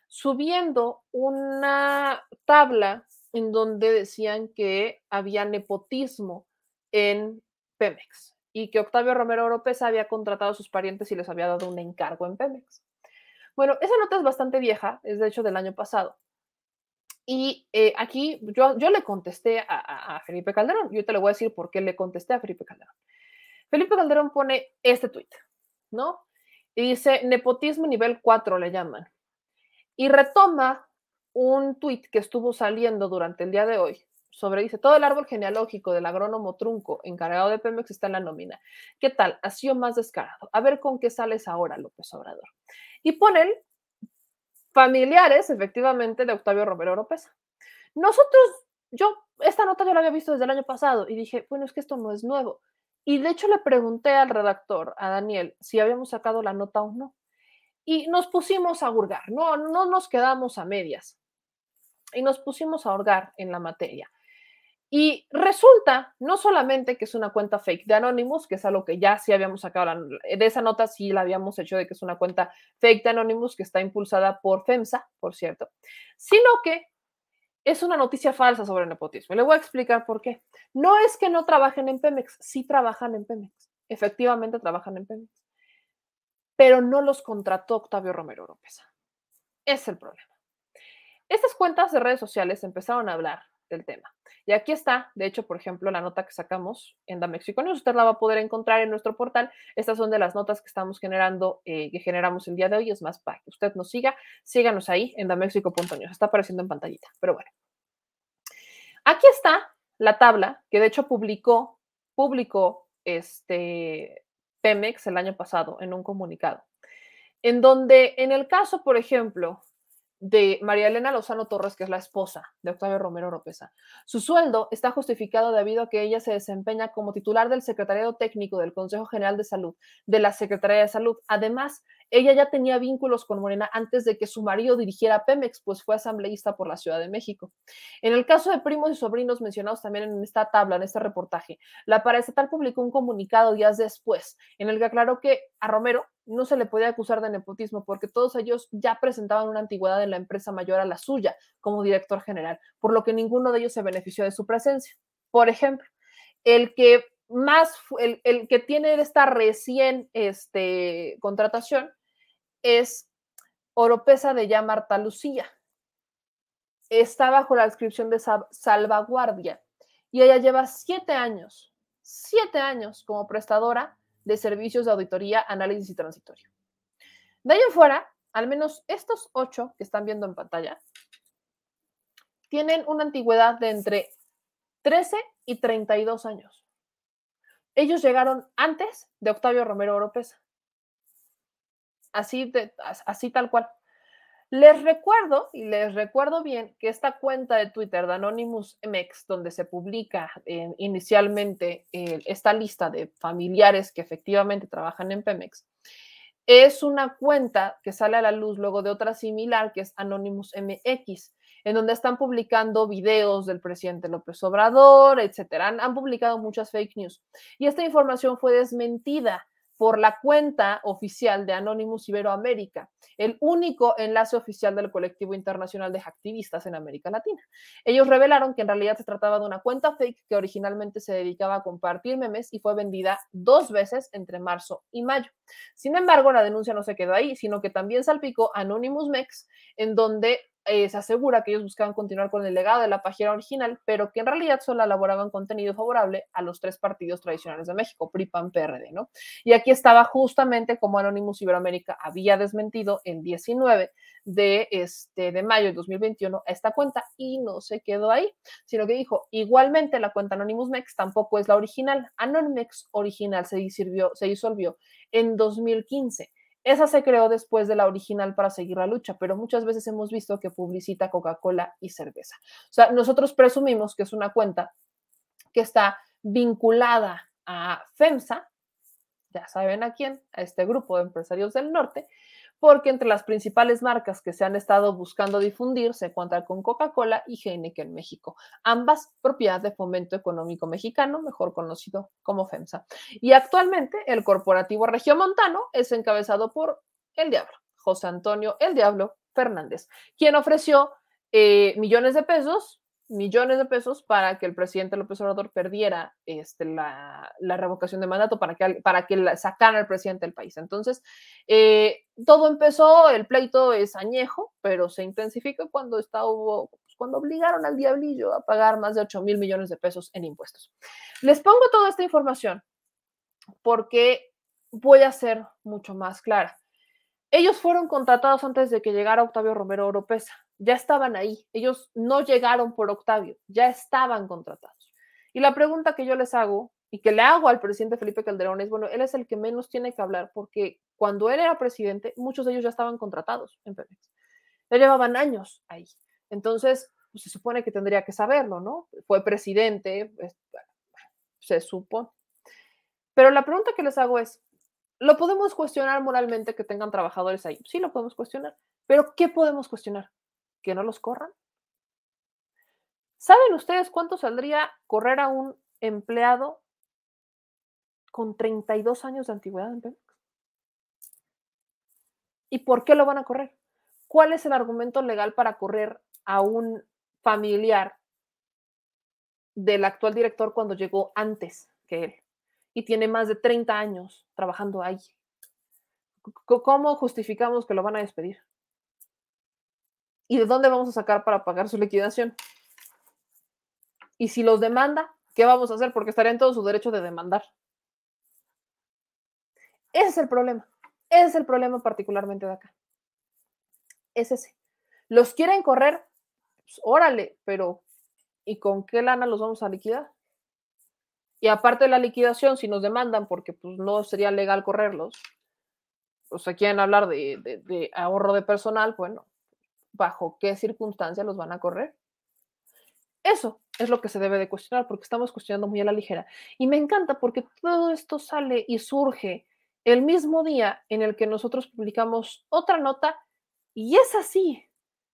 subiendo una tabla en donde decían que había nepotismo en Pemex y que Octavio Romero López había contratado a sus parientes y les había dado un encargo en Pemex. Bueno, esa nota es bastante vieja, es de hecho del año pasado. Y eh, aquí yo, yo le contesté a, Felipe Calderón. Yo te le voy a decir por qué le contesté a Felipe Calderón. Felipe Calderón pone este tuit, ¿no? Y dice, nepotismo nivel 4 le llaman. Y retoma un tuit que estuvo saliendo durante el día de hoy, sobre, dice, todo el árbol genealógico del agrónomo trunco encargado de Pemex está en la nómina. ¿Qué tal? Ha sido más descarado. A ver con qué sales ahora, López Obrador. Y ponen familiares, efectivamente, de Octavio Romero Oropesa. Nosotros, yo, esta nota yo la había visto desde el año pasado y dije, bueno, es que esto no es nuevo. Y de hecho le pregunté al redactor, a Daniel, si habíamos sacado la nota o no. Y nos pusimos a hurgar, no, no nos quedamos a medias. Y nos pusimos a hurgar en la materia. Y resulta no solamente que es una cuenta fake de Anonymous, que es algo que ya sí habíamos sacado, de esa nota sí la habíamos hecho de que es una cuenta fake de Anonymous que está impulsada por FEMSA, por cierto, sino que es una noticia falsa sobre el nepotismo. Le voy a explicar por qué. No es que no trabajen en Pemex, sí trabajan en Pemex, efectivamente trabajan en Pemex, pero no los contrató Octavio Romero Oropesa. Es el problema. Estas cuentas de redes sociales empezaron a hablar del tema. Y aquí está, de hecho, por ejemplo, la nota que sacamos en Damexico News. Usted la va a poder encontrar en nuestro portal. Estas son de las notas que estamos generando, eh, que generamos el día de hoy. Es más, para que usted nos siga, síganos ahí en damexico.news. Está apareciendo en pantallita, pero bueno. Aquí está la tabla que de hecho publicó, publicó este Pemex el año pasado en un comunicado, en donde en el caso, por ejemplo, de María Elena Lozano Torres, que es la esposa de Octavio Romero Oropesa. Su sueldo está justificado debido a que ella se desempeña como titular del Secretariado Técnico del Consejo General de Salud de la Secretaría de Salud. Además, ella ya tenía vínculos con Morena antes de que su marido dirigiera Pemex, pues fue asambleísta por la Ciudad de México. En el caso de primos y sobrinos mencionados también en esta tabla, en este reportaje, la paraestatal publicó un comunicado días después en el que aclaró que a Romero no se le podía acusar de nepotismo porque todos ellos ya presentaban una antigüedad en la empresa mayor a la suya como director general, por lo que ninguno de ellos se benefició de su presencia. Por ejemplo, el que más, el, el que tiene esta recién este, contratación es Oropesa de ya Marta Lucía. Está bajo la descripción de salvaguardia y ella lleva siete años, siete años como prestadora de servicios de auditoría, análisis y transitorio. De ahí en fuera, al menos estos ocho que están viendo en pantalla, tienen una antigüedad de entre 13 y 32 años. Ellos llegaron antes de Octavio Romero Oropesa. Así, tal cual. Les recuerdo, y les recuerdo bien, que esta cuenta de Twitter de Anonymous MX, donde se publica eh, inicialmente eh, esta lista de familiares que efectivamente trabajan en Pemex, es una cuenta que sale a la luz luego de otra similar, que es Anonymous MX, en donde están publicando videos del presidente López Obrador, etcétera. han publicado muchas fake news. Y esta información fue desmentida por la cuenta oficial de Anonymous Iberoamérica, el único enlace oficial del colectivo internacional de activistas en América Latina. Ellos revelaron que en realidad se trataba de una cuenta fake que originalmente se dedicaba a compartir memes y fue vendida dos veces entre marzo y mayo. Sin embargo, la denuncia no se quedó ahí, sino que también salpicó Anonymous Mex, en donde eh, se asegura que ellos buscaban continuar con el legado de la página original, pero que en realidad solo elaboraban contenido favorable a los tres partidos tradicionales de México, PRI, PAN, PRD, ¿no? Y aquí estaba justamente como Anonymous Iberoamérica había desmentido el 19 de, este, de mayo de 2021 esta cuenta y no se quedó ahí, sino que dijo, igualmente la cuenta Anonymous Mex tampoco es la original. Anonymous original se disolvió, se disolvió en 2015 esa se creó después de la original para seguir la lucha, pero muchas veces hemos visto que publicita Coca-Cola y cerveza. O sea, nosotros presumimos que es una cuenta que está vinculada a FEMSA, ya saben a quién, a este grupo de empresarios del norte, porque entre las principales marcas que se han estado buscando difundir se encuentran con Coca-Cola y Heineken México, ambas propiedad de Fomento Económico Mexicano, mejor conocido como FEMSA. Y actualmente el corporativo regiomontano es encabezado por el Diablo, José Antonio el Diablo Fernández, quien ofreció eh, millones de pesos millones de pesos para que el presidente López Obrador perdiera este, la, revocación de mandato, para que, para que la, sacara al presidente del país. Entonces, eh, todo empezó, el pleito es añejo, pero se intensifica cuando, pues, cuando obligaron al diablillo a pagar más de 8 mil millones de pesos en impuestos. Les pongo toda esta información porque voy a ser mucho más clara. Ellos fueron contratados antes de que llegara Octavio Romero Oropesa ya estaban ahí. Ellos no llegaron por Octavio, ya estaban contratados. Y la pregunta que yo les hago y que le hago al presidente Felipe Calderón es, bueno, él es el que menos tiene que hablar porque cuando él era presidente, muchos de ellos ya estaban contratados en Pemex. Ya llevaban años ahí. Entonces, pues, se supone que tendría que saberlo, ¿no? Fue presidente, se supone. Pero la pregunta que les hago es, ¿lo podemos cuestionar moralmente que tengan trabajadores ahí? Sí, lo podemos cuestionar. Pero ¿qué podemos cuestionar? que no los corran. ¿Saben ustedes cuánto saldría correr a un empleado con 32 años de antigüedad en Pemex? ¿Y por qué lo van a correr? ¿Cuál es el argumento legal para correr a un familiar del actual director cuando llegó antes que él y tiene más de 30 años trabajando ahí? ¿Cómo justificamos que lo van a despedir? ¿Y de dónde vamos a sacar para pagar su liquidación? Y si los demanda, ¿qué vamos a hacer? Porque estaría en todo su derecho de demandar. Ese es el problema. Ese es el problema particularmente de acá. Es ese. Los quieren correr, pues, órale, pero ¿y con qué lana los vamos a liquidar? Y aparte de la liquidación, si nos demandan, porque pues no sería legal correrlos, o sea, quieren hablar de, de, de ahorro de personal, bueno, ¿bajo qué circunstancias los van a correr? Eso es lo que se debe de cuestionar, porque estamos cuestionando muy a la ligera. Y me encanta porque todo esto sale y surge el mismo día en el que nosotros publicamos otra nota y es así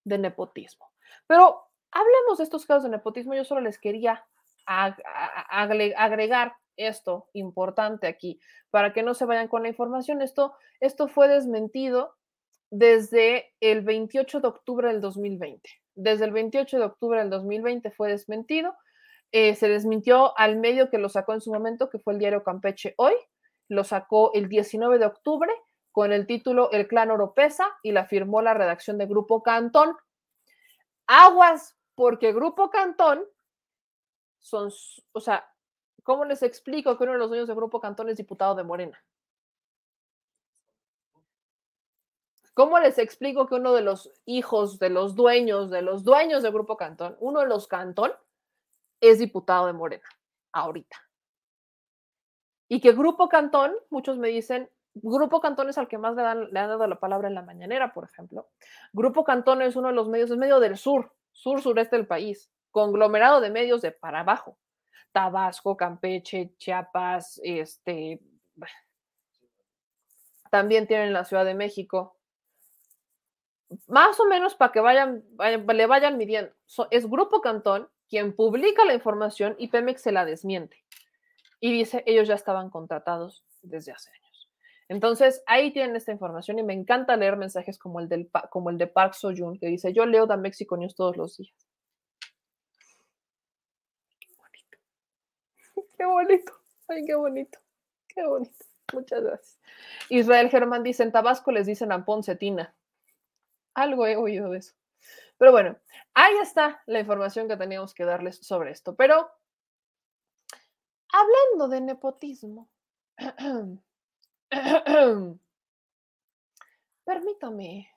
de nepotismo. Pero hablemos de estos casos de nepotismo. Yo solo les quería agregar esto importante aquí para que no se vayan con la información. Esto, esto fue desmentido desde el 28 de octubre del 2020 desde el 28 de octubre del 2020 fue desmentido. Eh, se desmintió al medio que lo sacó en su momento, que fue el diario Campeche Hoy. Lo sacó el 19 de octubre con el título El clan Oropesa y la firmó la redacción de Grupo Cantón. Aguas, porque Grupo Cantón son, o sea, ¿cómo les explico que uno de los dueños de Grupo Cantón es diputado de Morena? ¿Cómo les explico que uno de los hijos de los dueños, de los dueños del Grupo Cantón, uno de los Cantón, es diputado de Morena, ahorita? Y que Grupo Cantón, muchos me dicen, Grupo Cantón es al que más le, dan, le han dado la palabra en la mañanera, por ejemplo. Grupo Cantón es uno de los medios, es medio del sur, sur-sureste del país, conglomerado de medios de para abajo. Tabasco, Campeche, Chiapas, este, también tienen la Ciudad de México, más o menos para que vayan, le vayan midiendo. es Grupo Cantón quien publica la información y Pemex se la desmiente. Y dice, ellos ya estaban contratados desde hace años. Entonces, ahí tienen esta información y me encanta leer mensajes como el, del, como el de Park Soyun, que dice, yo leo da México News todos los días. Qué bonito. Qué bonito. Ay, qué bonito. Qué bonito. Muchas gracias. Israel Germán dice, en Tabasco les dicen amponcetina. Algo he oído de eso. Pero bueno, ahí está la información que teníamos que darles sobre esto. Pero hablando de nepotismo, permítame,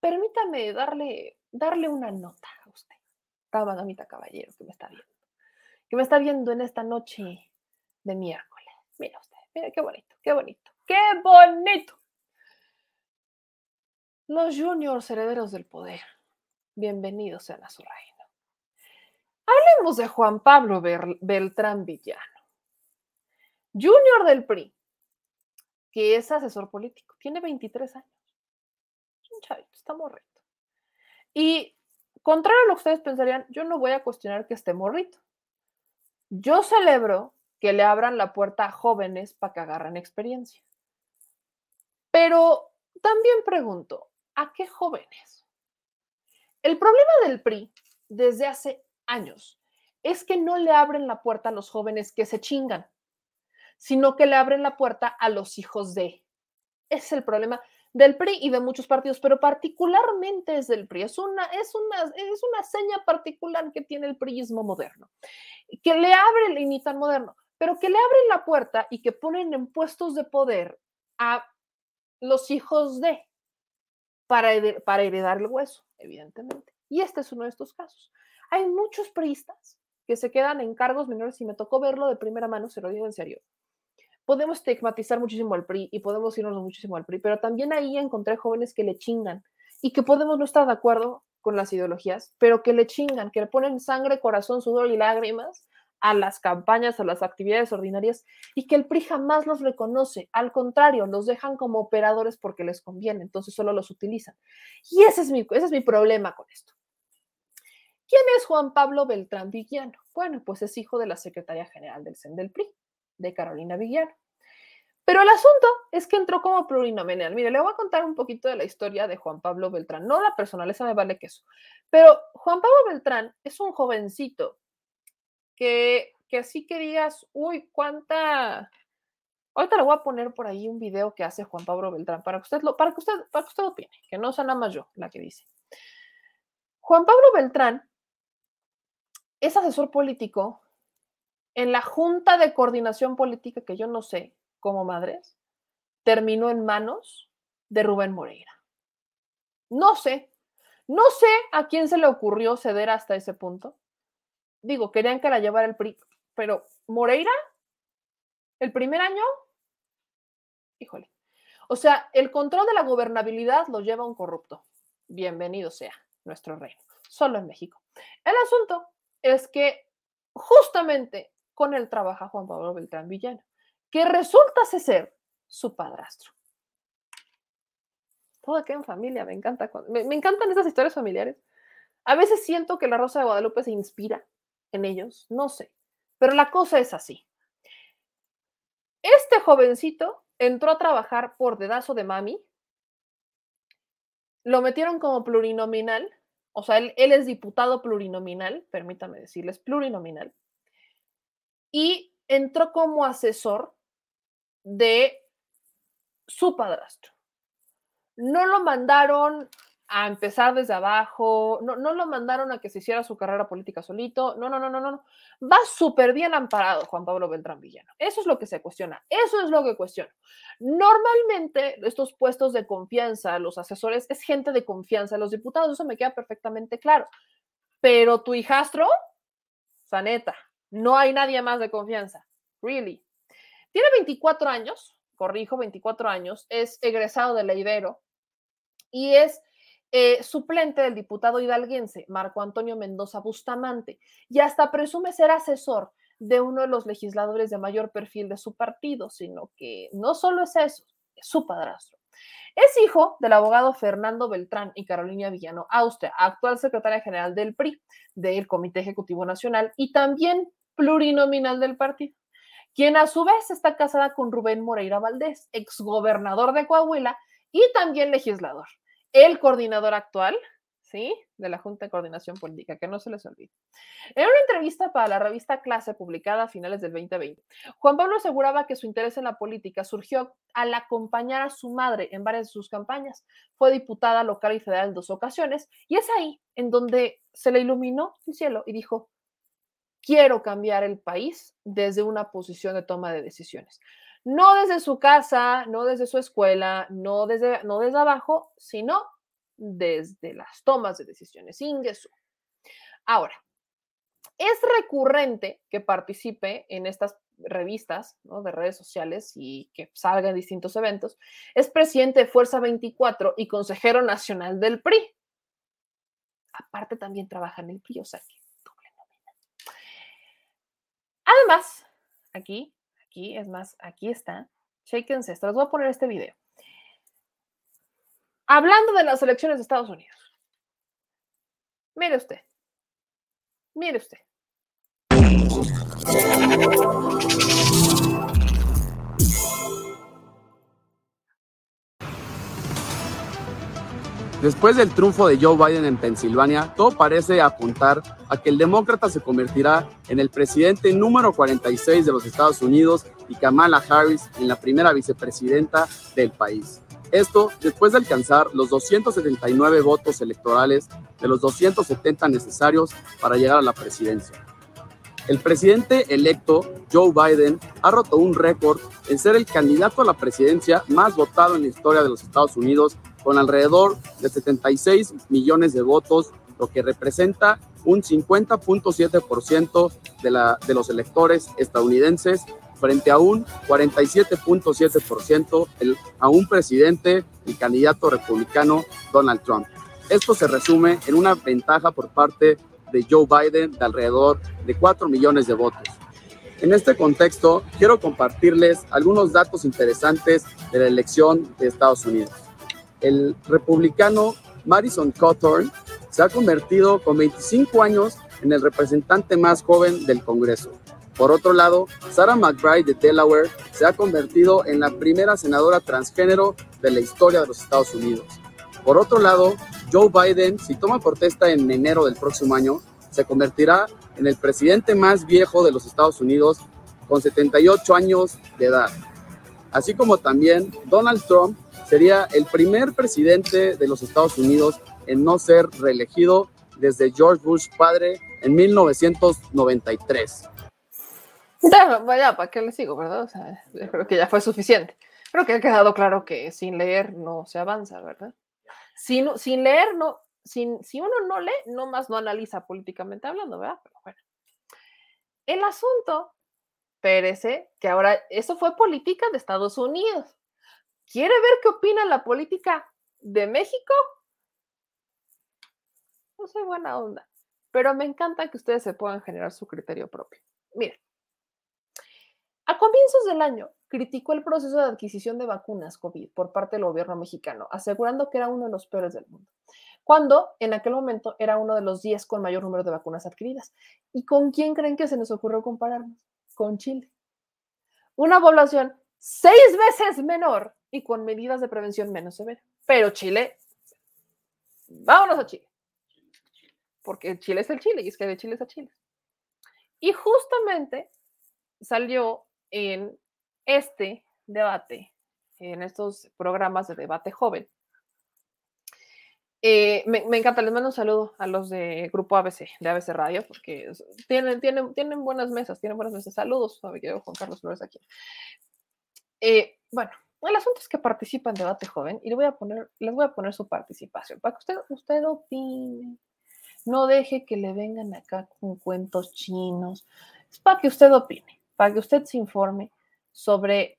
permítame darle, darle una nota a usted, damita caballero que me está viendo, que me está viendo en esta noche de miércoles. Mira usted, mira qué bonito, qué bonito, qué bonito. Los juniors herederos del poder, bienvenidos sean a su reino. Hablemos de Juan Pablo Beltrán Villano, junior del PRI, que es asesor político, tiene 23 años. Un chavito, está morrito. Y contrario a lo que ustedes pensarían, yo no voy a cuestionar que esté morrito. Yo celebro que le abran la puerta a jóvenes para que agarren experiencia. Pero también pregunto, ¿A qué jóvenes? El problema del PRI desde hace años es que no le abren la puerta a los jóvenes que se chingan, sino que le abren la puerta a los hijos de. Ese es el problema del PRI y de muchos partidos, pero particularmente es del PRI. Es una, es una, es una seña particular que tiene el PRIismo moderno, que le abre, y ni tan moderno, pero que le abren la puerta y que ponen en puestos de poder a los hijos de para, para heredar el hueso, evidentemente. Y este es uno de estos casos. Hay muchos priistas que se quedan en cargos menores y me tocó verlo de primera mano, se lo digo en serio. Podemos estigmatizar muchísimo al PRI y podemos irnos muchísimo al PRI, pero también ahí encontré jóvenes que le chingan y que podemos no estar de acuerdo con las ideologías, pero que le chingan, que le ponen sangre, corazón, sudor y lágrimas a las campañas, a las actividades ordinarias y que el PRI jamás los reconoce. Al contrario, los dejan como operadores porque les conviene, entonces solo los utilizan. Y ese es mi, ese es mi problema con esto. ¿Quién es Juan Pablo Beltrán Villano? Bueno, pues es hijo de la secretaria general del CEN del PRI, de Carolina Villano. Pero el asunto es que entró como plurinominal. Mire, le voy a contar un poquito de la historia de Juan Pablo Beltrán. No la personal, esa me vale que eso. Pero Juan Pablo Beltrán es un jovencito que, que así que digas, uy, cuánta... Ahorita le voy a poner por ahí un video que hace Juan Pablo Beltrán para que usted lo, para que usted, para que usted opine, que no sea nada más yo la que dice. Juan Pablo Beltrán es asesor político en la Junta de Coordinación Política, que yo no sé, como madres, terminó en manos de Rubén Moreira. No sé, no sé a quién se le ocurrió ceder hasta ese punto. Digo, querían que la llevara el PRI, pero Moreira, el primer año, híjole. O sea, el control de la gobernabilidad lo lleva un corrupto. Bienvenido sea nuestro reino, solo en México. El asunto es que justamente con él trabaja Juan Pablo Beltrán Villano que resulta ser su padrastro. Todo queda en familia, me encanta. Me, encantan esas historias familiares. A veces siento que la Rosa de Guadalupe se inspira en ellos, no sé, pero la cosa es así. Este jovencito entró a trabajar por dedazo de mami, lo metieron como plurinominal, o sea, él es diputado plurinominal, permítame decirles, plurinominal, y entró como asesor de su padrastro. No lo mandaron a empezar desde abajo, no, no lo mandaron a que se hiciera su carrera política solito, no, no, no, no, no. Va súper bien amparado Juan Pablo Beltrán Villano. Eso es lo que se cuestiona, eso es lo que cuestiono. Normalmente estos puestos de confianza, los asesores, es gente de confianza, los diputados, eso me queda perfectamente claro. Pero tu hijastro, Saneta, no hay nadie más de confianza. Really. Tiene 24 años, corrijo, 24 años, es egresado de la y es eh, suplente del diputado hidalguense Marco Antonio Mendoza Bustamante y hasta presume ser asesor de uno de los legisladores de mayor perfil de su partido, sino que no solo es eso, es su padrastro. Es hijo del abogado Fernando Beltrán y Carolina Villano Austria, actual secretaria general del PRI, del Comité Ejecutivo Nacional y también plurinominal del partido quien a su vez está casada con Rubén Moreira Valdés, exgobernador de Coahuila y también legislador. El coordinador actual, ¿sí? De la Junta de Coordinación Política, que no se les olvide. En una entrevista para la revista Clase, publicada a finales del 2020, Juan Pablo aseguraba que su interés en la política surgió al acompañar a su madre en varias de sus campañas. Fue diputada local y federal en dos ocasiones, y es ahí en donde se le iluminó el cielo y dijo, quiero cambiar el país desde una posición de toma de decisiones. No desde su casa, no desde su escuela, no desde, no desde abajo, sino desde las tomas de decisiones. Ingesu. Ahora, es recurrente que participe en estas revistas ¿no? de redes sociales y que salga en distintos eventos. Es presidente de Fuerza 24 y consejero nacional del PRI. Aparte también trabaja en el PRI, o sea que Además, aquí, aquí, es más, aquí está. Chequense esto. Les voy a poner este video. Hablando de las elecciones de Estados Unidos. Mire usted. Mire usted. Después del triunfo de Joe Biden en Pensilvania, todo parece apuntar a que el demócrata se convertirá en el presidente número 46 de los Estados Unidos y Kamala Harris en la primera vicepresidenta del país. Esto después de alcanzar los 279 votos electorales de los 270 necesarios para llegar a la presidencia. El presidente electo, Joe Biden, ha roto un récord en ser el candidato a la presidencia más votado en la historia de los Estados Unidos con alrededor de 76 millones de votos, lo que representa un 50.7% de, de los electores estadounidenses frente a un 47.7% a un presidente y candidato republicano Donald Trump. Esto se resume en una ventaja por parte de Joe Biden de alrededor de 4 millones de votos. En este contexto, quiero compartirles algunos datos interesantes de la elección de Estados Unidos el republicano Madison Cawthorn se ha convertido con 25 años en el representante más joven del Congreso. Por otro lado, Sarah McBride de Delaware se ha convertido en la primera senadora transgénero de la historia de los Estados Unidos. Por otro lado, Joe Biden, si toma protesta en enero del próximo año, se convertirá en el presidente más viejo de los Estados Unidos con 78 años de edad. Así como también Donald Trump sería el primer presidente de los Estados Unidos en no ser reelegido desde George Bush padre en 1993. Ya, vaya, ¿para qué le sigo, verdad? Creo que ya fue suficiente. Creo que ha quedado claro que sin leer no se avanza, ¿verdad? Sin, sin leer, no, sin, si uno no lee, no más no analiza políticamente hablando, ¿verdad? Bueno. El asunto, Pérez, que ahora, eso fue política de Estados Unidos. ¿Quiere ver qué opina la política de México? No soy buena onda, pero me encanta que ustedes se puedan generar su criterio propio. Miren, a comienzos del año, criticó el proceso de adquisición de vacunas COVID por parte del gobierno mexicano, asegurando que era uno de los peores del mundo, cuando en aquel momento era uno de los 10 con mayor número de vacunas adquiridas. ¿Y con quién creen que se nos ocurrió compararnos? Con Chile. Una población seis veces menor y con medidas de prevención menos severas. Pero Chile, vámonos a Chile. Porque Chile es el Chile y es que de Chile es a Chile. Y justamente salió en este debate, en estos programas de debate joven. Eh, me, me, encanta, les mando un saludo a los de Grupo ABC, de ABC Radio, porque tienen, tienen, tienen buenas mesas, tienen buenas mesas. Saludos a Juan Carlos Flores aquí. Eh, bueno, el asunto es que participa en debate joven y les voy a poner, les voy a poner su participación para que usted, usted opine. No deje que le vengan acá con cuentos chinos. Es para que usted opine, para que usted se informe sobre,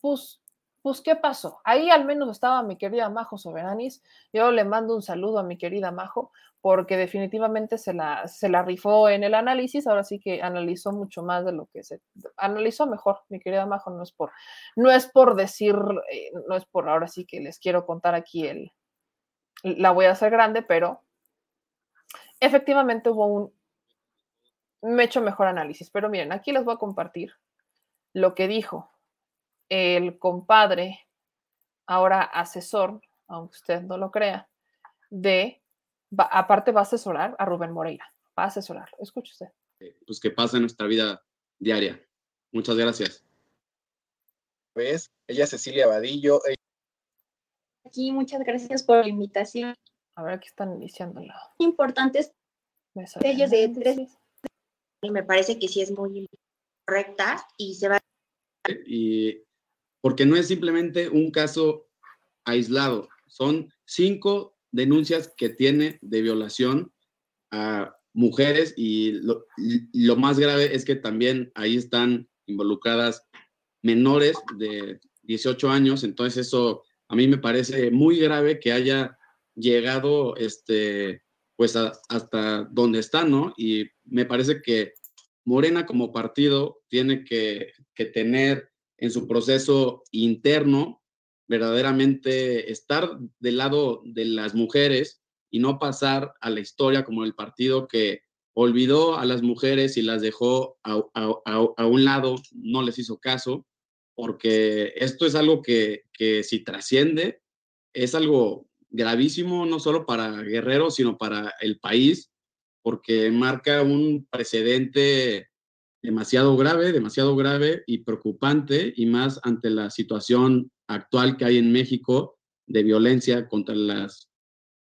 pues, pues, ¿qué pasó? Ahí al menos estaba mi querida Majo Soberanis. Yo le mando un saludo a mi querida Majo, porque definitivamente se la, se la rifó en el análisis. Ahora sí que analizó mucho más de lo que se analizó mejor, mi querida Majo. No es por, no es por decir, eh, no es por ahora sí que les quiero contar aquí el, la voy a hacer grande, pero efectivamente hubo un, me he hecho mejor análisis. Pero miren, aquí les voy a compartir lo que dijo el compadre, ahora asesor, aunque usted no lo crea, de, va, aparte va a asesorar a Rubén Moreira, va a asesorar. Escuche usted. Pues que pasa en nuestra vida diaria. Muchas gracias. ¿Ves? Ella es Cecilia Vadillo. Ella... Aquí, muchas gracias por la invitación. A ver, aquí están iniciándola. Importantes sellos de tres. Y me parece que sí es muy correcta y se va. Y porque no es simplemente un caso aislado, son cinco denuncias que tiene de violación a mujeres y lo, más grave es que también ahí están involucradas menores de 18 años, entonces eso a mí me parece muy grave que haya llegado este pues a, hasta donde está, ¿no? Y me parece que Morena como partido tiene que, que tener en su proceso interno verdaderamente estar del lado de las mujeres y no pasar a la historia como el partido que olvidó a las mujeres y las dejó a, un lado, no les hizo caso, porque esto es algo que, que si trasciende, es algo gravísimo no solo para Guerrero, sino para el país, porque marca un precedente demasiado grave, demasiado grave y preocupante, y más ante la situación actual que hay en México de violencia contra las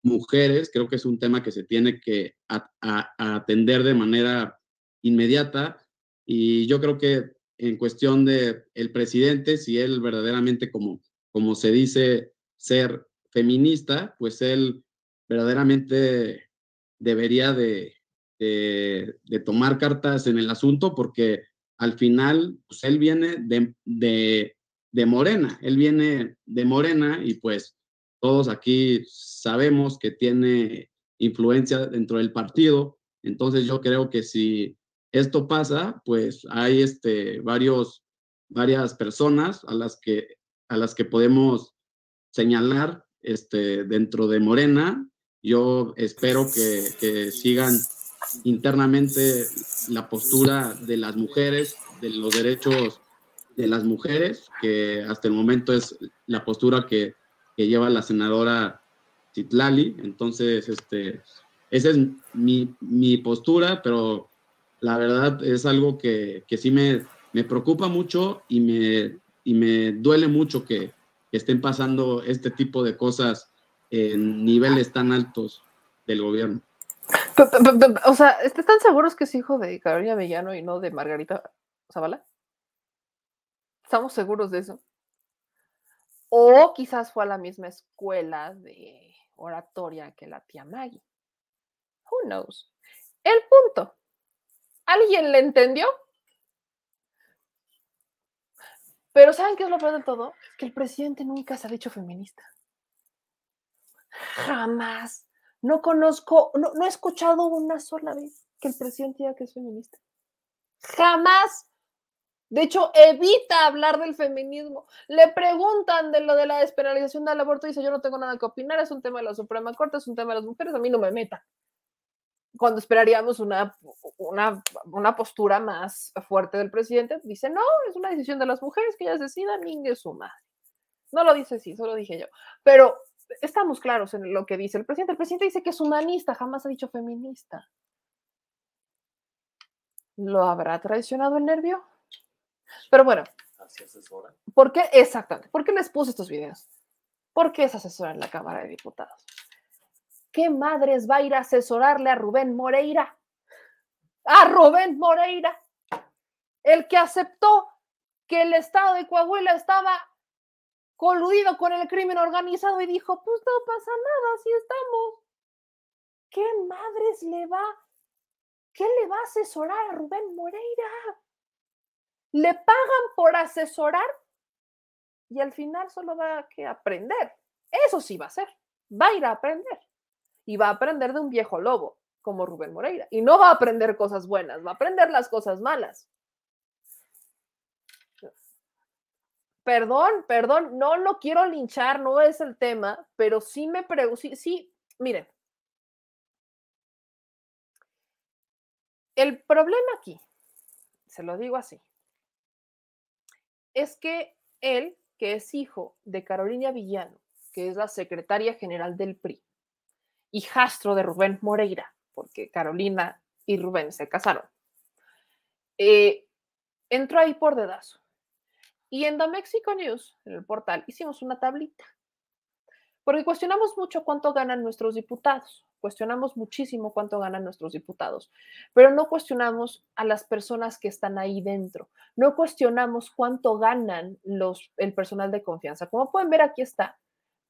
mujeres. Creo que es un tema que se tiene que a, a, a atender de manera inmediata. Y yo creo que en cuestión de el presidente, si él verdaderamente, como, como se dice, ser feminista, pues él verdaderamente debería de, de, tomar cartas en el asunto porque al final, pues él viene de, de, de Morena, él viene de Morena y pues todos aquí sabemos que tiene influencia dentro del partido, entonces yo creo que si esto pasa, pues hay este, varios, varias personas a las que, a las que podemos señalar este, dentro de Morena. Yo espero que, que sigan internamente la postura de las mujeres, de los derechos de las mujeres, que hasta el momento es la postura que, lleva la senadora Citlali. Entonces, este, esa es mi, mi, postura, pero la verdad es algo que, que sí me, me, preocupa mucho y me, y me duele mucho que estén pasando este tipo de cosas en niveles tan altos del gobierno. O sea, ¿están seguros que es hijo de Carolina Villano y no de Margarita Zavala? ¿Estamos seguros de eso? O quizás fue a la misma escuela de oratoria que la tía Maggie. Who knows? El punto. ¿Alguien le entendió? Pero ¿saben qué es lo peor de todo? Que el presidente nunca se ha dicho feminista. Jamás. No conozco, no, no he escuchado una sola vez que el presidente diga que es feminista. Jamás. De hecho, evita hablar del feminismo. Le preguntan de lo de la despenalización del aborto y dice, yo no tengo nada que opinar, es un tema de la Suprema Corte, es un tema de las mujeres, a mí no me meta. Cuando esperaríamos una, una, una postura más fuerte del presidente, dice, no, es una decisión de las mujeres que ellas decidan, mingue su madre. No lo dice así, solo dije yo. Pero estamos claros en lo que dice el presidente. El presidente dice que es humanista, jamás ha dicho feminista. ¿Lo habrá traicionado el nervio? Pero bueno. ¿Por qué? Exactamente. ¿Por qué les puse estos videos? Porque es asesora en la Cámara de Diputados. ¿Qué madres va a ir a asesorarle a Rubén Moreira? A Rubén Moreira, el que aceptó que el Estado de Coahuila estaba coludido con el crimen organizado y dijo, pues no pasa nada, así estamos. ¿Qué madres le va? ¿Qué le va a asesorar a Rubén Moreira? Le pagan por asesorar y al final solo va que aprender. Eso sí va a ser. Va a ir a aprender. Y va a aprender de un viejo lobo como Rubén Moreira. Y no va a aprender cosas buenas, va a aprender las cosas malas. Perdón, perdón, no lo quiero linchar, no es el tema, pero sí me pregunto, sí, sí, miren. El problema aquí, se lo digo así, es que él, que es hijo de Carolina Villano, que es la secretaria general del PRI, y jastro de Rubén Moreira, porque Carolina y Rubén se casaron, eh, entró ahí por dedazo. Y en The Mexico News, en el portal, hicimos una tablita, porque cuestionamos mucho cuánto ganan nuestros diputados cuestionamos muchísimo cuánto ganan nuestros diputados, pero no cuestionamos a las personas que están ahí dentro, no cuestionamos cuánto ganan los, el personal de confianza. Como pueden ver, aquí está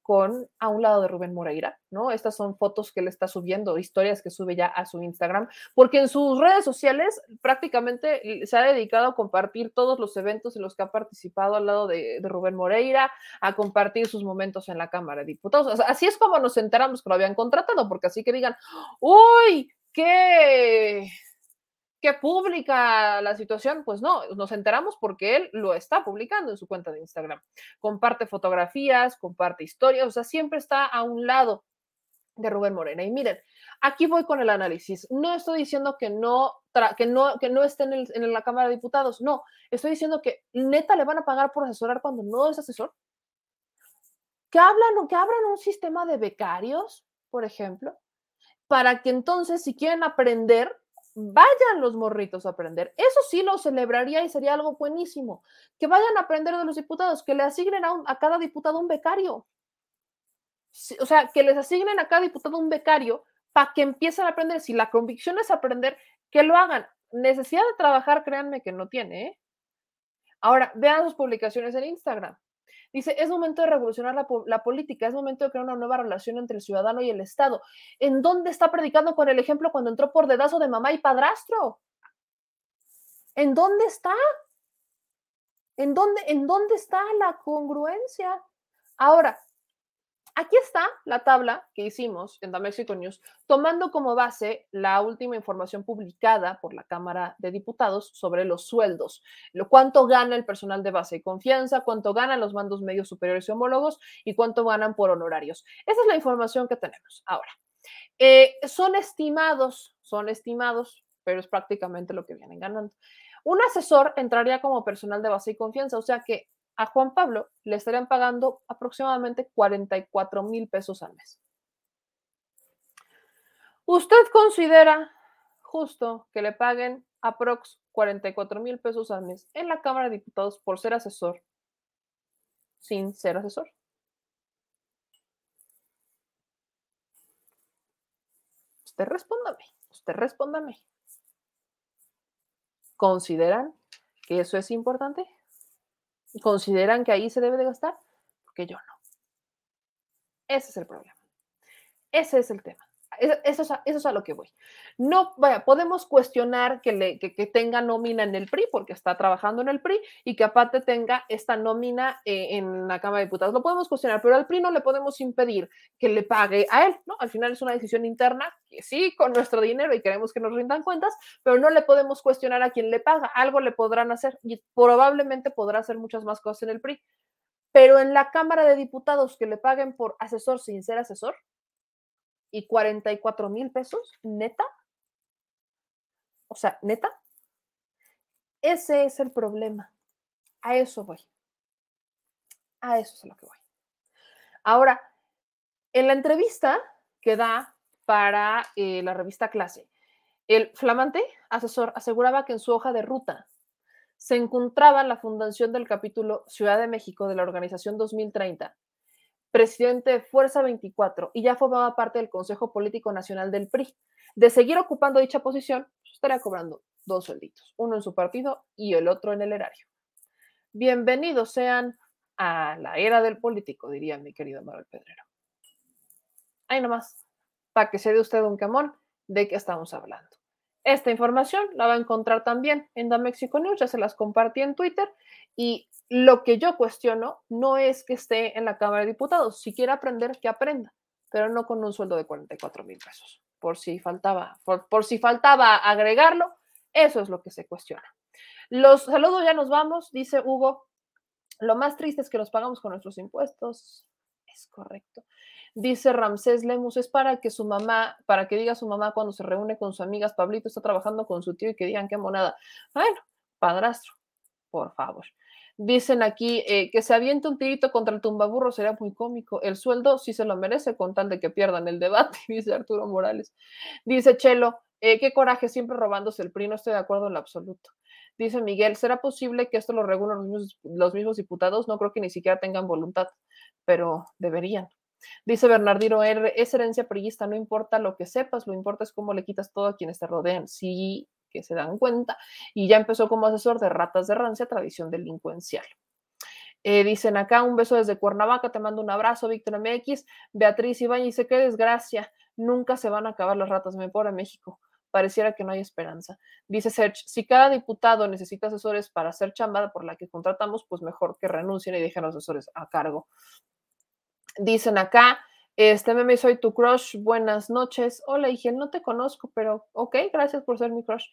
con a un lado de Rubén Moreira, ¿no? Estas son fotos que él está subiendo, historias que sube ya a su Instagram, porque en sus redes sociales prácticamente se ha dedicado a compartir todos los eventos en los que ha participado al lado de, Rubén Moreira, a compartir sus momentos en la Cámara de Diputados. así es como nos enteramos que lo habían contratado, porque así que digan, uy, qué que publica la situación, pues no, nos enteramos porque él lo está publicando en su cuenta de Instagram. Comparte fotografías, comparte historias, o sea, siempre está a un lado de Rubén Morena. Y miren, aquí voy con el análisis. No estoy diciendo que no, que no, que no esté en, la Cámara de Diputados, no, estoy diciendo que neta le van a pagar por asesorar cuando no es asesor. Que hablan que abran un sistema de becarios, por ejemplo, para que entonces, si quieren aprender, vayan los morritos a aprender. Eso sí lo celebraría y sería algo buenísimo. Que vayan a aprender de los diputados, que le asignen a, cada diputado un becario. o sea, que les asignen a cada diputado un becario para que empiecen a aprender. Si la convicción es aprender, que lo hagan. Necesidad de trabajar, créanme que no tiene. ¿eh? Ahora, vean sus publicaciones en Instagram. Dice, es momento de revolucionar la, política, es momento de crear una nueva relación entre el ciudadano y el Estado. ¿En dónde está predicando con el ejemplo cuando entró por dedazo de mamá y padrastro? ¿En dónde está? ¿En dónde, ¿En dónde está la congruencia? Ahora, Aquí está la tabla que hicimos en The Mexico News, tomando como base la última información publicada por la Cámara de Diputados sobre los sueldos, lo cuánto gana el personal de base y confianza, cuánto ganan los mandos medios superiores y homólogos y cuánto ganan por honorarios. Esa es la información que tenemos. Ahora, Eh, son estimados, son estimados, pero es prácticamente lo que vienen ganando. Un asesor entraría como personal de base y confianza, o sea que a Juan Pablo le estarían pagando aproximadamente 44 mil pesos al mes. ¿Usted considera justo que le paguen aprox 44 mil pesos al mes en la Cámara de Diputados por ser asesor sin ser asesor? Usted respóndame, usted respóndame. ¿Consideran que eso es importante? ¿Consideran que ahí se debe de gastar? Porque yo no. Ese es el problema. Ese es el tema. Eso es, a, lo que voy. No, vaya, podemos cuestionar que, le, que, tenga nómina en el PRI porque está trabajando en el PRI y que aparte tenga esta nómina eh, en la Cámara de Diputados. Lo podemos cuestionar, pero al PRI no le podemos impedir que le pague a él, ¿no? Al final es una decisión interna sí, con nuestro dinero y queremos que nos rindan cuentas, pero no le podemos cuestionar a quien le paga. Algo le podrán hacer y probablemente podrá hacer muchas más cosas en el PRI. Pero en la Cámara de Diputados que le paguen por asesor sin ser asesor, y 44 mil pesos, neta. O sea, neta. Ese es el problema. A eso voy. A eso es a lo que voy. Ahora, en la entrevista que da para eh, la revista Clase, el flamante asesor aseguraba que en su hoja de ruta se encontraba la fundación del capítulo Ciudad de México de la Organización 2030 presidente de Fuerza 24 y ya formaba parte del Consejo Político Nacional del PRI. De seguir ocupando dicha posición, pues, estaría cobrando dos suelditos, uno en su partido y el otro en el erario. Bienvenidos sean a la era del político, diría mi querido Manuel Pedrero. Ahí nomás, para que se dé usted un camón de qué estamos hablando. Esta información la va a encontrar también en The Mexico News, ya se las compartí en Twitter y lo que yo cuestiono no es que esté en la Cámara de Diputados. Si quiere aprender, que aprenda, pero no con un sueldo de 44 mil pesos. Por si faltaba, por, si faltaba agregarlo, eso es lo que se cuestiona. Los saludos, ya nos vamos, dice Hugo. Lo más triste es que los pagamos con nuestros impuestos. Es correcto. Dice Ramsés Lemus, es para que su mamá, para que diga su mamá cuando se reúne con sus amigas, Pablito está trabajando con su tío y que digan qué monada. Bueno, padrastro, por favor. Dicen aquí eh, que se aviente un tirito contra el tumbaburro sería muy cómico. El sueldo sí se lo merece con tal de que pierdan el debate, dice Arturo Morales. Dice Chelo, eh, qué coraje siempre robándose el PRI, no estoy de acuerdo en lo absoluto. Dice Miguel, ¿será posible que esto lo regulen los mismos, los mismos diputados? No creo que ni siquiera tengan voluntad, pero deberían. Dice Bernardino R, es herencia priista, no importa lo que sepas, lo importa es cómo le quitas todo a quienes te rodean. Sí, se dan cuenta, y ya empezó como asesor de ratas de rancia, tradición delincuencial. Eh, dicen acá, un beso desde Cuernavaca, te mando un abrazo, Víctor MX. Beatriz Ibañez dice, qué desgracia, nunca se van a acabar las ratas, me pobre México. Pareciera que no hay esperanza. Dice Serge, si cada diputado necesita asesores para hacer chambada por la que contratamos, pues mejor que renuncien y dejen los asesores a cargo. Dicen acá, este meme, soy tu crush, buenas noches. Hola, Igel, no te conozco, pero ok, gracias por ser mi crush.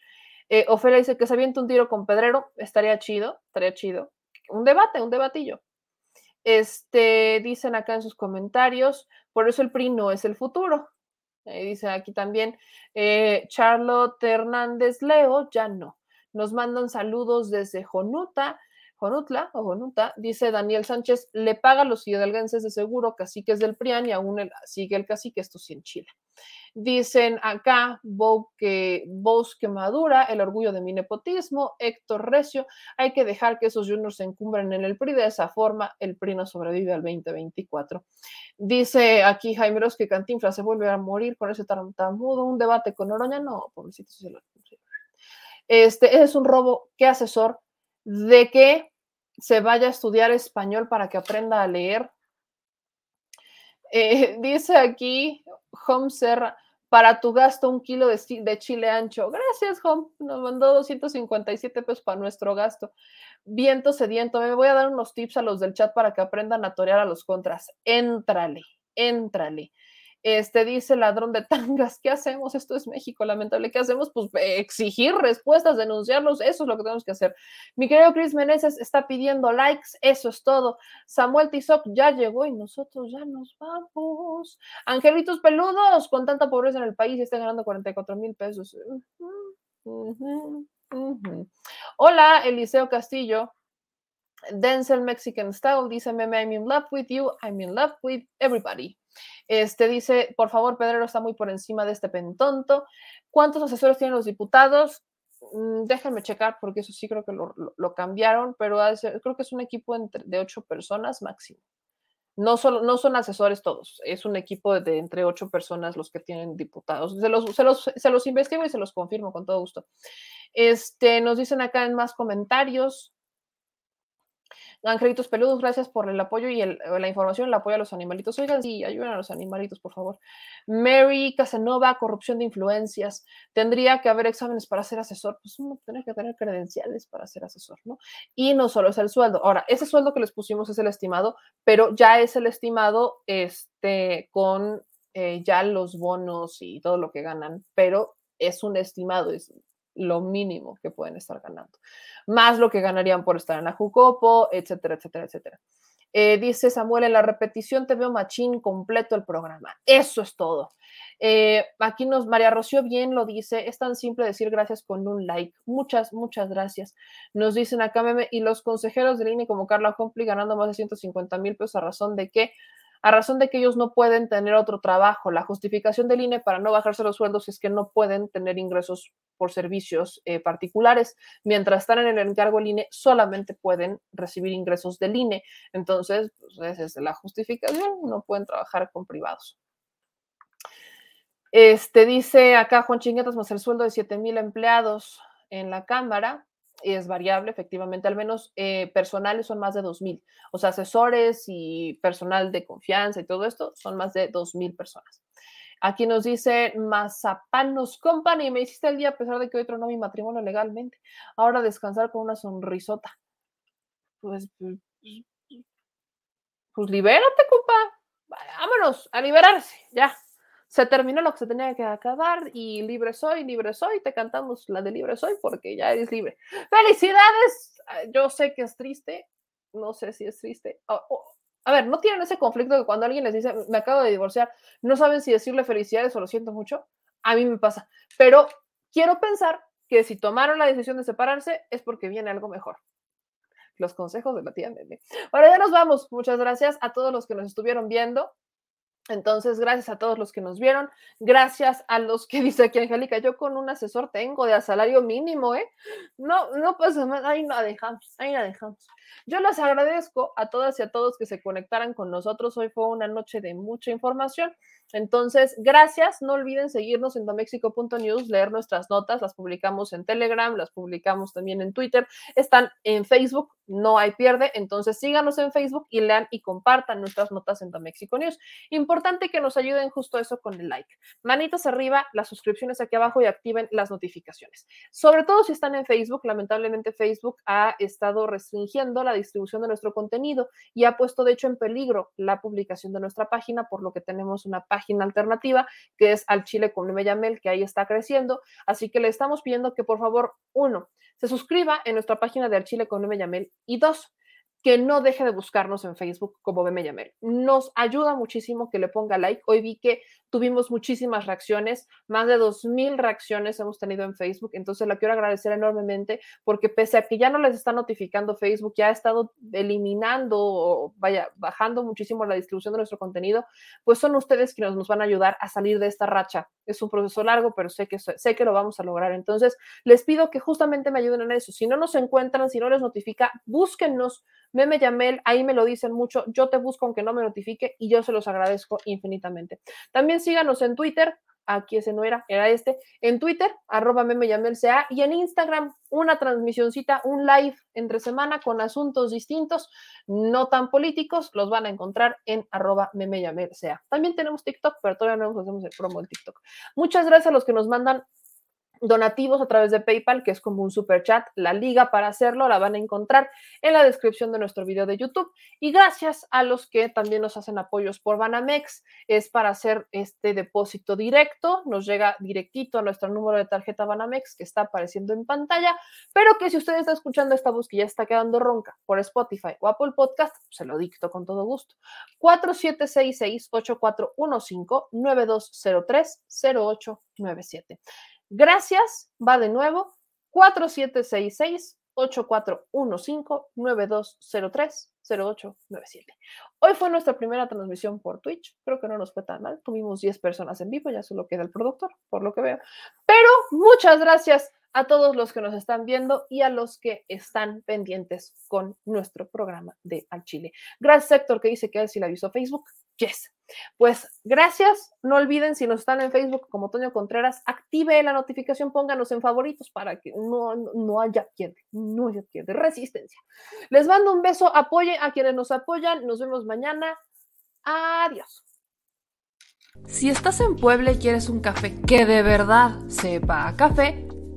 Eh, Ofelia dice que se avienta un tiro con Pedrero, estaría chido, estaría chido. Un debate, un debatillo. Este, dicen acá en sus comentarios, por eso el PRI no es el futuro. Dice aquí también, eh, Charlotte Hernández Leo, ya no. Nos mandan saludos desde Jonuta. Jonutla o Jonuta, dice Daniel Sánchez, le paga a los hidalguenses de seguro caciques del PRIAN y aún sigue el cacique, esto sí en Chile. Dicen acá, que Bosque Madura, el orgullo de mi nepotismo, Héctor Recio, hay que dejar que esos juniors se encumbren en el PRI, de esa forma el PRI no sobrevive al 2024. Dice aquí Jaime Ross que se vuelve a morir con ese tartamudo, un debate con Oroña, no, pobrecito, Este es un robo, ¿qué asesor? De que se vaya a estudiar español para que aprenda a leer. Eh, dice aquí Home Serra, para tu gasto un kilo de, chile ancho. Gracias, Home. Nos mandó 257 pesos para nuestro gasto. Viento sediento. Me voy a dar unos tips a los del chat para que aprendan a torear a los contras. Éntrale, éntrale. Este dice ladrón de tangas, ¿qué hacemos? Esto es México, lamentable. ¿Qué hacemos? Pues exigir respuestas, denunciarlos, eso es lo que tenemos que hacer. Mi querido Chris Meneses está pidiendo likes, eso es todo. Samuel Tizoc ya llegó y nosotros ya nos vamos. Angelitos peludos, con tanta pobreza en el país, está ganando 44 mil pesos. Hola, Eliseo Castillo. Denzel Mexican Style dice, I'm in love with you, I'm in love with everybody. Este dice, por favor, Pedrero está muy por encima de este pentonto. ¿Cuántos asesores tienen los diputados? Mm, déjenme checar porque eso sí creo que lo, lo, cambiaron, pero creo que es un equipo de ocho personas máximo. No, solo, no son asesores todos, es un equipo de, entre ocho personas los que tienen diputados. Se los, se los, se los investigo y se los confirmo con todo gusto. Este, nos dicen acá en más comentarios. Angelitos Peludos, gracias por el apoyo y la información, el apoyo a los animalitos. Oigan, sí, ayuden a los animalitos, por favor. Mary Casanova, corrupción de influencias. Tendría que haber exámenes para ser asesor. Pues uno tiene que tener credenciales para ser asesor, ¿no? Y no solo es el sueldo. Ahora, ese sueldo que les pusimos es el estimado, pero ya es el estimado este, con eh, ya los bonos y todo lo que ganan, pero es un estimado, es lo mínimo que pueden estar ganando, más lo que ganarían por estar en la Jucopo, etcétera, etcétera, etcétera. Eh, dice Samuel, en la repetición te veo machín completo el programa. Eso es todo. Eh, aquí nos, María Rocío bien lo dice, es tan simple decir gracias con un like. Muchas, muchas gracias. Nos dicen acá, meme, y los consejeros de línea como Carla Humphrey ganando más de 150 mil pesos a razón de que a razón de que ellos no pueden tener otro trabajo. La justificación del INE para no bajarse los sueldos es que no pueden tener ingresos por servicios eh, particulares. Mientras están en el encargo del INE, solamente pueden recibir ingresos del INE. Entonces, pues, esa es la justificación, no pueden trabajar con privados. Este dice acá Juan Chinguetas más el sueldo de 7 mil empleados en la Cámara es variable, efectivamente, al menos eh, personales son más de 2.000. O sea, asesores y personal de confianza y todo esto son más de 2.000 personas. Aquí nos dice Mazapanos Company, me hiciste el día a pesar de que hoy tronó mi matrimonio legalmente. Ahora descansar con una sonrisota. Pues, pues, pues libérate, compa. Vámonos a liberarse, ya se terminó lo que se tenía que acabar y libre soy, libre soy, te cantamos la de libre soy porque ya eres libre. Felicidades, yo sé que es triste, no sé si es triste. a ver, ¿no tienen ese conflicto que cuando alguien les dice, me acabo de divorciar, no saben si decirle felicidades o lo siento mucho? A mí me pasa, pero quiero pensar que si tomaron la decisión de separarse es porque viene algo mejor los consejos de la tía Meme. Ahora ya nos vamos. Muchas gracias a todos los que nos estuvieron viendo. Entonces, gracias a todos los que nos vieron, gracias a los que dice aquí Angélica, yo con un asesor tengo de salario mínimo, ¿eh? No, no pasa nada, ahí la dejamos, ahí la dejamos. Yo les agradezco a todas y a todos que se conectaran con nosotros. Hoy fue una noche de mucha información. Entonces, gracias. No olviden seguirnos en domexico.news, leer nuestras notas. Las publicamos en Telegram, las publicamos también en Twitter. Están en Facebook, no hay pierde. Entonces, síganos en Facebook y lean y compartan nuestras notas en Domexico News. Importante que nos ayuden justo eso con el like. Manitos arriba, las suscripciones aquí abajo y activen las notificaciones. Sobre todo si están en Facebook, lamentablemente Facebook ha estado restringiendo la distribución de nuestro contenido y ha puesto de hecho en peligro la publicación de nuestra página, por lo que tenemos una página alternativa que es al Chile con Yamel, que ahí está creciendo. Así que le estamos pidiendo que por favor, uno, se suscriba en nuestra página de Al Chile con Yamel y dos, que no deje de buscarnos en Facebook como Beme Yamel. Nos ayuda muchísimo que le ponga like. Hoy vi que tuvimos muchísimas reacciones, más de 2.000 reacciones hemos tenido en Facebook, entonces la quiero agradecer enormemente porque pese a que ya no les está notificando Facebook, ya ha estado eliminando o vaya, bajando muchísimo la distribución de nuestro contenido, pues son ustedes quienes nos van a ayudar a salir de esta racha. Es un proceso largo, pero sé que, sé que lo vamos a lograr. Entonces, les pido que justamente me ayuden en eso. Si no nos encuentran, si no les notifica, búsquennos Meme Yamel, ahí me lo dicen mucho, yo te busco aunque no me notifique y yo se los agradezco infinitamente. También síganos en Twitter, aquí ese no era, era este, en Twitter, arroba meme Yamel sea, y en Instagram, una transmisioncita, un live entre semana con asuntos distintos, no tan políticos, los van a encontrar en arroba meme Yamel. También tenemos TikTok, pero todavía no nos hacemos el promo del TikTok. Muchas gracias a los que nos mandan donativos a través de PayPal, que es como un super chat. La liga para hacerlo la van a encontrar en la descripción de nuestro video de YouTube. Y gracias a los que también nos hacen apoyos por Banamex, es para hacer este depósito directo. Nos llega directito a nuestro número de tarjeta Banamex que está apareciendo en pantalla, pero que si usted está escuchando esta voz que ya está quedando ronca por Spotify o Apple Podcast, se lo dicto con todo gusto. 4766-8415-9203-0897. Gracias, va de nuevo, 4766-8415-9203-0897. Hoy fue nuestra primera transmisión por Twitch, creo que no nos fue tan mal, tuvimos 10 personas en vivo, ya solo queda el productor, por lo que veo. Pero muchas gracias a todos los que nos están viendo y a los que están pendientes con nuestro programa de Al Chile. Gracias, Héctor, que dice que él sí le avisó Facebook. Yes. Pues gracias. No olviden, si nos están en Facebook como Toño Contreras, active la notificación, pónganos en favoritos para que no, no haya pierde, no haya pierde. Resistencia. Les mando un beso, apoye a quienes nos apoyan. Nos vemos mañana. Adiós. Si estás en Puebla y quieres un café que de verdad sepa café,